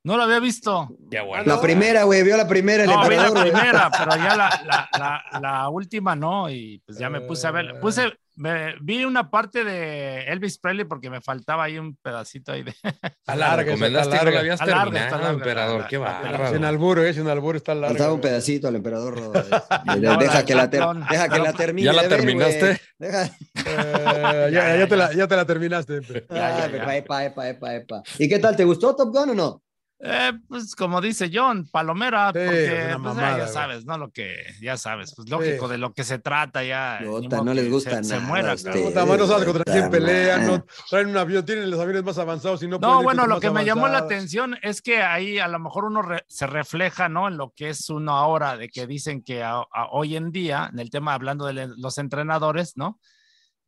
[SPEAKER 4] No lo había visto.
[SPEAKER 1] Qué bueno.
[SPEAKER 2] La primera, güey, vio la primera, el
[SPEAKER 4] No, vi la primera, pero ya la, la, la, la última no, y pues ya me puse a ver. Puse, me- vi una parte de Elvis Presley porque me faltaba ahí un pedacito ahí de. [laughs]
[SPEAKER 3] Está
[SPEAKER 1] La
[SPEAKER 3] larga, esa
[SPEAKER 1] recomendaste
[SPEAKER 3] está
[SPEAKER 1] no la
[SPEAKER 3] larga.
[SPEAKER 1] habías
[SPEAKER 4] Está larga,
[SPEAKER 1] terminado,
[SPEAKER 4] está larga,
[SPEAKER 1] emperador. Qué
[SPEAKER 4] la-
[SPEAKER 1] bárbaro.
[SPEAKER 3] Sin albur, eh, sin albur está larga.
[SPEAKER 2] Faltaba un pedacito al emperador. [laughs] Deja, que la deja que la termine.
[SPEAKER 1] ¿Ya la terminaste?
[SPEAKER 2] Deja-
[SPEAKER 3] Eh, ya,
[SPEAKER 4] Ya,
[SPEAKER 3] ya te la, ya te la terminaste. pe.
[SPEAKER 4] Ya, ya,
[SPEAKER 2] Ay,
[SPEAKER 4] ya.
[SPEAKER 2] epa, epa, epa, epa, epa. ¿Y qué tal? ¿Te gustó Top Gun o no?
[SPEAKER 4] Eh, pues como dice John, Palomera,
[SPEAKER 3] Sí,
[SPEAKER 4] porque pues,
[SPEAKER 3] mamada,
[SPEAKER 4] ya sabes, ¿no? Lo que ya sabes, pues lógico de lo que se trata ya. Modo
[SPEAKER 2] no les gusta
[SPEAKER 4] se, se
[SPEAKER 2] nada
[SPEAKER 4] muera,
[SPEAKER 2] a
[SPEAKER 4] cabrón.
[SPEAKER 2] ustedes.
[SPEAKER 3] Puta madre, no sabes contra quién pelean, no traen un avión, tienen los aviones más avanzados y no pueden
[SPEAKER 4] No, bueno, lo que me llamó la atención es que ahí a lo mejor uno re- se refleja, ¿no? En lo que es uno ahora, de que dicen que a- a- hoy en día, en el tema hablando de los entrenadores, ¿no?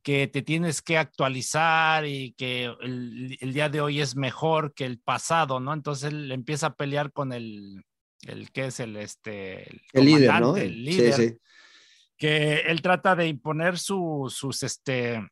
[SPEAKER 4] Que te tienes que actualizar y que el, el día de hoy es mejor que el pasado, ¿no? Entonces él empieza a pelear con el, el que es el, este,
[SPEAKER 2] El líder, ¿no?
[SPEAKER 4] el líder,
[SPEAKER 2] Sí, sí.
[SPEAKER 4] que él trata de imponer su- sus, este,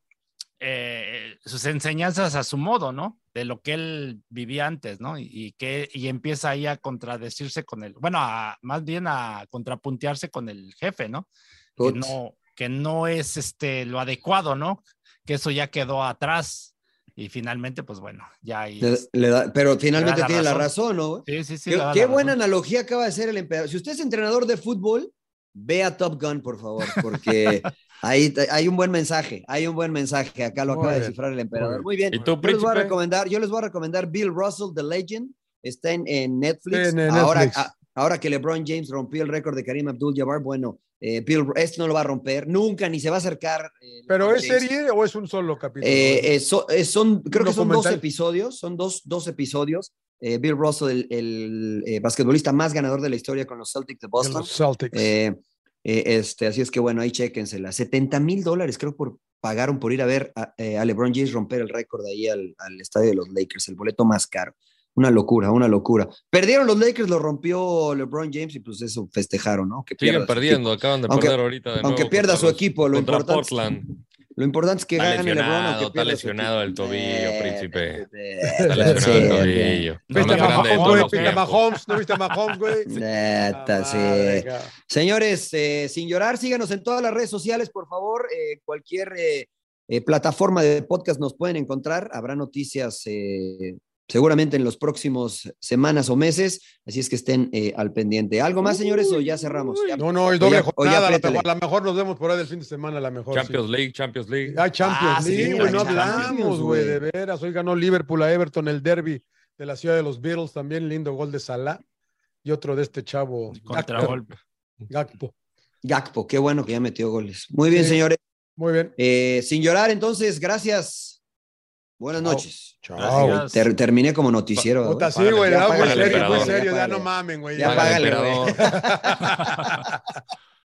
[SPEAKER 4] eh, sus enseñanzas a su modo, ¿no? De lo que él vivía antes, ¿no? Y, y que y empieza ahí a contradecirse con el, bueno, a- más bien a contrapuntearse con el jefe, ¿no? Que no, que no es este lo adecuado, ¿no? Que eso ya quedó atrás y finalmente, pues bueno, ya ahí.
[SPEAKER 2] Le- le da- pero finalmente
[SPEAKER 4] la
[SPEAKER 2] tiene la
[SPEAKER 4] razón.
[SPEAKER 2] razón, ¿no?
[SPEAKER 4] Sí, sí, sí.
[SPEAKER 2] qué qué buena
[SPEAKER 4] razón.
[SPEAKER 2] analogía acaba de hacer el emperador. Si usted es entrenador de fútbol, vea Top Gun, por favor, porque [laughs] ahí hay un buen mensaje, hay un buen mensaje. Acá lo
[SPEAKER 3] Muy
[SPEAKER 2] acaba de descifrar el emperador. Muy bien.
[SPEAKER 1] ¿Y tú,
[SPEAKER 2] Yo les voy a recomendar, yo les voy a recomendar Bill Russell, The Legend. Está en, en Netflix.
[SPEAKER 3] En, en
[SPEAKER 2] ahora,
[SPEAKER 3] Netflix.
[SPEAKER 2] a- ahora que LeBron James rompió el récord de Karim Abdul-Jabbar, bueno, eh, Bill, este no lo va a romper nunca, ni se va a acercar. eh,
[SPEAKER 3] ¿Pero es serie o es un solo capítulo?
[SPEAKER 2] Eh, eh, so- son, creo
[SPEAKER 3] ¿Un
[SPEAKER 2] que son dos episodios, son dos, dos episodios. Bill Russell, el, el, basquetbolista más ganador de la historia con los Celtics de Boston.
[SPEAKER 3] los Celtics.
[SPEAKER 2] Este, así es que bueno, ahí chéquensela. 70 mil dólares creo por pagaron por ir a ver a, a LeBron James romper el récord ahí al, al estadio de los Lakers, el boleto más caro. Una locura, una locura. Perdieron los Lakers, lo rompió LeBron James y pues eso festejaron, ¿no? Que
[SPEAKER 1] Siguen
[SPEAKER 2] pierda
[SPEAKER 1] perdiendo, acaban de
[SPEAKER 2] Aunque-
[SPEAKER 1] perder ahorita. de
[SPEAKER 2] aunque
[SPEAKER 1] nuevo
[SPEAKER 2] pierda
[SPEAKER 1] contra
[SPEAKER 2] su
[SPEAKER 1] los-
[SPEAKER 2] equipo, lo
[SPEAKER 1] contra
[SPEAKER 2] importante-
[SPEAKER 1] Portland.
[SPEAKER 2] Lo importante es que
[SPEAKER 1] Está
[SPEAKER 2] gane LeBron. aunque
[SPEAKER 1] está
[SPEAKER 2] pierda
[SPEAKER 1] lesionado el tobillo, príncipe.
[SPEAKER 2] Eh,
[SPEAKER 1] Está lesionado
[SPEAKER 2] sí,
[SPEAKER 1] el tobillo.
[SPEAKER 3] ¿Viste a Mahomes. ¿No viste a Mahomes, güey? [laughs]
[SPEAKER 2] Neta, sí.
[SPEAKER 3] madre, cabrón.
[SPEAKER 2] Señores, eh, sin llorar, síganos en todas las redes sociales, por favor. Eh, cualquier eh, eh, plataforma de podcast nos pueden encontrar. Habrá noticias eh, seguramente en los próximos semanas o meses, así es que estén eh, al pendiente. ¿Algo más, señores, o ya cerramos? Ya-
[SPEAKER 3] No, no, es
[SPEAKER 2] O
[SPEAKER 3] doble
[SPEAKER 2] ya-
[SPEAKER 3] jornada. A
[SPEAKER 2] apriétale.
[SPEAKER 3] lo mejor nos vemos por ahí del fin de semana, a lo mejor. sí.
[SPEAKER 1] Champions League, Champions League.
[SPEAKER 3] Ay, Champions
[SPEAKER 2] Ah, sí,
[SPEAKER 3] League, güey, no
[SPEAKER 2] la
[SPEAKER 3] hablamos, güey, de veras. Hoy ganó Liverpool a Everton el derby de la ciudad de los Beatles, también lindo gol de Salah. Y otro de este chavo.
[SPEAKER 4] Contragolpe.
[SPEAKER 3] Gakpo.
[SPEAKER 2] Gakpo, qué bueno que ya metió goles. Muy bien,
[SPEAKER 3] Sí.
[SPEAKER 2] señores.
[SPEAKER 3] Muy bien.
[SPEAKER 2] Eh, sin llorar, entonces, gracias. Buenas noches.
[SPEAKER 3] Chao.
[SPEAKER 2] Ter- terminé como noticiero.
[SPEAKER 3] Puta,
[SPEAKER 2] güey.
[SPEAKER 3] sí, güey, no, muy serio, muy serio,
[SPEAKER 2] Ya
[SPEAKER 3] no mamen, güey.
[SPEAKER 2] Ya págale, güey.